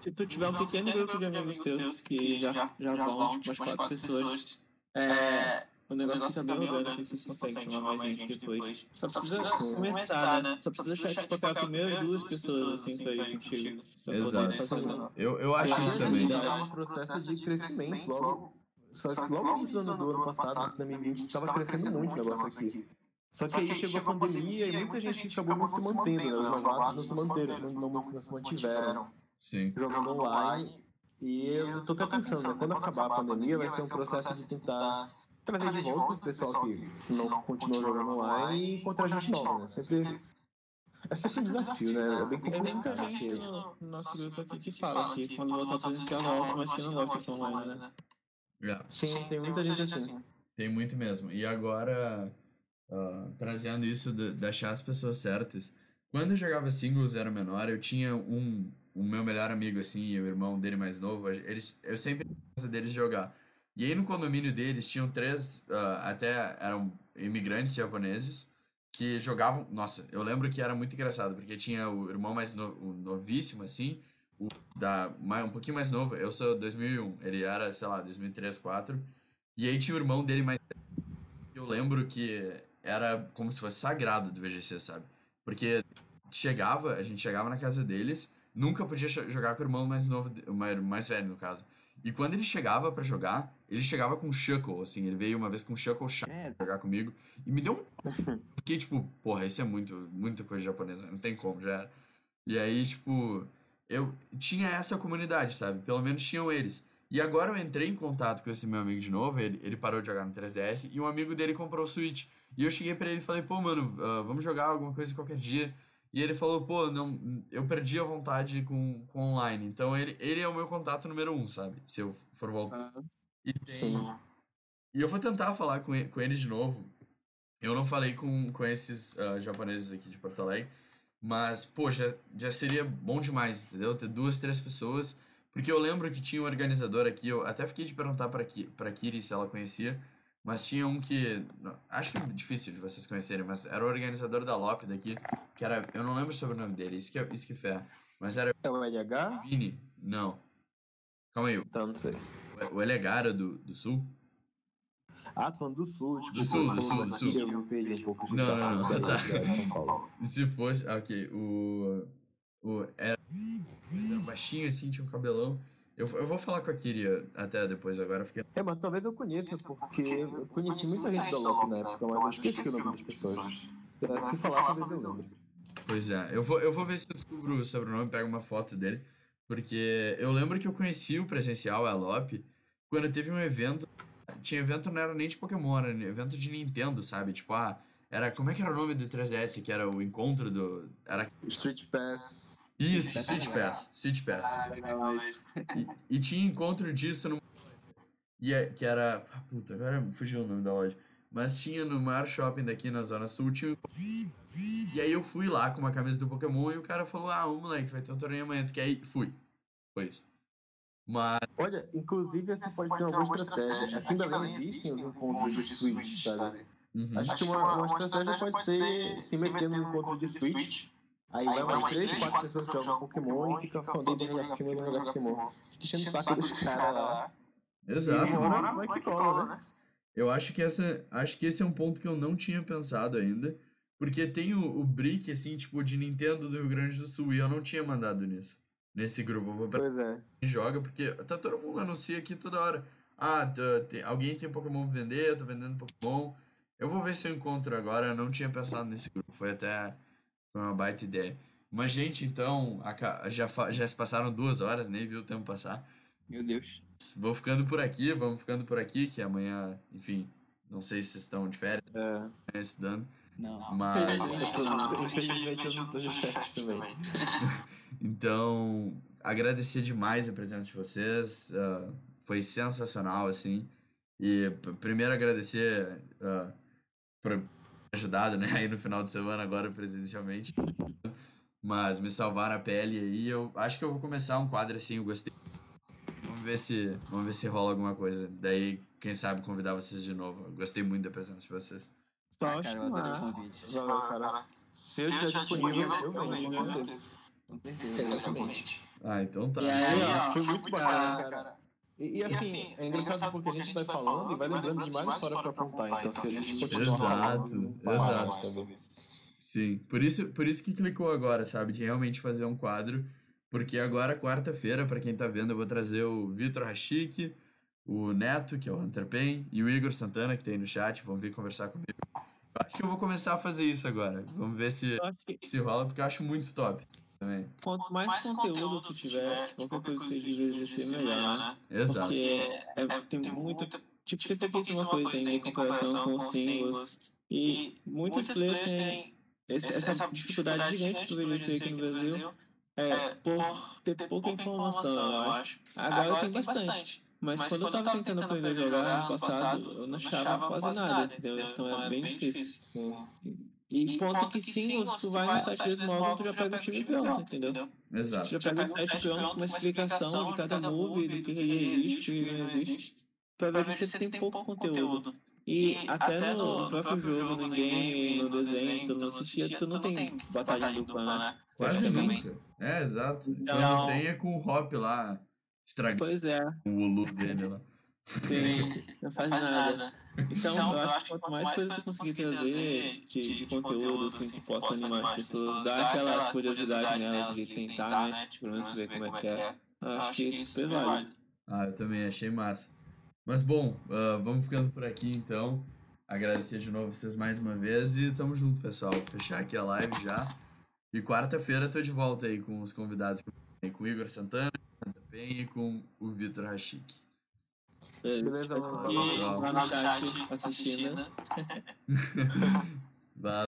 Se tu tiver um pequeno grupo de amigos teus que já, já vão, tipo, umas quatro pessoas, é, o negócio fica bem orgânico e você consegue chamar mais gente depois. Só precisa começar, né? Só precisa achar, tipo, aquela primeira duas pessoas, assim, pra ir contigo. Exato. Eu, eu acho isso também. É um processo de crescimento logo. Só que logo no início do ano do ano passado, em 2020, estava crescendo muito o negócio aqui. Só que aí chegou a pandemia e muita gente acabou não se mantendo, né? Os novatos não se manteram, não, não, não se mantiveram Sim. jogando online. E eu tô até pensando, né? Quando acabar a pandemia, vai ser um processo de tentar trazer de volta esse pessoal que não continuou jogando online e encontrar gente nova, né? Sempre. É sempre um desafio, né? É bem Tem muita complicado. gente Porque... no no nosso grupo aqui que fala que quando voltar presencial volta, mas que não gosta de ser online, né? É, Sim, tem muita gente assim. tem muito mesmo. E agora, ah, trazendo isso de, de achar as pessoas certas. Quando eu jogava singles, era menor, eu tinha um, o meu melhor amigo, assim, e o irmão dele mais novo. Eles, eu sempre na casa deles jogar. E aí no condomínio deles tinham três, ah, até eram imigrantes japoneses, que jogavam. Nossa, eu lembro que era muito engraçado, porque tinha o irmão mais no, o novíssimo, assim, o da, um pouquinho mais novo, eu sou 2001, ele era, sei lá, 2003, 2004. E aí tinha o irmão dele mais. Eu lembro que era como se fosse sagrado do VGC, sabe? Porque chegava, a gente chegava na casa deles, nunca podia jogar com o irmão mais novo, mais, velho, no caso. E quando ele chegava pra jogar, ele chegava com Shuckle, assim, ele veio uma vez com Shuckle chato É, jogar comigo e me deu um. Fiquei tipo, porra, isso é muito, muita coisa japonesa, não tem como, já era. E aí, tipo, eu tinha essa comunidade, sabe? Pelo menos tinham eles. E agora eu entrei em contato com esse meu amigo de novo, ele, ele parou de jogar no 3DS e um amigo dele comprou o Switch. E eu cheguei pra ele e falei, pô, mano, ah, vamos jogar alguma coisa qualquer dia. E ele falou, pô, não, eu perdi a vontade com, com online. Então ele, ele é o meu contato número um, sabe? Se eu for voltar. Ah, E, tem- Sim. e eu vou tentar falar com ele, com ele de novo. Eu não falei com, com esses ah, japoneses aqui de Porto Alegre. Mas, poxa, já seria bom demais, entendeu? Ter duas, três pessoas. Porque eu lembro que tinha um organizador aqui, eu até fiquei de perguntar pra, Ki, pra Kiri se ela conhecia. Mas tinha um que. Acho que é difícil de vocês conhecerem, mas era o organizador da LOP daqui, que era. Eu não lembro sobre o nome dele, isso que, é- isso que ferra. Mas era É o LH? Vini? Não. Calma aí, Então, não sei. O LH era do, do Sul? Ah, tô falando do sul, tipo, Do sul, do sul, do sul. Eu perdi um pouco. Não, não, não, da- tá. de São Paulo. E se fosse. ah, Ok, o. O. Era, era baixinho assim, tinha um cabelão. Eu, eu vou falar com a Kiri até depois agora, porque. É, mas talvez eu conheça, porque eu conheci muita gente da LOP na época, mas eu esqueci o nome das pessoas. É, Se falar, talvez eu lembre. Pois é, eu vou, eu vou ver se eu descubro o sobrenome, pego uma foto dele. Porque eu lembro que eu conheci o presencial, a LOP, quando teve um evento. Tinha evento, não era nem de Pokémon, era evento de Nintendo, sabe? Tipo, ah, era. Como é que era o nome do 3DS? Que era o encontro do. Era. Street Pass. Isso, Switch Pass. Switch Pass. ah, legal. E, e tinha encontro disso no. E é- que era. ah, Puta, agora fugiu o nome da loja. Mas tinha no maior shopping daqui na Zona Sul. Tinha... um- E aí eu fui lá com uma camisa do Pokémon e o cara falou: Ah, ô moleque, vai ter um torneio amanhã, tu quer ir? Fui. Foi isso. Mas. Olha, inclusive essa pode ser uma boa estratégia. Aqui em Belém existem os encontros de Switch, sabe? Uhum. Acho que uma, uma estratégia pode ser se meter no encontro de Switch. Aí vai umas 3, 4 pessoas que jogam Pokémon e fica falando de jogar Pokémon, jogar Pokémon. Fica enchendo o saco dos caras lá. Exato. E uma hora vai que cola, né? Eu acho que essa, acho que esse é um ponto que eu não tinha pensado ainda, porque tem o, o brick assim, tipo de Nintendo do Rio Grande do Sul e eu não tinha mandado nisso. Nesse grupo, eu vou pra Pois é. quem joga, porque tá todo mundo anuncia aqui toda hora. Ah, tá- tem, alguém tem Pokémon pra vender, eu tô vendendo Pokémon. Eu vou ver se eu encontro agora, eu não tinha pensado nesse grupo, foi até uma baita ideia. Mas, gente, então, já, já se passaram duas horas, nem vi o tempo passar. Meu Deus. Vou ficando por aqui, vamos ficando por aqui, que amanhã, enfim, não sei se vocês estão de férias, É. amanhã estudando, Não. mas... Infelizmente eu não tô de férias também. Então, agradecer demais a presença de vocês. ah, foi sensacional, assim. E primeiro agradecer ah, por ajudado, né? Aí no final de semana, agora presencialmente. Mas me salvaram a pele aí. Eu acho que eu vou começar um quadro assim, eu gostei. Vamos ver se, vamos ver se rola alguma coisa. Daí, quem sabe, convidar vocês de novo. Eu gostei muito da presença de vocês. Só Ah, cara, eu adorei o convite. Valeu, cara. Se eu estiver disponível, eu venho, com certeza. Com certeza. Exatamente. Ah, então tá. E aí, ó, Foi muito bacana, cara. E, e assim, é engraçado porque a gente vai falando e vai lembrando de mais história pra contar. Então, se a gente continuar Exato, falando, para, exato. sabe? Sim, por isso, por isso que clicou agora, sabe? De realmente fazer um quadro. Porque agora, quarta-feira, pra quem tá vendo, eu vou trazer o Vitor Rachik, o Neto, que é o Hunter Pen, e o Igor Santana, que tem aí no chat, vão vir conversar comigo. Eu acho que eu vou começar a fazer isso agora. Vamos ver se, que se rola, porque eu acho muito top também. quanto mais conteúdo tu tiver, qualquer coisa que seja de VGC, melhor, né? Exato. Porque é, tem muito. Tipo, tem pouquíssima coisa ainda em comparação com os singles. E muitos players têm esse- essa dificuldade gigante do VGC aqui no Brasil. É, por ter pouca informação, eu acho. Agora tem bastante. Mas quando eu tava tentando aprender a jogar ano passado, eu não achava quase nada, entendeu? Então é bem difícil. Sim. E ponto que singles, tu vai no site deles móvel, tu já pega o time pronto, entendeu? Tu Exato. já pega o site pronto com uma explicação de cada move, do que existe, o que não existe. Pra ver se eles têm pouco conteúdo. E até no, no próprio jogo, no game, no desenho, que todo mundo assistia, tu não tem batalha dupla, né? Quase Praticamente. nunca. É, exato. Então- Quando tem é com o Hop lá, estragando Pois é, o Ulu dele lá. tem, não faz nada. Então, eu acho que quanto mais coisa tu conseguir trazer de, de conteúdo, assim, que possa animar as pessoas, dar aquela curiosidade nelas de tentar, né? Tipo, pelo menos ver como é que é. Eu acho que isso super vale. Ah, eu também achei massa. Mas bom, ah, vamos ficando por aqui então. Agradecer de novo vocês mais uma vez e tamo junto, pessoal. Vou fechar aqui a live já. E quarta-feira tô de volta aí com os convidados que eu com o Igor Santana, também e com o Vitor Rachik. Beleza. E lá no chat assistindo. Valeu.